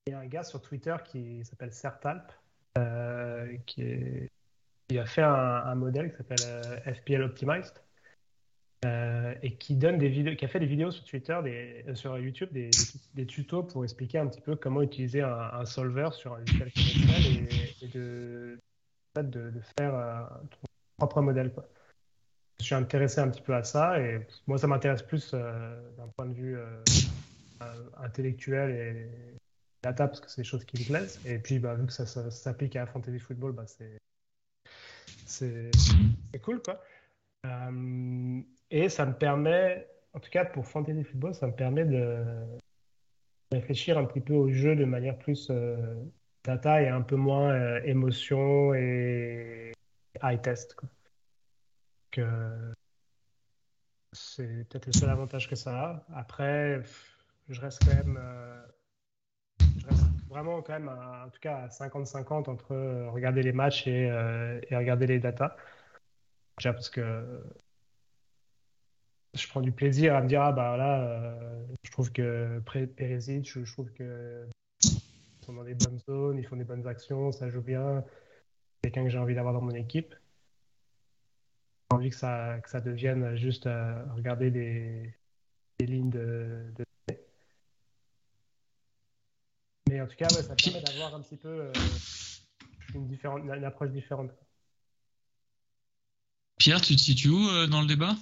il y a un gars sur Twitter qui s'appelle Sertalp, euh, qui, est- qui a fait un, un modèle qui s'appelle euh, FPL Optimized, euh, et qui donne des vidéos, qui a fait des vidéos sur Twitter, euh, sur YouTube, des, tutos pour expliquer un petit peu comment utiliser un, solver sur un logiciel et, de, faire euh, ton propre modèle. Je suis intéressé un petit peu à ça et moi ça m'intéresse plus euh, d'un point de vue intellectuel et data parce que c'est des choses qui me plaisent. Et puis bah, vu que ça, s'applique à Fantasy Football, bah, c'est cool quoi. Euh, et ça me permet, en tout cas pour Fantasy Football, ça me permet de réfléchir un petit peu au jeu de manière plus euh, data et un peu moins euh, émotion et high test. Quoi. Que c'est peut-être le seul avantage que ça a. Après, je reste quand même, euh, vraiment quand même, à- en tout cas à 50-50 entre euh, regarder les matchs et, euh, et regarder les datas. Déjà parce que je prends du plaisir à me dire, ah bah là, euh, je trouve que Perisic, je, trouve que ils sont dans des bonnes zones, ils font des bonnes actions, ça joue bien. C'est quelqu'un que j'ai envie d'avoir dans mon équipe. J'ai envie que ça, que ça devienne juste euh, regarder des, des lignes de. Mais en tout cas, ouais, ça permet d'avoir un petit peu euh, une, une approche différente. Pierre, tu te situes où dans le débat?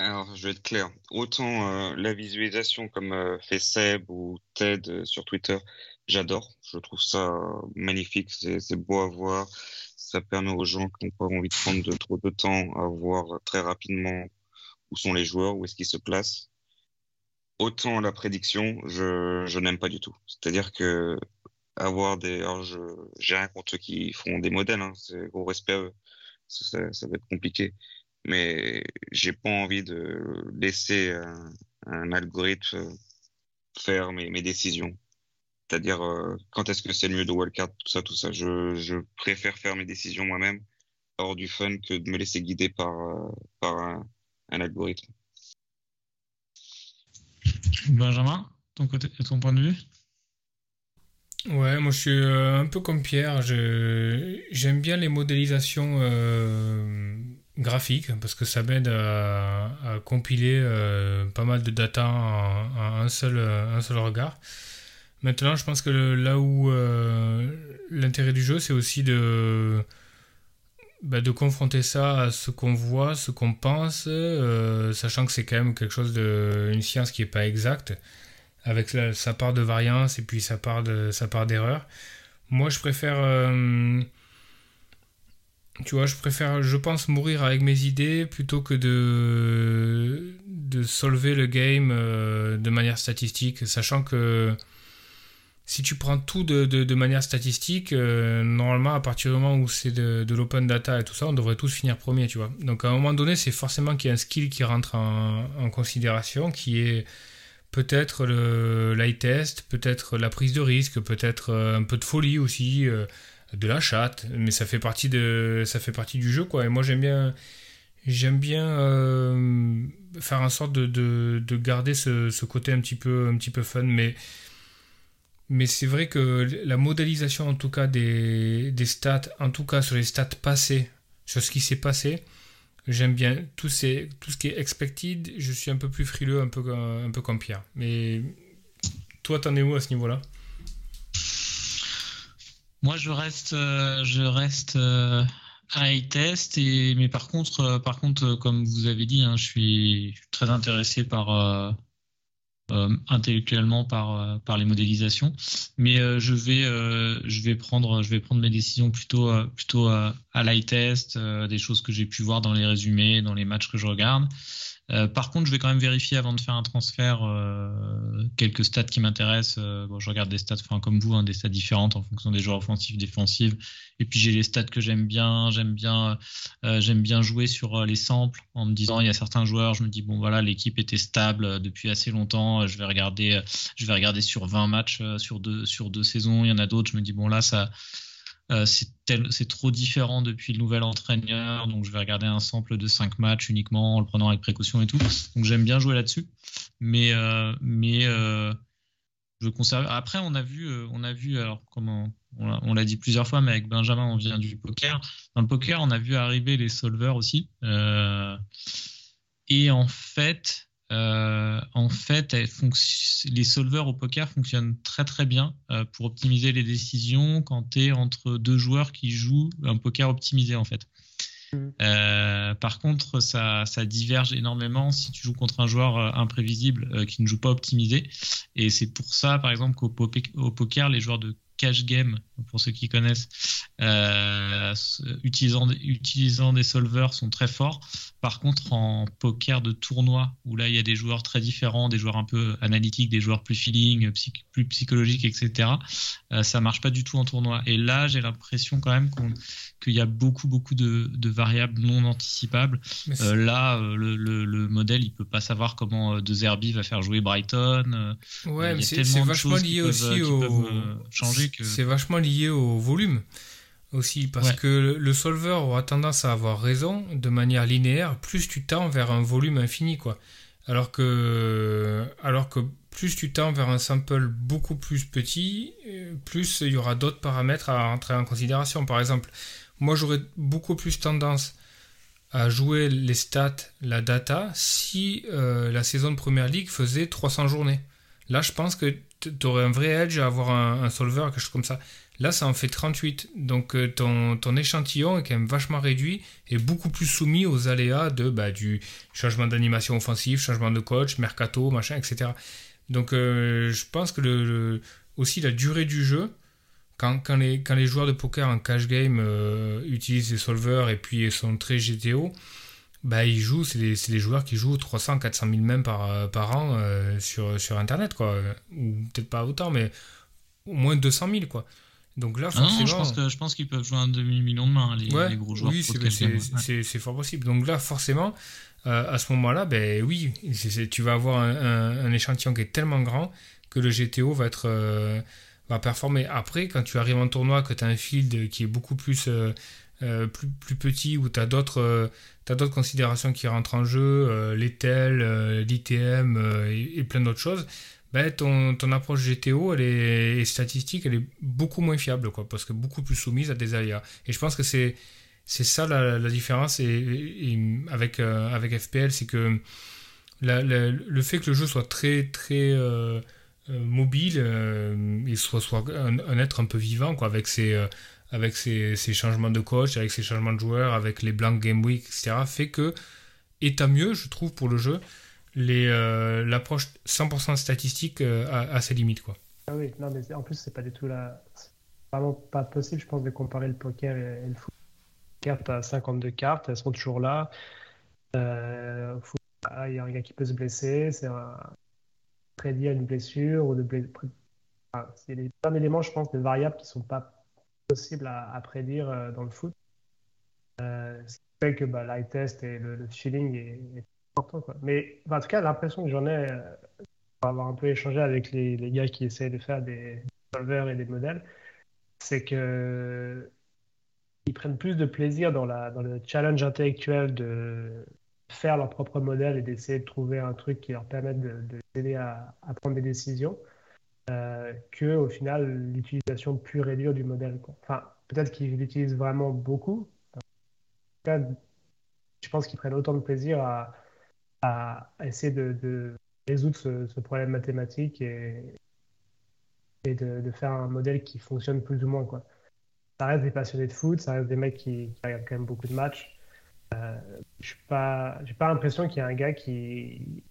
Alors, je vais être clair. Autant euh, la visualisation comme euh, fait Seb ou Ted euh, sur Twitter, j'adore. Je trouve ça euh, magnifique, c'est beau à voir. Ça permet aux gens qui n'ont pas envie de prendre de, trop de temps à voir très rapidement où sont les joueurs, où est-ce qu'ils se placent. Autant la prédiction, je, je n'aime pas du tout. C'est-à-dire que avoir des... Alors, je j'ai rien contre ceux qui font des modèles, hein, c'est gros respect à eux. Ça, ça, ça va être compliqué mais j'ai pas envie de laisser un, un algorithme faire mes, mes décisions. C'est-à-dire euh, quand est-ce que c'est le mieux de wildcard, tout ça, tout ça. Je, je préfère faire mes décisions moi-même, hors du fun, que de me laisser guider par, euh, par un, un algorithme. Benjamin, ton, côté, ton point de vue? Ouais, moi je suis euh, un peu comme Pierre. Je, j'aime bien les modélisations euh, graphiques parce que ça m'aide à, compiler euh, pas mal de data en, un seul, un seul regard. Maintenant, je pense que là où euh, l'intérêt du jeu, c'est aussi de, bah, de confronter ça à ce qu'on voit, ce qu'on pense, euh, sachant que c'est quand même quelque chose de, une science qui est pas exacte avec sa part de variance et puis sa part de sa part d'erreur. Moi, je préfère, euh, tu vois, je préfère, je pense mourir avec mes idées plutôt que de de solver le game euh, de manière statistique, sachant que si tu prends tout de, de, manière statistique, euh, normalement, à partir du moment où c'est de, de l'open data et tout ça, on devrait tous finir premier, tu vois. Donc à un moment donné, c'est forcément qu'il y a un skill qui rentre en, en considération, qui est peut-être le light test, peut-être la prise de risque, peut-être euh, un peu de folie aussi, de la chatte, mais ça fait partie de ça fait partie du jeu quoi. Et moi j'aime bien j'aime bien faire en sorte de, de, de garder ce, ce, côté un petit peu un petit peu fun, mais mais c'est vrai que la modélisation, en tout cas, des, des, stats, en tout cas sur les stats passées, sur ce qui s'est passé, j'aime bien. Tout, ces, tout ce qui est expected, je suis un peu plus frileux, un peu, un peu comme Pierre. Mais toi, t'en es où à ce niveau-là? Moi, je reste, euh, je reste euh, à test, et, mais par contre, euh, par contre, comme vous avez dit, hein, je suis très intéressé par euh, intellectuellement par euh, par les modélisations. Mais euh, je vais je vais prendre je vais prendre mes décisions plutôt plutôt à, light test des choses que j'ai pu voir dans les résumés dans les matchs que je regarde euh, par contre, je vais quand même vérifier avant de faire un transfert euh, quelques stats qui m'intéressent. Euh, bon, je regarde des stats, enfin comme vous, hein, des stats différentes en fonction des joueurs offensifs, défensifs. Et puis j'ai les stats que j'aime bien. J'aime bien, j'aime bien jouer sur les samples en me disant il y a certains joueurs, je me dis bon voilà l'équipe était stable depuis assez longtemps. Je vais regarder, je vais regarder sur 20 matchs sur deux sur deux saisons. Il y en a d'autres, je me dis bon là ça euh, c'est trop différent depuis le nouvel entraîneur, donc je vais regarder un sample de 5 matchs uniquement en le prenant avec précaution et tout. Donc j'aime bien jouer là-dessus, mais euh, mais euh, je conserve. Après, on a vu, on a vu, alors comment on l'a dit plusieurs fois, mais avec Benjamin, on vient du poker. Dans le poker, on a vu arriver les solvers aussi. et en fait, euh, en fait, les solvers au poker fonctionnent très très bien euh, pour optimiser les décisions quand tu es entre deux joueurs qui jouent un poker optimisé en fait. Mm. Euh, par contre, ça, ça, diverge énormément si tu joues contre un joueur imprévisible qui ne joue pas optimisé. Et c'est pour ça, par exemple, qu'au poker, les joueurs de cash game, pour ceux qui connaissent, euh, utilisant, utilisant des solvers sont très forts. Par contre, en poker de tournoi, où là il y a des joueurs très différents, des joueurs un peu analytiques, des joueurs plus feeling, plus psychologiques, etc., euh, ça marche pas du tout en tournoi. Et là, j'ai l'impression quand même qu'il y a beaucoup, beaucoup de, variables non anticipables. Euh, là, euh, le, modèle, il peut pas savoir comment De Zerbi va faire jouer Brighton. ouais, mais c'est vachement lié aussi au. changer C'est vachement lié au volume aussi, parce que le solver aura tendance à avoir raison de manière linéaire, plus tu tends vers un volume infini, quoi. Alors que, alors que plus tu tends vers un sample beaucoup plus petit, euh, plus il y aura d'autres paramètres à entrer en considération. Par exemple, moi j'aurais beaucoup plus tendance à jouer les stats, la data, si euh, la saison de Première Ligue faisait 300 journées. Là, je pense que tu aurais un vrai edge à avoir un, solver, quelque chose comme ça. Là, ça en fait 38. Donc euh, ton, ton, échantillon est quand même vachement réduit et beaucoup plus soumis aux aléas de, bah, du changement d'animation offensive, changement de coach, mercato, machin, etc. Donc euh, je pense que aussi la durée du jeu, quand, les, joueurs de poker en cash game euh, utilisent les solvers et puis sont très GTO, bah, ils jouent, c'est des, des, joueurs qui jouent 300, 400 000 même par, par an sur, sur Internet, quoi. Ou peut-être pas autant, mais au moins 200 000, quoi. Donc là, forcément... je pense que je pense qu'ils peuvent jouer un demi-million de mains, les, gros joueurs. Oui, c'est fort possible. Donc là, forcément, euh, à ce moment-là, ben oui, tu vas avoir un, échantillon qui est tellement grand que le GTO va être euh, va performer. Après, quand tu arrives en tournoi, que tu as un field qui est beaucoup plus euh, plus, plus, petit, où tu as d'autres d'autres considérations qui rentrent en jeu, les TEL, l'ITM et, et, plein d'autres choses ben, ton, ton, approche GTO elle est, et statistique, elle est beaucoup moins fiable, quoi, parce que beaucoup plus soumise à des aléas. Et je pense que c'est c'est ça la, différence et, avec, euh, avec FPL, c'est que le fait que le jeu soit très très euh, euh, mobile et soit, soit un, être un peu vivant, quoi, avec ses avec ses, ses, changements de coach, avec ses changements de joueurs, avec les blancs game week, etc., fait que est à mieux, je trouve, pour le jeu euh, l'approche 100% statistique euh, a, ses limites. Quoi. Ah oui, non, mais en plus, c'est pas du tout la. vraiment pas possible, je pense, de comparer le poker et, le foot. Carte à 52 cartes, elles sont toujours là. Euh, ah, il y a un gars qui peut se blesser, c'est un prédit à une blessure ou de y a des- plein d'éléments, je pense, des variables qui sont pas possibles à, prédire euh, dans le foot. Euh, ce qui fait que bah, l'eye test et le, feeling est, important. Quoi. Mais en tout cas, l'impression que j'en ai, euh, pour avoir un peu échangé avec les, gars qui essaient de faire des solvers et des modèles, c'est que ils prennent plus de plaisir dans, le challenge intellectuel de faire leur propre modèle et d'essayer de trouver un truc qui leur permette de, de à prendre des décisions euh, que au final l'utilisation pure et dure du modèle. Enfin, peut-être qu'ils l'utilisent vraiment beaucoup. En tout cas, je pense qu'ils prennent autant de plaisir à, essayer de, résoudre ce, problème mathématique et, de, faire un modèle qui fonctionne plus ou moins, quoi. Ça reste des passionnés de foot, ça reste des mecs qui, qui regardent quand même beaucoup de matchs. Euh, je j'ai pas l'impression qu'il y a un gars qui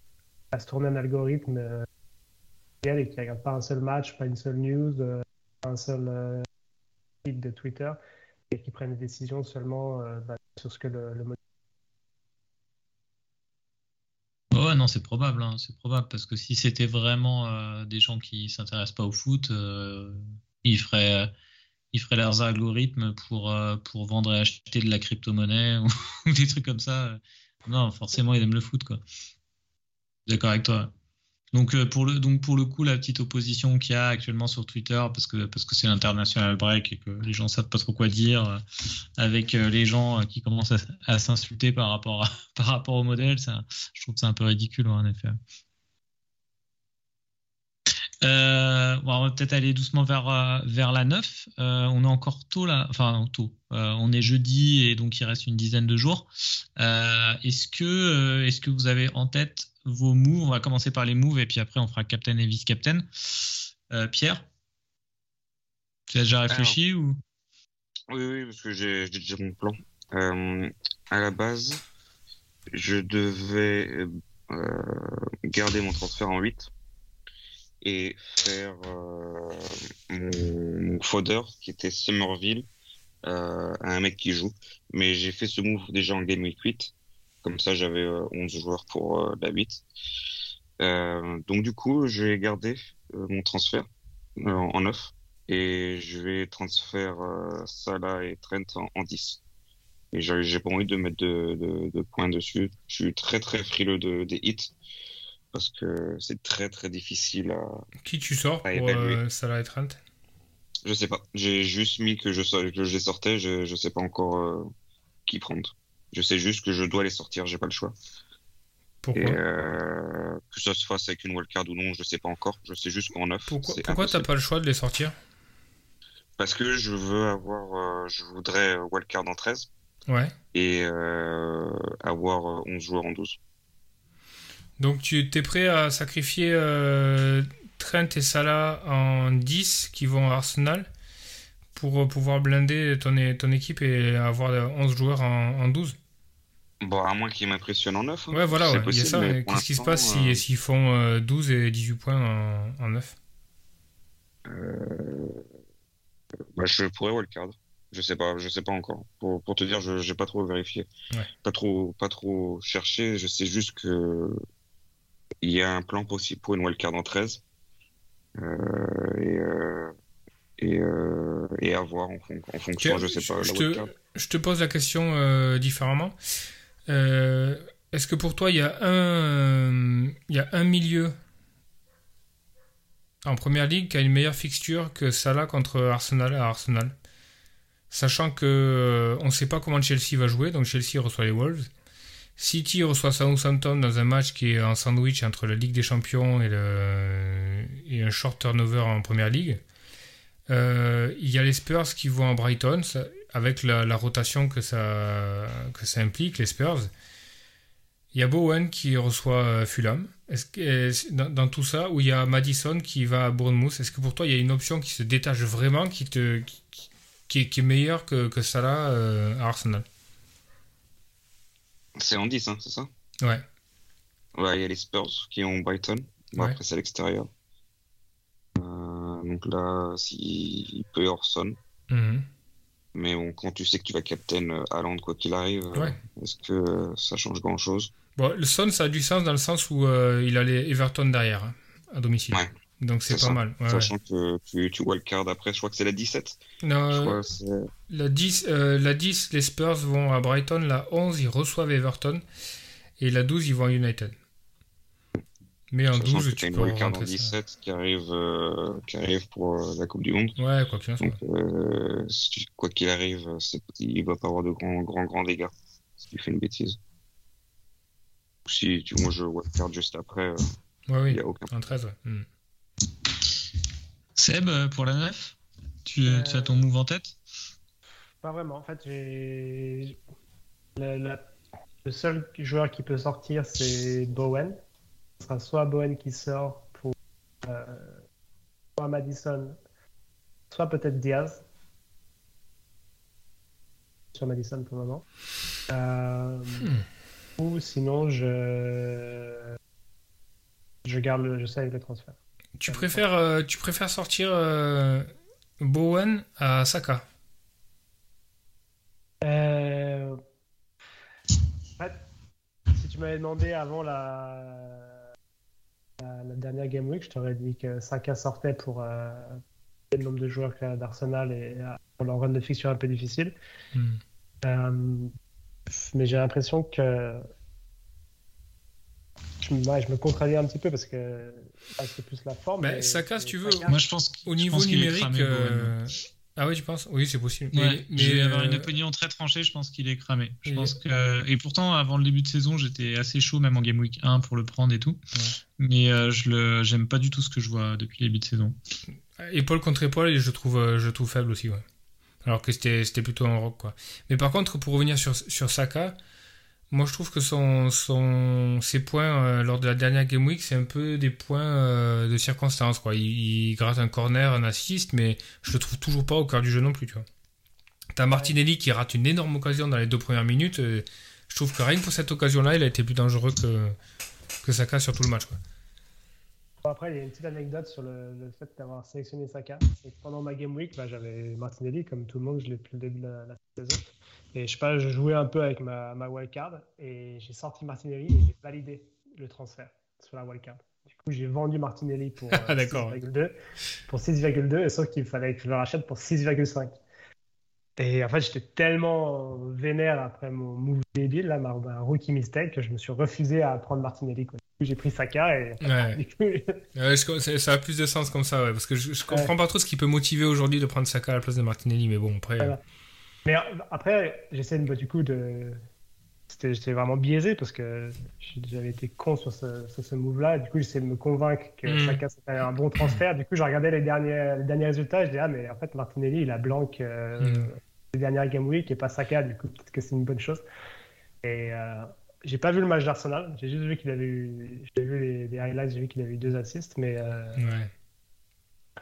va se tourner un algorithme euh, et qui regarde pas un seul match, pas une seule news, euh, pas un seul euh, feed de Twitter et qui prenne des décisions seulement euh, sur ce que le, le. Ouais, non, c'est probable, hein, c'est probable, parce que si c'était vraiment des gens qui s'intéressent pas au foot, ils feraient, ils feraient leurs algorithmes pour, pour vendre et acheter de la crypto-monnaie ou, des trucs comme ça. Non, forcément, ils aiment le foot, quoi. D'accord avec toi. Donc, euh, pour le, donc, pour le coup, la petite opposition qu'il y a actuellement sur Twitter, parce que parce que c'est l'international break et que les gens savent pas trop quoi dire, euh, avec euh, les gens qui commencent à, s'insulter par rapport par rapport au modèle, je trouve que c'est un peu ridicule, ouais, en effet. On va peut-être aller doucement vers, vers la 9. Euh, on est encore tôt là, enfin tôt. On est jeudi et donc il reste une dizaine de jours. Est-ce que, est-ce que vous avez en tête vos moves On va commencer par les moves et puis après on fera captain et vice-captain. Euh, Pierre, tu as déjà réfléchi ou? Oui, oui, parce que j'ai déjà mon plan. Euh, à la base, je devais euh, garder mon transfert en 8 et faire euh, mon, mon fodder qui était Somerville euh, à un mec qui joue. Mais j'ai fait ce move déjà en Game Week 8. Comme ça, j'avais euh, 11 joueurs pour euh, la 8. Euh, donc du coup, je vais garder euh, mon transfert euh, en 9 et je vais transférer euh, Salah et Trent en, en 10. Et j'ai j'ai pas envie de mettre de, de, de points dessus. Je suis très très frileux de, des hits parce que c'est très très difficile à. Qui tu sors pour euh, Salah et Trent? Je sais pas. J'ai juste mis que je sor- que je les sortais. Je je sais pas encore euh, qui prendre. Je sais juste que je dois les sortir. J'ai pas le choix. Pourquoi Et euh, que ça se fasse avec une wildcard ou non, je sais pas encore. Je sais juste qu'en 9 Pourquoi, pourquoi t'as pas le choix de les sortir? Parce que je veux avoir, euh, je voudrais euh, wildcard en 13 Ouais. et euh, avoir euh, 11 joueurs en 12. Donc tu t'es prêt à sacrifier Trent et Salah en 10 qui vont à Arsenal? Pour euh, pouvoir blinder ton, ton équipe et avoir euh, 11 joueurs en, en 12 Bon, à moins qu'ils m'impressionnent en 9. hein. Ouais, voilà, C'est ouais, il y a ça. mais Qu'est-ce qui se passe si- euh, s'ils font euh, 12 et 18 points en, en 9 bah, je pourrais wildcard. Je sais pas, je sais pas encore. Pour, pour te dire, je j'ai pas trop vérifié, Ouais. pas trop, pas trop cherché. Je sais juste que il y a un plan possible pour une wildcard en 13 euh, et euh, et euh, et à voir en, fon- en fonction, Ok, je sais pas, je la te-. Je pose la question euh, différemment. Euh, Est-ce que pour toi, il y, a un, il y a un milieu en première ligue qui a une meilleure fixture que Salah contre Arsenal à Arsenal? Sachant que euh, on ne sait pas comment Chelsea va jouer, donc Chelsea reçoit les Wolves. City reçoit Southampton dans un match qui est un sandwich entre la Ligue des Champions et, le, et un short turnover en première ligue. Euh, il y a les Spurs qui vont à Brighton, ça- avec la, la rotation que ça, que ça implique, les Spurs. Il y a Bowen qui reçoit euh, Fulham. Est-ce que, est-ce- dans, dans tout ça, où il y a Madison qui va à Bournemouth, est-ce que pour toi il y a une option qui se détache vraiment, qui, te, qui, qui est, qui est meilleure que, que Salah euh, à Arsenal? C'est en 10, hein, c'est ça? Ouais. Ouais, il y a les Spurs qui ont Brighton. Bon, Ouais. Après, c'est à l'extérieur. Euh, donc là, s'il il peut y avoir Son. Mhm. Mais bon, quand tu sais que tu vas captain euh, Haaland quoi qu'il arrive, euh, Ouais. est-ce que ça change grand-chose? Bon, le Son, ça a du sens dans le sens où euh, il a les Everton derrière, hein, à domicile. Ouais. Donc c'est pas mal. Sachant que tu, tu wildcard après, je crois que c'est la 17. Non, la, 10, la 10, les Spurs vont à Brighton. La 11, ils reçoivent Everton. Et la 12, ils vont à United. Mais en 12, tu peux rentrer en 17 qui arrive, euh, qui arrive pour euh, la Coupe du Monde. Ouais, quoi qu'il Donc, euh, quoi qu'il arrive, il va pas avoir de grands, grands, grands dégâts si tu fais une bêtise. Si tu, moi je faire juste après, ouais, oui. il y a aucun. En 13, ouais. Hmm. Seb, pour la 9 tu, tu, as ton move en tête? Pas vraiment. En fait, j'ai. Le seul joueur qui peut sortir, c'est Bowen sera soit Bowen qui sort pour euh, soit Madison, soit peut-être Diaz. Sur Madison pour le moment. Euh, hmm. Ou sinon, je. Je garde le, je sais avec le transfert. Tu préfères, euh, tu préfères sortir Bowen à Saka? Si tu m'avais demandé avant la, la, dernière Game Week, je t'aurais dit que Saka sortait pour euh, le nombre de joueurs d'Arsenal et pour leur run de fiction un peu difficile. Hmm. Euh, mais j'ai l'impression que je, je, me contradis un petit peu parce que c'est plus la forme. Mais Saka, si tu veux, moi je pense au niveau numérique. Ah oui, tu penses Oui, c'est possible. mais, mais avoir une opinion très tranchée, je pense qu'il est cramé. Je et... pense que et pourtant avant le début de saison, j'étais assez chaud même en game week 1 pour le prendre et tout. Mais euh, je le j'aime pas du tout ce que je vois depuis le début de saison. Épaule contre épaule, je trouve euh, je trouve faible aussi, ouais. Alors que c'était plutôt un rock quoi. Mais par contre, pour revenir sur sur Saka, moi, je trouve que son, son, ses points euh, lors de la dernière Game Week, c'est un peu des points euh, de circonstance. Quoi. Il, gratte un corner, un assist, mais je le trouve toujours pas au cœur du jeu non plus. Tu vois. T'as Martinelli qui rate une énorme occasion dans les deux premières minutes. je trouve que rien que pour cette occasion-là, il a été plus dangereux que, que Saka sur tout le match. Quoi. après, il y a une petite anecdote sur le, fait d'avoir sélectionné Saka. pendant ma Game Week, bah, j'avais Martinelli, comme tout le monde, je l'ai depuis le début de la, la saison. Et je sais pas, je jouais un peu avec ma, ma wildcard et j'ai sorti Martinelli et j'ai validé le transfert sur la wildcard. Du coup, j'ai vendu Martinelli pour 6,2 euh, pour 6,2 sauf qu'il fallait que je le rachète pour 6,5. Et en fait, j'étais tellement vénère après mon move débile, là, ma, rookie mistake, que je me suis refusé à prendre Martinelli. Quoi. Du coup, j'ai pris Saka et. Ouais. ça a plus de sens comme ça, ouais, parce que je, je comprends pas trop ce qui peut motiver aujourd'hui de prendre Saka à la place de Martinelli, mais bon, après. Mais après, j'essaie du coup de. J'étais vraiment biaisé parce que j'avais été con sur ce, ce move-là. Du coup, j'essaie de me convaincre que mm. chacun c'était un bon transfert. Du coup, j'ai regardé les derniers, les derniers résultats. Je dis, ah, mais en fait, Martinelli, il a blanc euh, mm. les dernières Game Week et pas Saka. Du coup, peut-être que c'est une bonne chose. Et euh, j'ai pas vu le match d'Arsenal. J'ai juste vu qu'il avait eu. J'ai vu les, les highlights, j'ai vu qu'il avait eu deux assists. Mais euh, ouais.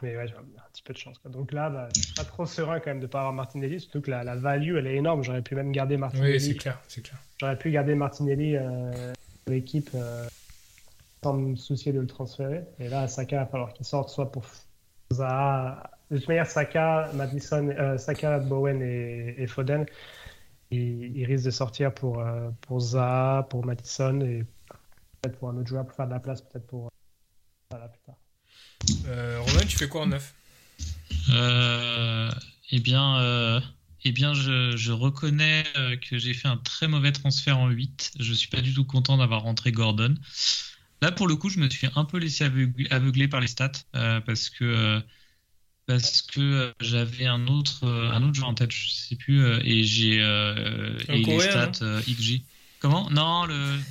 Mais ouais, j'ai un petit peu de chance. Donc là, bah, je suis pas trop serein quand même de ne pas avoir Martinelli, surtout que la, la value, elle est énorme. J'aurais pu même garder Martinelli. Oui, c'est clair, c'est clair. J'aurais pu garder Martinelli euh, l'équipe euh, sans me soucier de le transférer. Et là, Saka, il va falloir qu'il sorte soit pour Zaha. De toute manière, Saka, Madison, euh, Saka, Bowen et, Foden, ils, risquent de sortir pour, pour Zaha, pour Madison et peut-être pour un autre joueur pour faire de la place, peut-être pour. Voilà, plus tard. Euh, Romain, tu fais quoi en neuf? Euh, Eh bien, euh, eh bien je, je reconnais euh, que j'ai fait un très mauvais transfert en 8. Je suis pas du tout content d'avoir rentré Gordon. Là, pour le coup, je me suis un peu laissé aveugler, par les stats parce que parce que j'avais un autre un autre joueur en tête, je sais plus, et j'ai et les stats XG. Non,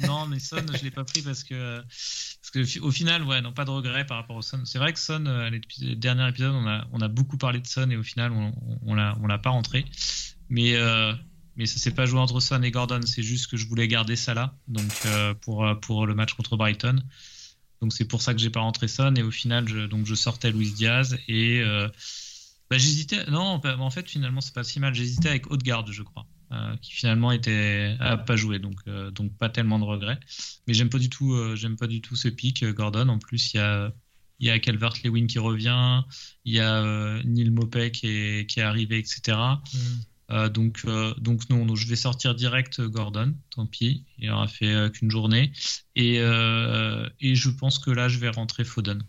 non, mais Son, je l'ai pas pris parce que parce que final, ouais, non, pas de regret par rapport au Son. C'est vrai que Son, euh, le dernier épisode, on a on a beaucoup parlé de Son et au final, on on l'a on l'a pas rentré. Mais euh, mais ça s'est pas joué entre Son et Gordon. C'est juste que je voulais garder ça là, donc euh, pour pour le match contre Brighton. Donc c'est pour ça que j'ai pas rentré Son et au final, je, donc je sortais Luis Diaz et bah, j'hésitais. Non, en fait, finalement, c'est pas si mal. J'hésitais avec Haute-Garde, je crois. Euh, qui finalement était a pas joué donc euh, donc pas tellement de regrets. Mais j'aime pas du tout euh, j'aime pas du tout ce pic Gordon. En plus il y a il y a Calvert Lewin qui revient il y a Neil Mopé qui est, qui est arrivé etc mm. donc donc non, je vais sortir direct Gordon. Tant pis il aura fait qu'une journée. Et et je pense que là je vais rentrer Foden.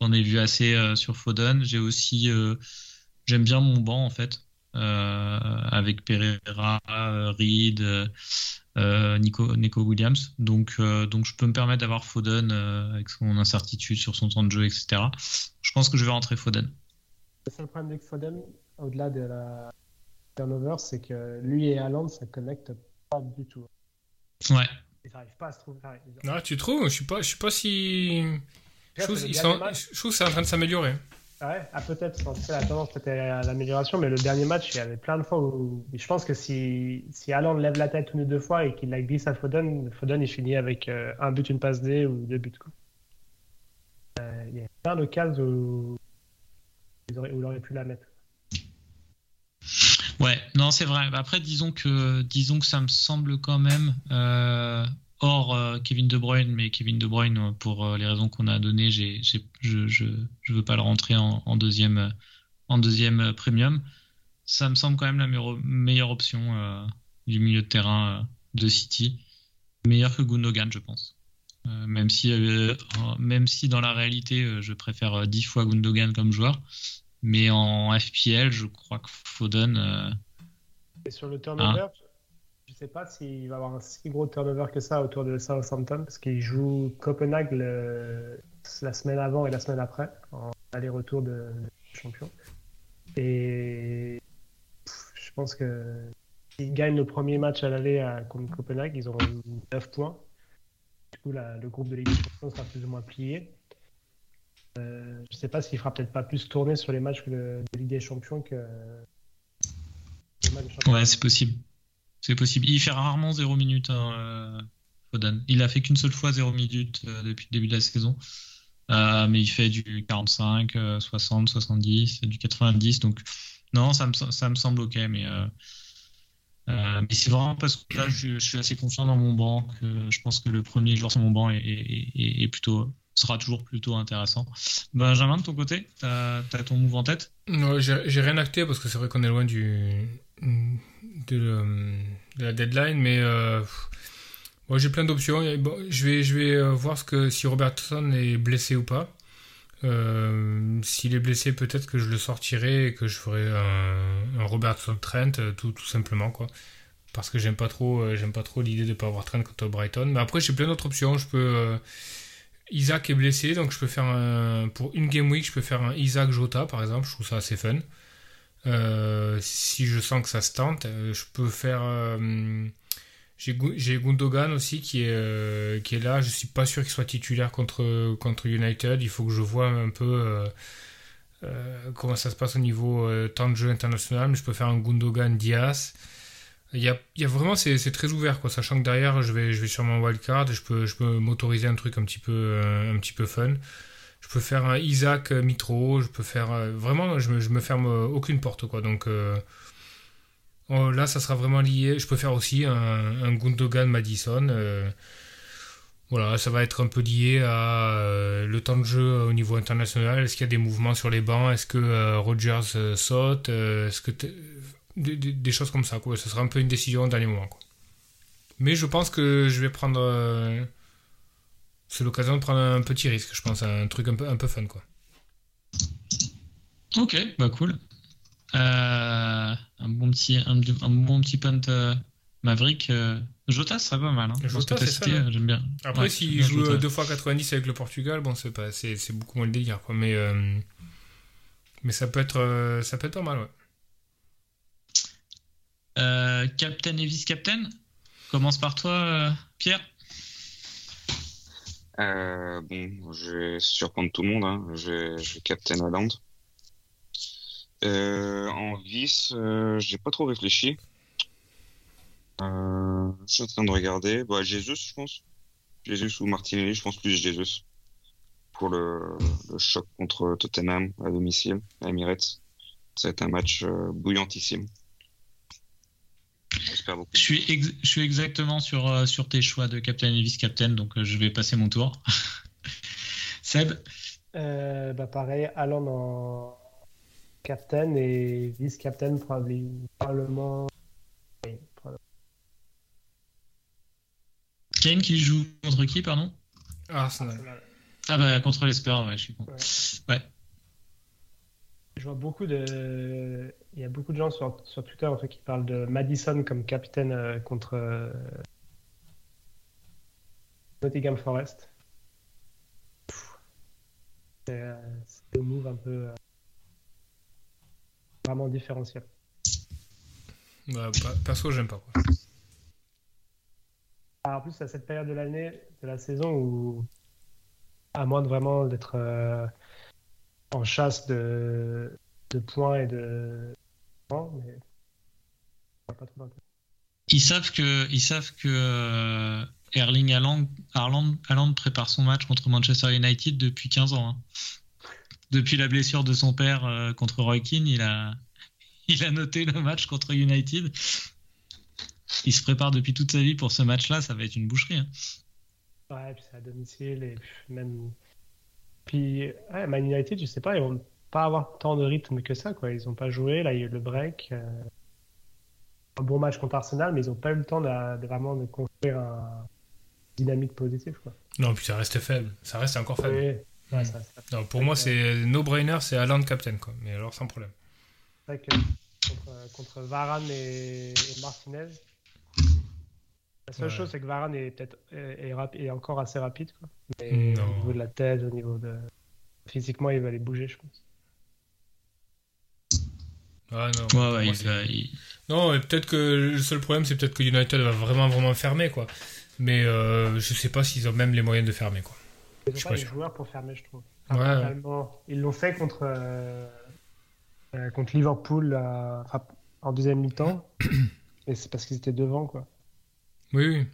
J'en ai vu assez sur Foden. J'ai aussi, j'aime bien mon banc en fait, avec Pereira, Reed, Nico, Nico Williams. Donc, donc je peux me permettre d'avoir Foden avec son incertitude sur son temps de jeu, etc. Je pense que je vais rentrer Foden. Le seul problème avec Foden, au-delà de la turnover, c'est que lui et Haaland, ça connecte pas du tout. Ouais. Ils n'arrivent pas à se trouver. Non, tu trouves Je suis pas, je suis pas si. Je trouve, que c'est en train de s'améliorer. Ouais, ah, peut-être. En tout cas, la tendance à l'amélioration, mais le dernier match, il y avait plein de fois où. Je pense que si, si lève la tête une ou deux fois et qu'il la glisse à Foden, Foden, il finit avec euh, un but, une passe D ou deux buts. Euh, il y a plein de cas où, où il aurait pu la mettre. Ouais, non, c'est vrai. Après, disons que, disons que ça me semble quand même, euh, hors euh, Kevin De Bruyne, mais Kevin De Bruyne, euh, pour les raisons qu'on a données, je, je, je, veux pas le rentrer en, deuxième, en deuxième premium. Ça me semble quand même la meilleure, option du milieu de terrain de City. Meilleur que Gundogan, je pense. même, si, même si dans la réalité, je préfère dix fois Gundogan comme joueur. Mais en FPL, je crois que Foden. Euh, Et sur le turnover, hein ne sais pas s'il va avoir un si gros turnover que ça autour de Southampton, parce qu'il joue Copenhague la semaine avant et la semaine après, en aller-retour de, champion. Et je pense que s'ils gagnent le premier match à l'aller contre Copenhague, ils auront 9 points. Du coup, le groupe de Ligue des sera plus ou moins plié. Euh, je sais pas s'il fera peut-être pas plus tourner sur les matchs de, Ligue des Champions que. ouais, c'est possible. C'est possible. Il fait rarement 0 minutes, hein, euh, Foden. Il a fait qu'une seule fois 0 minutes euh, depuis le début de la saison. mais il fait du 45, 60, 70, du 90. Donc, non, ça me, ça me semble ok. Mais, mais c'est vraiment parce que là, je, suis assez confiant dans mon banc que je pense que le premier joueur sur mon banc est, est plutôt, sera toujours plutôt intéressant. Benjamin, de ton côté, tu as, ton move en tête? Non, j'ai rien acté parce que c'est vrai qu'on est loin du, de, la deadline, mais euh, j'ai plein d'options. je vais, je vais euh, voir ce que, si Robertson est blessé ou pas. Euh, s'il est blessé, peut-être que je le sortirai et que je ferai un, Robertson Trent, tout, simplement quoi parce que j'aime pas trop l'idée de pas avoir Trent contre Brighton mais après j'ai plein d'autres options je peux Isaac est blessé, donc je peux faire un, pour une game week, je peux faire un Isaac Jota par exemple, je trouve ça assez fun. Euh, si je sens que ça se tente, euh, je peux faire. Euh, j'ai Gundogan aussi qui est, là. Je suis pas sûr qu'il soit titulaire contre, contre United. Il faut que je vois un peu comment ça se passe au niveau temps de jeu international. Mais je peux faire un Gundogan Diaz. Il y a, vraiment, c'est, très ouvert. Sachant que derrière, je vais, je vais sur mon wildcard je peux, je peux m'autoriser un truc un petit peu, un petit peu fun. Je peux faire un Isaac euh, Mitro, je peux faire, euh, vraiment, je me, me ferme aucune porte, quoi. Donc, oh, là, ça sera vraiment lié. Je peux faire aussi un, un Gundogan Madison. voilà, ça va être un peu lié à le temps de jeu au niveau international. Est-ce qu'il y a des mouvements sur les bancs? Est-ce que Rogers saute? Est-ce que des, choses comme ça. Quoi. Ce sera un peu une décision au dernier moment. Mais je pense que je vais prendre. Euh, c'est l'occasion de prendre un petit risque, je pense, un truc un peu, un peu fun. Quoi. Ok, bah cool. Euh, un, bon petit, un, bon petit punt euh, Maverick. Jota, ça va mal. Hein. Jota, c'est hein. j'aime bien. Après, s'il joue 2 fois 90 avec le Portugal, bon, c'est, pas, c'est, c'est beaucoup moins le délire. Quoi. Mais, mais ça, peut être, ça peut être pas mal, ouais. Euh, captain et vice-captain? Commence par toi, euh, Pierre. Euh, bon, je vais surprendre tout le monde. Hein. Je, vais, je Captain Holland. en vice, j'ai pas trop réfléchi. je suis en train de regarder. Bah, Jésus, je pense. Jésus ou Martinelli, je pense plus Jésus. Pour le, choc contre Tottenham à domicile, à Emirates. Ça va être un match bouillantissime. Je suis, je suis exactement sur, euh, sur tes choix de captain et vice-captain, donc euh, je vais passer mon tour. Seb euh, bah Pareil, Alan en captain et vice-captain probablement. Kane qui joue contre qui, pardon? Arsenal. Ah bah contre les Spurs, ouais, je suis con. Ouais. Je vois beaucoup de. Il y a beaucoup de gens sur, sur Twitter en fait, qui parlent de Madison comme capitaine euh, contre euh, Nottingham Forest. C'est euh, un move un peu euh, vraiment différentiel. Bah, perso, j'aime pas. Quoi. Ah, en plus, à cette période de l'année, de la saison où, à moins de vraiment d'être euh, en chasse de, de points et de. Non, mais... Ils savent que, ils savent que euh, Erling Haaland, Haaland, Haaland prépare son match contre Manchester United depuis 15 ans. hein. Depuis la blessure de son père euh, contre Roy Keane, il a, il a noté le match contre United. Il se prépare depuis toute sa vie pour ce match-là, ça va être une boucherie. hein. Ouais, puis c'est à domicile et puis même. Puis, ouais, Man United, je sais pas, ils vont pas avoir tant de rythme que ça, quoi. Ils ont pas joué, là, il y a eu le break. euh, Un bon match contre Arsenal, mais ils ont pas eu le temps de, de vraiment de construire un dynamique positive, quoi. Non, puis ça reste faible. Ça reste encore faible. Oui, ouais, ça- ça- Non, pour moi, c'est no-brainer, c'est Haaland captain. Quoi. Mais alors, sans problème. C'est vrai que contre, contre Varane et, et Martinez, la seule Ouais. chose, c'est que Varane est peut-être est, est rap- est encore assez rapide, quoi. Mais Non. au niveau de la tête, au niveau de. Physiquement, il va aller bouger, je pense. Ah, non, Ouais, pour ouais, moi, il c'est- va- il- Non, et peut-être que le seul problème, c'est peut-être que United va vraiment, vraiment fermer. quoi. Mais euh, je sais pas s'ils ont même les moyens de fermer. quoi. Ils n'ont pas pas les sûr. joueurs pour fermer, je trouve. Ouais, Ils l'ont fait contre, euh, euh, contre Liverpool euh, en deuxième mi-temps. Et c'est parce qu'ils étaient devant, quoi. Oui, oui.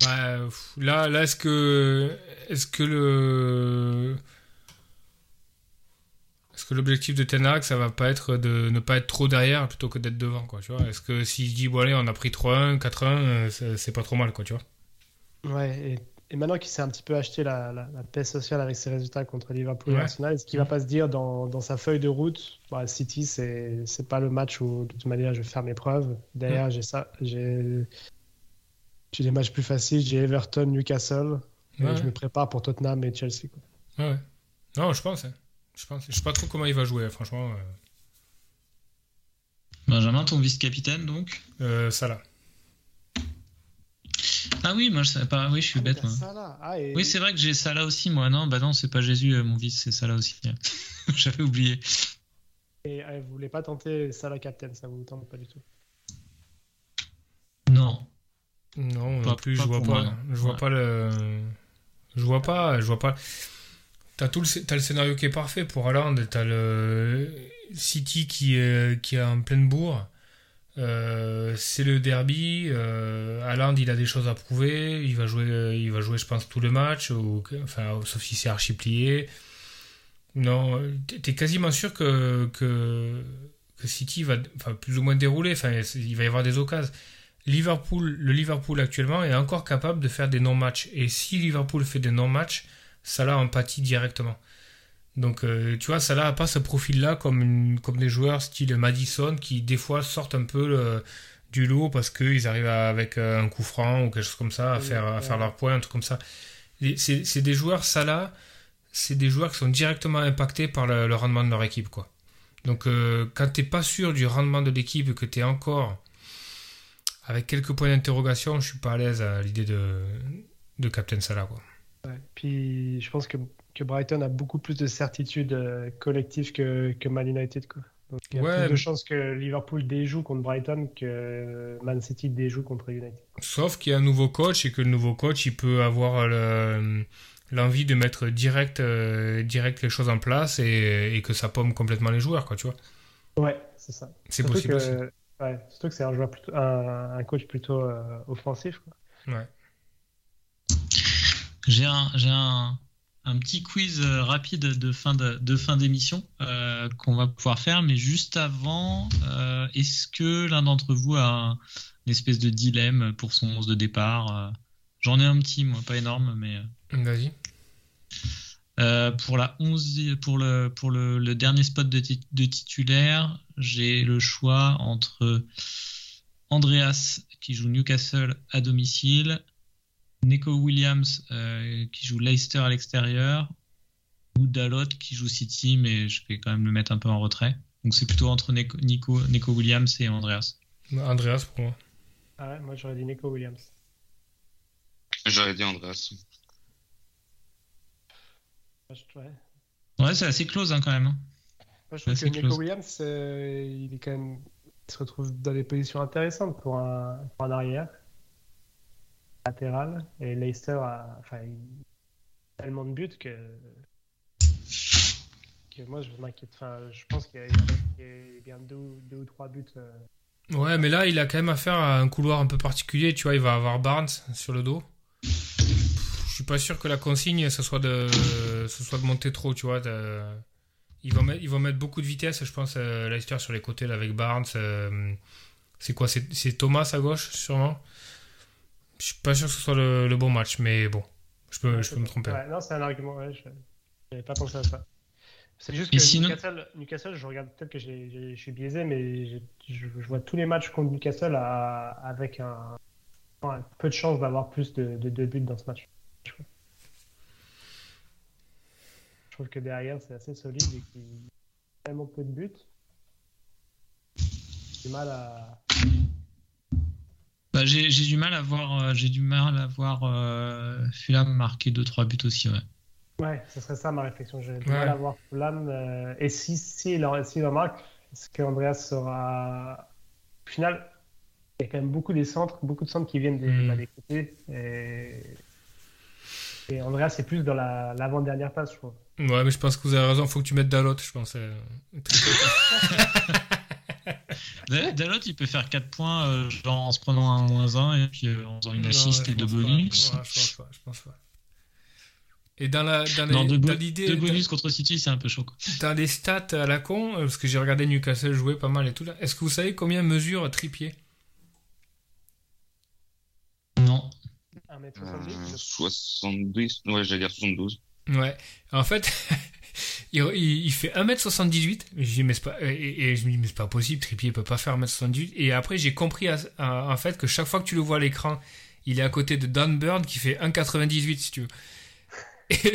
Bah, là, est-ce que, est-ce que le. Est-ce que l'objectif de Ten Hag, ça va pas être de ne pas être trop derrière plutôt que d'être devant, quoi, tu vois? Est-ce que s'il dit, bon allez, on a pris 3-1, 4-1, euh, c'est pas trop mal, quoi, tu vois? Ouais, et, et maintenant qu'il s'est un petit peu acheté la, la, la paix sociale avec ses résultats contre Liverpool et Ouais. Arsenal, est-ce qu'il va pas se dire dans, dans sa feuille de route, bah, City, c'est c'est pas le match où de toute manière je vais faire mes preuves. Derrière, j'ai ça, j'ai j'ai des matchs plus faciles, j'ai Everton, Newcastle, et Ouais. je me prépare pour Tottenham et Chelsea. Quoi. Ouais, ouais. Non, je pense. hein. Je pense. Je sais pas trop comment il va jouer, franchement. euh, Benjamin, ton vice-capitaine, donc? Euh, Salah. Ah oui, moi je savais pas. Oui, je suis Ah, bête. moi. ça. Ah, et- Oui, c'est vrai que j'ai ça là aussi, moi. Non, bah non, c'est pas Jésus, euh, mon vice, c'est ça là aussi. J'avais oublié. Et euh, vous voulez pas tenter Salah Captain, ça vous tente pas du tout? Non. Non, Pas- non plus, pas je vois pas. moi, non. je vois Ouais. pas le. Je vois pas. Je vois pas. T'as tout le, t'as le scénario qui est parfait pour Haaland. T'as le City qui est, qui est en pleine bourre. Euh, c'est le derby. Euh, il a des choses à prouver. Il va jouer, il va jouer, je pense, tout le match. Enfin, sauf si c'est archi plié. Non, t'es quasiment sûr que, que, City va, enfin, plus ou moins dérouler. Enfin, il va y avoir des occasions. Liverpool, le Liverpool actuellement est encore capable de faire des non-matchs. Et si Liverpool fait des non-matchs, Salah en pâtit directement. Donc, euh, tu vois, Salah n'a pas ce profil-là comme, une- comme des joueurs style Madison qui, des fois, sortent un peu le- du lot parce qu'ils arrivent à- avec euh, un coup franc ou quelque chose comme ça à Oui, faire, à faire leur point, un truc comme ça. C'est c'est des joueurs, Salah, c'est des joueurs qui sont directement impactés par le, le rendement de leur équipe, quoi. Donc, euh, quand t'es pas sûr du rendement de l'équipe et que tu es encore avec quelques points d'interrogation, je suis pas à l'aise à l'idée de, de Captain Salah, quoi. Ouais. Puis je pense que, que Brighton a beaucoup plus de certitude euh, collective que, que Man United. Quoi. Donc il y a Ouais, plus de chances que Liverpool déjoue contre Brighton que Man City déjoue contre United. Sauf qu'il y a un nouveau coach et que le nouveau coach, il peut avoir le- l'envie de mettre direct, euh, direct les choses en place et, et que ça pomme complètement les joueurs, quoi, tu vois. Ouais, c'est ça. C'est possible que. Ouais, surtout que c'est un, joueur plutôt, un, un coach plutôt euh, offensif. Quoi. Ouais. J'ai un, j'ai un, un petit quiz euh, rapide de fin de, de fin d'émission euh, qu'on va pouvoir faire, mais juste avant, euh, est-ce que l'un d'entre vous a un, une espèce de dilemme pour son 11 de départ J'en ai un petit, moi, pas énorme, mais Vas-y. euh, pour la 11, pour le pour le, le dernier spot de, tit- de titulaire, j'ai le choix entre Andreas qui joue Newcastle à domicile Neko Williams euh, qui joue Leicester à l'extérieur ou Dalot qui joue City, mais je vais quand même le mettre un peu en retrait. Donc c'est plutôt entre Nico, Nico, Nico Williams et Andreas. Andreas pour moi. Ah ouais, moi j'aurais dit Nico Williams. J'aurais dit Andreas. Ouais, Ouais, c'est assez close hein, quand même. hein. Moi, je trouve que Nico close. Williams, euh, il est quand même, il se retrouve dans des positions intéressantes pour un, pour un arrière latéral. Et Leicester a, tellement de buts que, que moi je m'inquiète. Enfin, je pense qu'il y y a bien deux, ou- trois buts. euh. Ouais, mais là, il a quand même affaire à un couloir un peu particulier. Tu vois, il va avoir Barnes sur le dos. Je suis pas sûr que la consigne, ce soit de, ce soit de monter trop, tu vois. Ils, vont mettre, ils vont mettre beaucoup de vitesse, je pense, euh, Leicester sur les côtés, là, avec Barnes. euh, C'est quoi c'est Thomas à gauche, sûrement? Je suis pas sûr que ce soit le, le bon match, mais bon, je peux, je peux me tromper. Ouais, non, c'est un argument. Ouais, je n'avais pas pensé à ça. C'est juste que sinon- Newcastle, Newcastle, je regarde peut-être que je suis biaisé, mais je, je vois tous les matchs contre Newcastle à- avec un, un peu de chance d'avoir plus de, de, de buts dans ce match. Je trouve. Je trouve que derrière, c'est assez solide et qu'il y a tellement peu de buts. J'ai du mal à. Bah, j'ai j'ai du mal à voir, euh, j'ai du mal à voir euh, Fulham marquer 2-3 buts aussi. Ouais. Ouais, ce serait ça ma réflexion. J'ai du Ouais. mal à voir Fulham. euh, et si, si il en, s'il en marque, est-ce qu'Andreas sera. Au final, il y a quand même beaucoup des centres, beaucoup de centres qui viennent des, Mm. bah, des côtés. Et, et Andreas est plus dans la- l'avant-dernière passe, je trouve. Ouais, mais je pense que vous avez raison, faut que tu mettes Dalot, je pense. Da- Dalot, il peut faire 4 points euh, genre en se prenant un moins 1 et puis euh, en faisant une Non, assist je et deux pas. bonus. Ouais, je pense pas, je pense pas. Et dans la, dans, les- Non, deux, dans bo- l'idée, deux dans- bonus contre City, c'est un peu chaud. quoi. dans les stats à la con, euh, parce que j'ai regardé Newcastle jouer pas mal et tout là. Est-ce que vous savez combien mesure Trippier? Non. 1m70 Euh, 72, ouais, j'allais dire 72. Ouais. En fait, il, fait 1m78. Je dis, mais c'est pas, et, et je me dis, mais c'est pas possible, Trippier peut pas faire 1m78. Et après, j'ai compris en fait que chaque fois que tu le vois à l'écran, il est à côté de Dan Burn qui fait 1m98 si tu veux. Et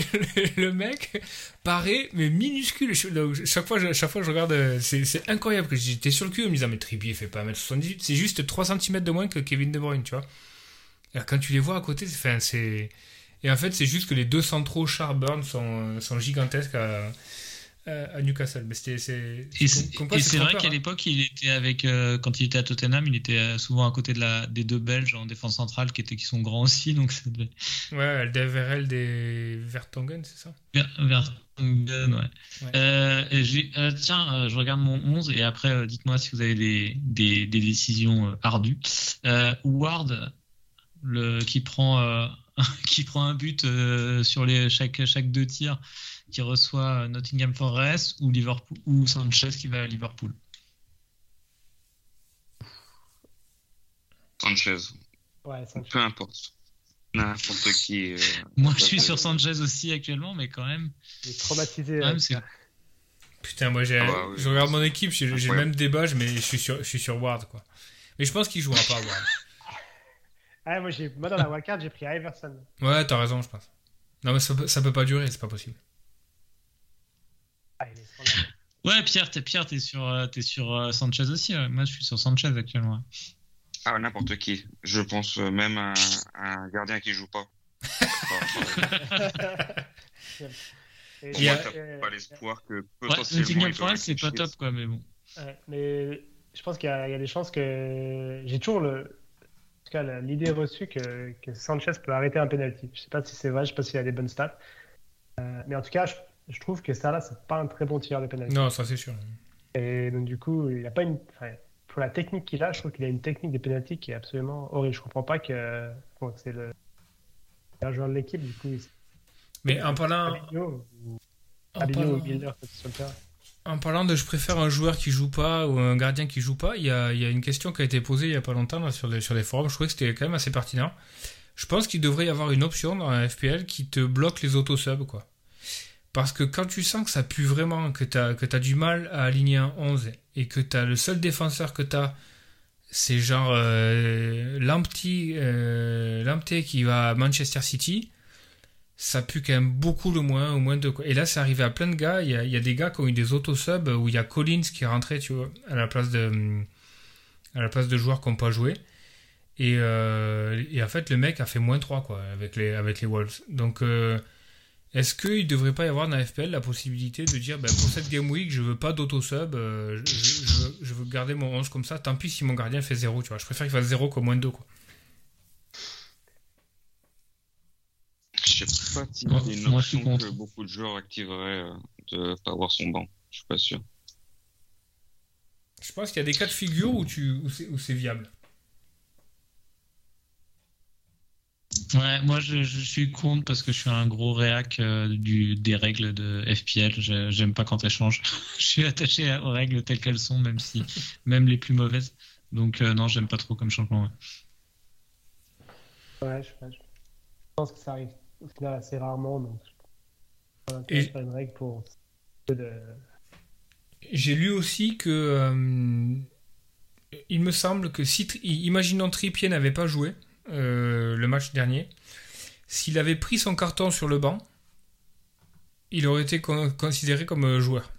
le, mec paraît mais minuscule. Je- chaque fois, je, chaque fois je regarde, c'est incroyable que j'étais sur le cul en me disant mais Trippier fait pas 1m78, c'est juste 3 cm de moins que Kevin De Bruyne, tu vois. Alors, quand tu les vois à côté, c'est et en fait, c'est juste que les deux centraux Charburn sont, euh, sont gigantesques à, Newcastle. Mais c'était, c'est, Et c'est vrai qu'à hein. l'époque, il était avec, euh, quand il était à Tottenham, il était euh, souvent à côté de la, des deux Belges en défense centrale qui, étaient, qui sont grands aussi. Donc ça devait- Ouais, Alderweireld des Vertonghen, c'est ça? Ver- Vertonghen, ouais. Euh, euh, tiens, je regarde mon 11 et après, dites-moi si vous avez des, des, des décisions ardues. Ward, le, qui, prend, qui prend un but euh, sur les, chaque, chaque deux tirs, qui reçoit Nottingham Forest ou, Liverpool, ou Sanchez qui va à Liverpool. Sanchez, Ouais, ça peu importe. N'importe qui. euh, Moi, je suis sur Sanchez aussi actuellement, mais quand même, il est traumatisé. quand même euh, c'est Putain, moi, j'ai, Ah bah oui. je regarde mon équipe, j'ai, j'ai le même débat, mais je suis sur, je suis sur Ward, quoi. Mais je pense qu'il jouera pas, Ward. Ah, moi, j'ai, moi, dans la wildcard, j'ai pris Iverson. Ouais, t'as raison, je pense. Non, mais ça, peut- ça peut pas durer, c'est pas possible. Ah, il est scandaleux. Ouais, Pierre, t'es Pierre, t'es sur, euh, t'es sur euh, Sanchez aussi. ouais. Moi, je suis sur Sanchez actuellement. Ah, n'importe qui. Je pense euh, même à, à un gardien qui joue pas. Et- Pour Il y a- moi, t'as euh, pas l'espoir que Ouais, potentiellement. Nottingham il Forest, c'est pas top, quoi, mais bon. Ouais, mais je pense qu'il y, a il y a des chances que. J'ai toujours le. En tout cas, l'idée reçue que, que Sanchez peut arrêter un penalty. Je sais pas si c'est vrai, je sais pas s'il a des bonnes stats. Euh, mais en tout cas, je, je trouve que ça là, c'est pas un très bon tireur de penalty. Non, ça c'est sûr. Et donc, du coup, il a pas une. enfin, pour la technique qu'il a, je trouve qu'il a une technique des penalties qui est absolument horrible. Je comprends pas que. Bon, c'est le. un joueur de l'équipe, du coup. Mais Fabinho ou en Fabinho ou parlant, En parlant de je préfère un joueur qui joue pas ou un gardien qui joue pas, il y a, une question qui a été posée il y a pas longtemps sur, les, forums. Je trouvais que c'était quand même assez pertinent. Je pense qu'il devrait y avoir une option dans un FPL qui te bloque les autosubs, quoi. Parce que quand tu sens que ça pue vraiment, que tu du mal à aligner un 11 et que tu le seul défenseur que tu c'est genre euh, euh, qui va à Manchester City, ça pue quand même beaucoup le moins, au moins de. Et là, c'est arrivé à plein de gars. Il y a, des gars qui ont eu des autosubs où il y a Collins qui est rentré, tu vois, à la place de, à la place de joueurs qui n'ont pas joué. Et, euh, et en fait, le mec a fait moins 3 quoi, avec les, avec les Wolves. Donc, euh, est-ce qu'il ne devrait pas y avoir dans la FPL la possibilité de dire ben, pour cette Game Week, je veux pas d'auto-sub, euh, je, veux, garder mon 11 comme ça, tant pis si mon gardien fait 0, tu vois. Je préfère qu'il fasse 0 qu'au moins 2, quoi. Sais pas si c'est une option que beaucoup de joueurs activeraient euh, de pas avoir son banc. Je suis pas sûr. Je pense qu'il y a des cas de figure où, tu, où, c'est, où c'est viable. Ouais, moi je, je suis contre parce que je suis un gros réac euh, du, des règles de FPL. Je- J'aime pas quand elles changent. je suis attaché aux règles telles qu'elles sont, même si même les plus mauvaises. Donc euh, non, j'aime pas trop comme changement. ouais. Je pense que ça arrive au final assez rarement. Donc, je pense Et- que faire une règle pour peu de. J'ai lu aussi que. euh, il me semble que si. Imaginons Trippier n'avait pas joué euh, le match dernier, s'il avait pris son carton sur le banc, il aurait été con- considéré comme euh, joueur.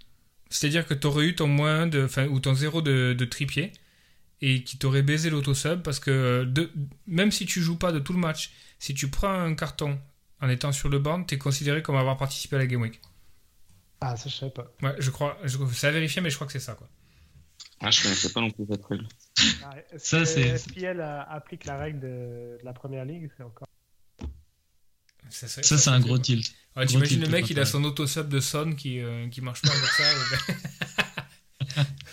C'est-à-dire que tu aurais eu ton moins de. Enfin, ou ton zéro de, de Trippier et qui t'aurait baisé l'autosub parce que de, même si tu joues pas de tout le match, si tu prends un carton en étant sur le banc, tu es considéré comme avoir participé à la Game Week. Ah, ça, je sais pas. Ouais, je crois. Je, c'est à vérifier, mais je crois que c'est ça, quoi. Ah, je connaissais pas non plus cette règle. Ah, est-ce Ça, c'est- FPL a- applique la règle de, de la première ligue C'est encore? Ça, c'est- Ça, c'est un gros tilt. Ouais, T'imagines le mec, il a son autosub de Son qui, euh, qui marche pas avec ça.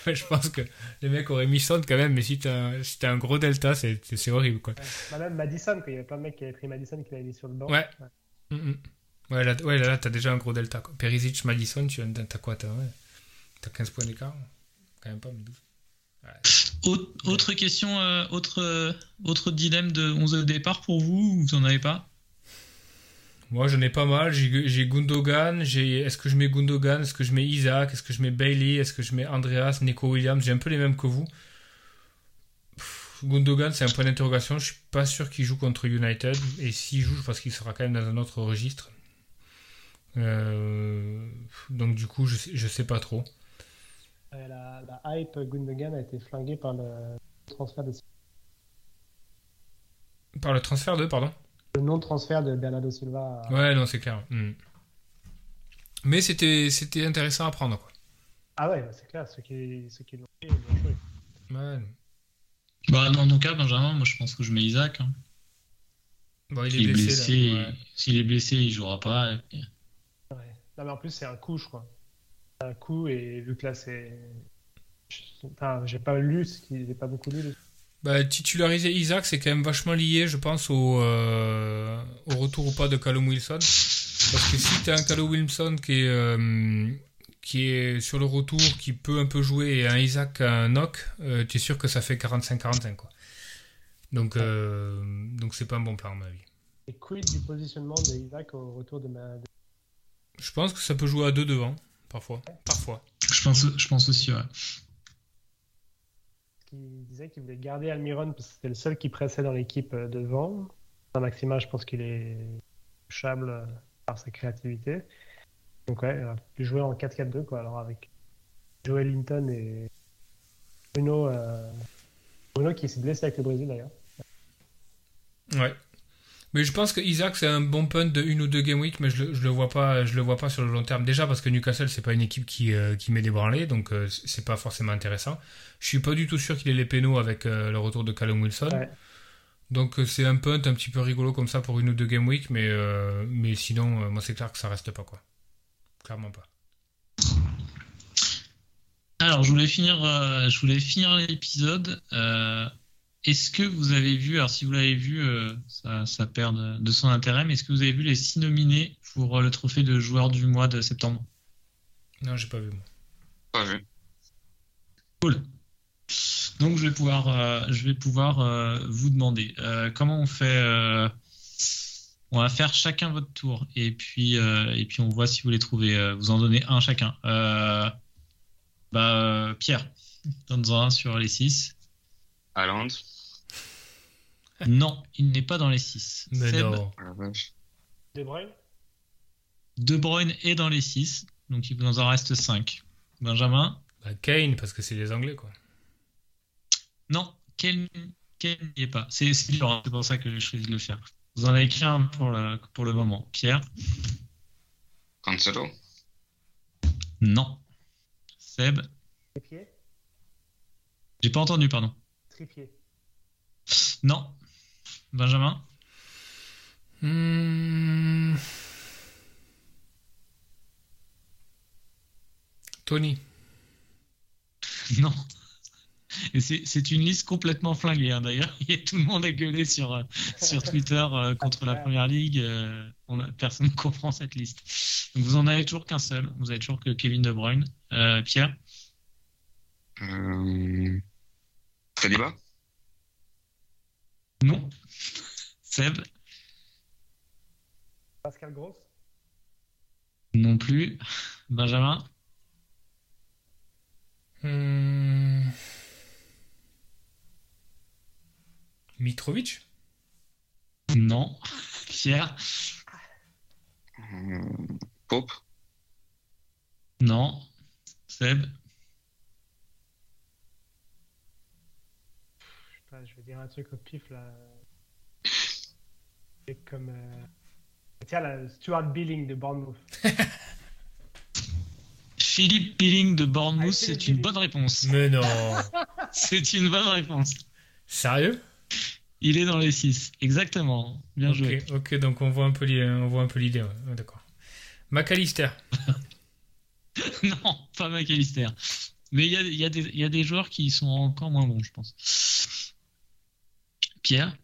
Je pense que le mec aurait mis Son quand même, mais si t'as un, si un gros delta, c'est horrible quoi. Ouais. Bah, même Madison, quoi, il y avait plein de mecs qui avaient pris Madison qui l'avaient mis sur le banc. Ouais. Mm, mm. Ouais, là, ouais, là, là, t'as déjà un gros delta. Quoi. Perisic, Madison, tu as quoi T'as ouais. T'as 15 points d'écart Quand même pas, mais 12. Autre, autre question, euh, autre, euh, autre dilemme de 11 de départ pour vous ou vous en avez pas? Moi, j'en ai pas mal. J'ai Gundogan. j'ai- Est-ce que je mets Gundogan Est-ce que je mets Isaac Est-ce que je mets Bailey Est-ce que je mets Andreas Nico Williams J'ai un peu les mêmes que vous. Gundogan, c'est un point d'interrogation. Je suis pas sûr qu'il joue contre United. Et s'il joue, je pense qu'il sera quand même dans un autre registre. Euh, Donc, du coup, je sais, je sais pas trop. Euh, la, la hype Gundogan a été flinguée par le transfert de Par le transfert de, pardon? Le non-transfert de Bernardo Silva. à- Ouais, non, c'est clair. Hmm. Mais c'était c'était intéressant à prendre, quoi. Ah ouais, bah, c'est clair, ceux qui, ceux qui l'ont fait, ils l'ont joué. Ouais. Bah, dans ton cas, Benjamin, moi je pense que je mets Isaac. hein. Bon, il est S'il est blessé. blessé, là. Ouais. s'il est blessé, il jouera pas. et Ouais. Non, mais en plus, c'est un coup, je crois. C'est Un coup, et vu que là, c'est. Enfin, j'ai pas lu, ce qui... j'ai pas beaucoup lu. le- Bah, titulariser Isaac, c'est quand même vachement lié, je pense, au, euh, au retour ou pas de Callum Wilson. Parce que si t'as un Callum Wilson qui est, euh, qui est sur le retour, qui peut un peu jouer, et un Isaac un knock, euh, tu es sûr que ça fait 45-45, quoi. Donc, euh, donc c'est pas un bon plan, à mon avis. Et quid du positionnement de Isaac au retour de ma. Je pense que ça peut jouer à deux devant, parfois. Parfois. Je pense, je pense aussi, ouais. qui disait qu'il voulait garder Almiron parce que c'était le seul qui pressait dans l'équipe euh, devant. Maxima, je pense qu'il est touchable euh, par sa créativité. Donc ouais, il a pu jouer en 4-4-2 quoi. Alors avec Joel Linton et Bruno, euh, Bruno qui s'est blessé avec le Brésil d'ailleurs. Ouais. Mais je pense que Isaac c'est un bon punt de une ou deux game week, mais je le, je le vois pas, je le vois pas sur le long terme. Déjà parce que Newcastle c'est pas une équipe qui, euh, qui met des branlées, donc euh, c'est pas forcément intéressant. Je suis pas du tout sûr qu'il ait les pénaux avec euh, le retour de Callum Wilson. Ouais. Donc c'est un punt un petit peu rigolo comme ça pour une ou deux game week, mais mais sinon moi c'est clair que ça reste pas quoi. Clairement pas. Alors, je voulais finir, euh, je voulais finir l'épisode. Euh, est-ce que vous avez vu, alors si vous l'avez vu, euh, ça, ça perd de, de son intérêt, mais est-ce que vous avez vu les six nominés pour euh, le trophée de joueur du mois de septembre? Non j'ai pas vu moi. Pas vu. Cool. Donc je vais pouvoir, euh, je vais pouvoir euh, vous demander euh, comment on fait. On va faire chacun votre tour et puis euh, et puis on voit si vous les trouvez. euh, vous en donnez un chacun. Euh, bah euh, Pierre, donne-en un sur les six. Haaland. Non, il n'est pas dans les 6. Mais Seb, non. Ah. De Bruyne De Bruyne est dans les 6, donc il nous en reste 5. Benjamin Bah, Kane, parce que c'est les Anglais, quoi. Non, Kane Kane n'y est pas. C'est dur, hein, c'est pour ça que j'ai choisi de le faire. Vous en avez qu'un pour le, pour le moment. Pierre Cancelo. Non. Seb Trippier J'ai pas entendu, pardon. Trippier. Non. Benjamin Hmm. Tony. Non. Et c'est une liste complètement flinguée, hein, d'ailleurs. Il y a tout le monde a gueulé sur, euh, sur Twitter euh, contre la première ligue. euh, on a- personne ne comprend cette liste. Donc vous en avez toujours qu'un seul. Vous avez toujours que Kevin De Bruyne. Euh, Pierre? Euh... Saliba? Non. Seb? Pascal Gross Non plus. Benjamin? Hmm. Mitrovic Non. Pierre? Pope? Non. Seb? Je vais dire un truc au pif là. C'est comme. euh, Tiens, là, Stuart Billing de Bournemouth. Philippe Billing de Bournemouth, Ah, c'est une Billing. bonne réponse. Mais non. C'est une bonne réponse. Sérieux? Il est dans les 6. Exactement. Bien joué. ok, donc on voit un peu l'idée. On voit un peu l'idée. ouais. Ouais, D'accord. McAllister. non, pas McAllister. Mais il y a, il y, a des- il y a des joueurs qui sont encore moins bons, je pense. Pierre?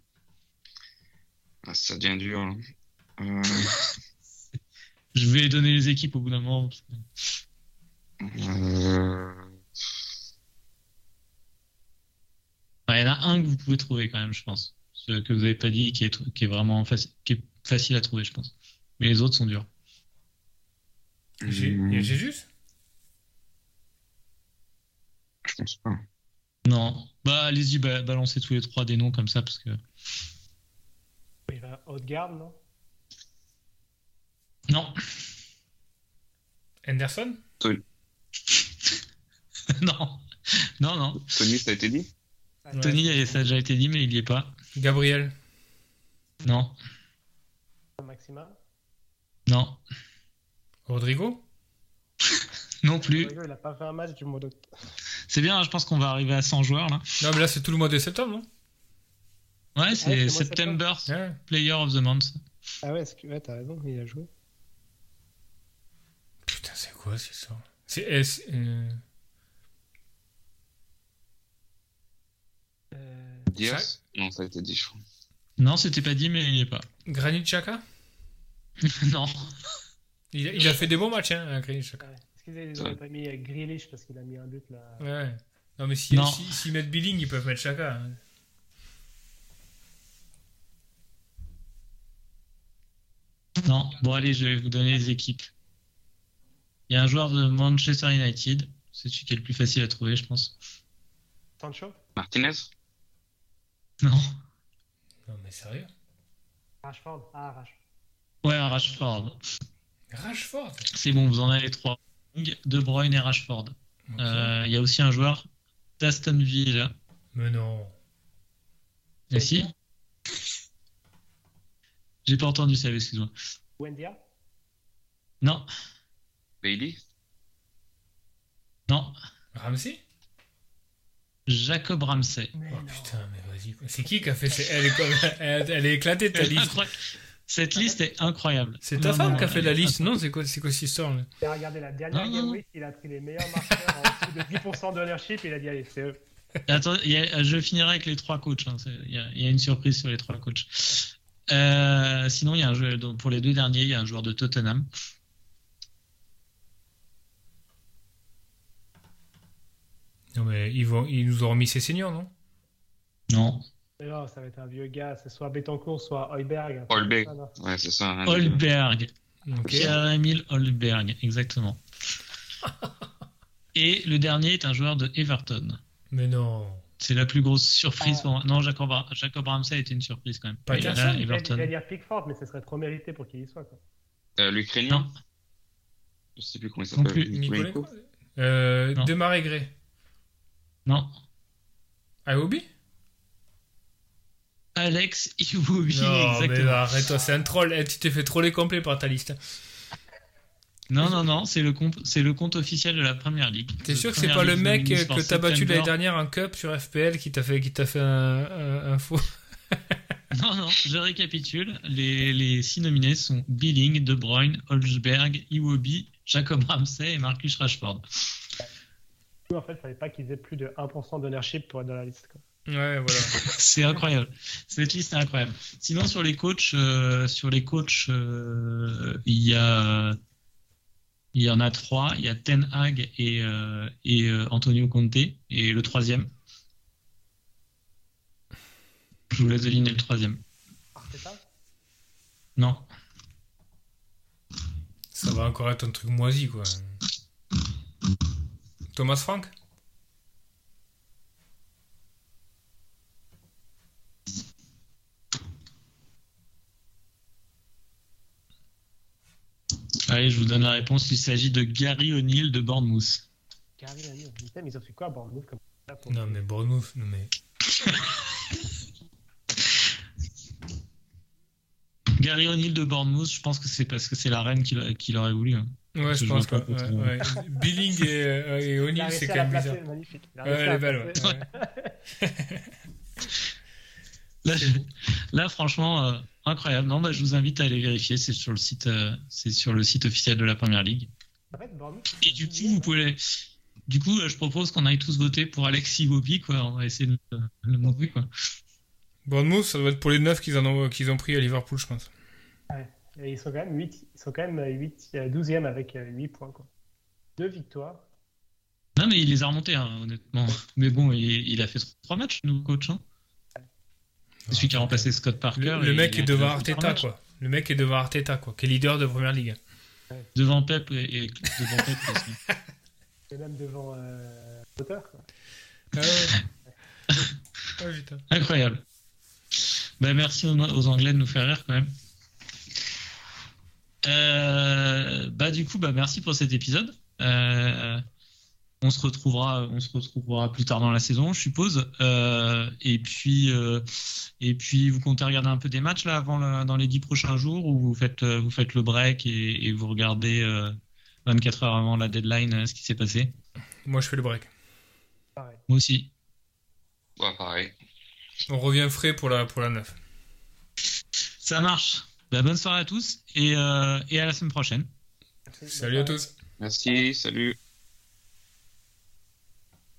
Ah, ça devient dur. là. Euh... Je vais donner les équipes au bout d'un moment. euh, Ouais, Il y en a un que vous pouvez trouver quand même, je pense. Ce que vous n'avez pas dit, qui est, qui est vraiment faci- qui est facile à trouver, je pense. Mais les autres sont durs. J'ai- Il y a Jésus? Je pense pas. Non. Bah, allez-y, ba- balancez tous les trois des noms comme ça, parce que. Il va Haute-Garde, non? Non. Henderson non. Non, non. Tony, ça a été dit? Ouais. Tony, ça a déjà été dit, mais il y est pas. Gabriel Non. Maxima Non. Rodrigo Non plus. Rodrigo, Il a pas fait un match du mois d'octobre. C'est bien, je pense qu'on va arriver à 100 joueurs là. Non, mais là, c'est tout le mois de septembre, non? Ouais, c'est c'est de September Ouais. Player of the Month. Ah ouais, que... ouais t'as raison, il a joué. Putain, c'est quoi cette histoire C'est S. euh, Euh, Non, ça a été dit, je crois. Non, c'était pas dit, mais il y est pas. Granit Xhaka? Non. il, a- il a fait des bons matchs, hein, à Granit ouais. Est-ce qu'ils n'auraient pas mis euh, Grealish parce qu'il a mis un but là Ouais. Non, mais si- Non. si- s'ils mettent Billing, ils peuvent mettre Xhaka. hein. Non. Bon, allez, je vais vous donner les équipes. Il y a un joueur de Manchester United. C'est celui qui est le plus facile à trouver, je pense. Sancho? Martinez? Non. Non, mais sérieux? Rashford Ah, Rashford. Ouais, Rashford. Rashford? C'est bon, vous en avez trois. De Bruyne et Rashford. Ok. Euh, Il y a aussi un joueur d'Aston Villa. Mais non. Et si? J'ai pas entendu ça, excuse-moi. Wendia Non, Bailey non. Ramsey? Jacob Ramsey. Mais Oh non. putain, mais vas-y. C'est qui qui a fait ces- elle, est comme- elle, elle est éclatée ta liste. Incroyable. Cette liste est incroyable. C'est ta Non, femme qui a fait la liste, non C'est quoi, c'est quoi cette histoire là Il a regardé la dernière Non, Game non. Week, il a pris les meilleurs marqueurs en dessous de 10% d'ownership et il a dit allez, c'est eux. Attends, il y a- je finirai avec les trois coachs. hein. Il y, a- il y a une surprise sur les trois coachs. Euh, sinon, il y a un jeu, donc, pour les deux derniers, il y a un joueur de Tottenham. Non, mais ils, vont, ils nous auront mis ses seniors, non? Non. Mais non, ça va être un vieux gars, c'est soit Betancourt, soit. Ah, non. Ouais, c'est ça. deux. Holberg. Pierre-Emile Holberg, exactement. Et le dernier est un joueur de Everton. Mais non. C'est la plus grosse surprise pour moi. Non, Jacob, Jacob Ramsey a été une surprise quand même. Pas là, vais Everton. dire Pickford, mais ce serait trop mérité pour qu'il y soit. Quoi. Euh, L'Ukrainien? Non, Je sais plus comment il s'appelle. Nicolas? Euh, Gray. Non. Aobi Alex Iwobi, Non, mais exactement. arrête-toi, c'est un troll. Eh, tu t'es fait troller complet par ta liste. Non, non, non, c'est le, compte- c'est le compte officiel de la première ligue. T'es sûr que c'est pas le mec for que t'as battu l'année dernière en cup sur FPL qui t'a fait, qui t'a fait un, un- un faux? Non, non, je récapitule. Les, les six nominés sont Billing, De Bruyne, Holzberg, Iwobi, Jacob Ramsey et Marcus Rashford. En fait, il fallait pas qu'ils aient plus de 1% d'ownership pour être dans la liste. Quoi. Ouais, voilà. C'est incroyable. Cette liste est incroyable. Sinon, sur les coachs, euh, sur les coachs, euh, il y a, il y en a trois. Il y a Ten Hag et, euh, et euh, Antonio Conte et le troisième. Je vous laisse deviner le troisième. Arteta? Non. Ça va encore être un truc moisi, quoi. Thomas Frank? Allez, je vous donne la réponse. Il s'agit de Gary O'Neill de Bournemouth. Gary O'Neill. Putain, mais ils ont fait quoi à Bournemouth comme ça pour- Non, mais Bournemouth, non, mais. Gary O'Neill de Bournemouth, je pense que c'est parce que c'est la reine qu'il qu'il aurait voulu. hein. Ouais, je Je pense pas. Ouais, ouais. Billing et, euh, et O'Neill, c'est quand même placer, bizarre. magnifique. Ouais, belle, placer, ouais. Là, là, franchement, euh, incroyable. Non, bah, je vous invite à aller vérifier. C'est sur le site, euh, c'est sur le site officiel de la Première Ligue. Et du coup, vous pouvez. Du coup, je propose qu'on aille tous voter pour Alexis Iwobi, quoi. On va essayer de le- le montrer, quoi. Bournemouth, ça doit être pour les 9 qu'ils ont, qu'ils ont pris à Liverpool, je pense. Et ils sont quand même 8, ils sont quand même 8, 12e avec 8 points. Quoi. Deux victoires. Non, mais il les a remontés, hein, honnêtement. Mais bon, il, il a fait trois matchs, nous, coach. Hein. C'est celui qui a remplacé Scott Parker. Le, mec est devant Arteta, quoi. Le mec est devant Arteta, quoi. Qui est leader de première ligue. Devant Pep et, et devant Pep aussi. Et même devant euh, Potter. Quoi. Ah ouais. Ah, putain. Incroyable. Bah, merci aux, aux Anglais de nous faire rire quand même. Euh, bah du coup, bah merci pour cet épisode. Euh, on se retrouvera, on se retrouvera plus tard dans la saison, je suppose. Euh, et puis, euh, et puis, vous comptez regarder un peu des matchs là avant le- dans les dix prochains jours ou vous faites, vous faites le break et, et vous regardez euh, 24 heures avant la deadline ce qui s'est passé? Moi, je fais le break. Pareil. Moi aussi. Ouais, pareil. On revient frais pour la, pour la 9. Ça marche. Bah, bonne soirée à tous et, euh, et à la semaine prochaine. Salut à tous. Merci, salut.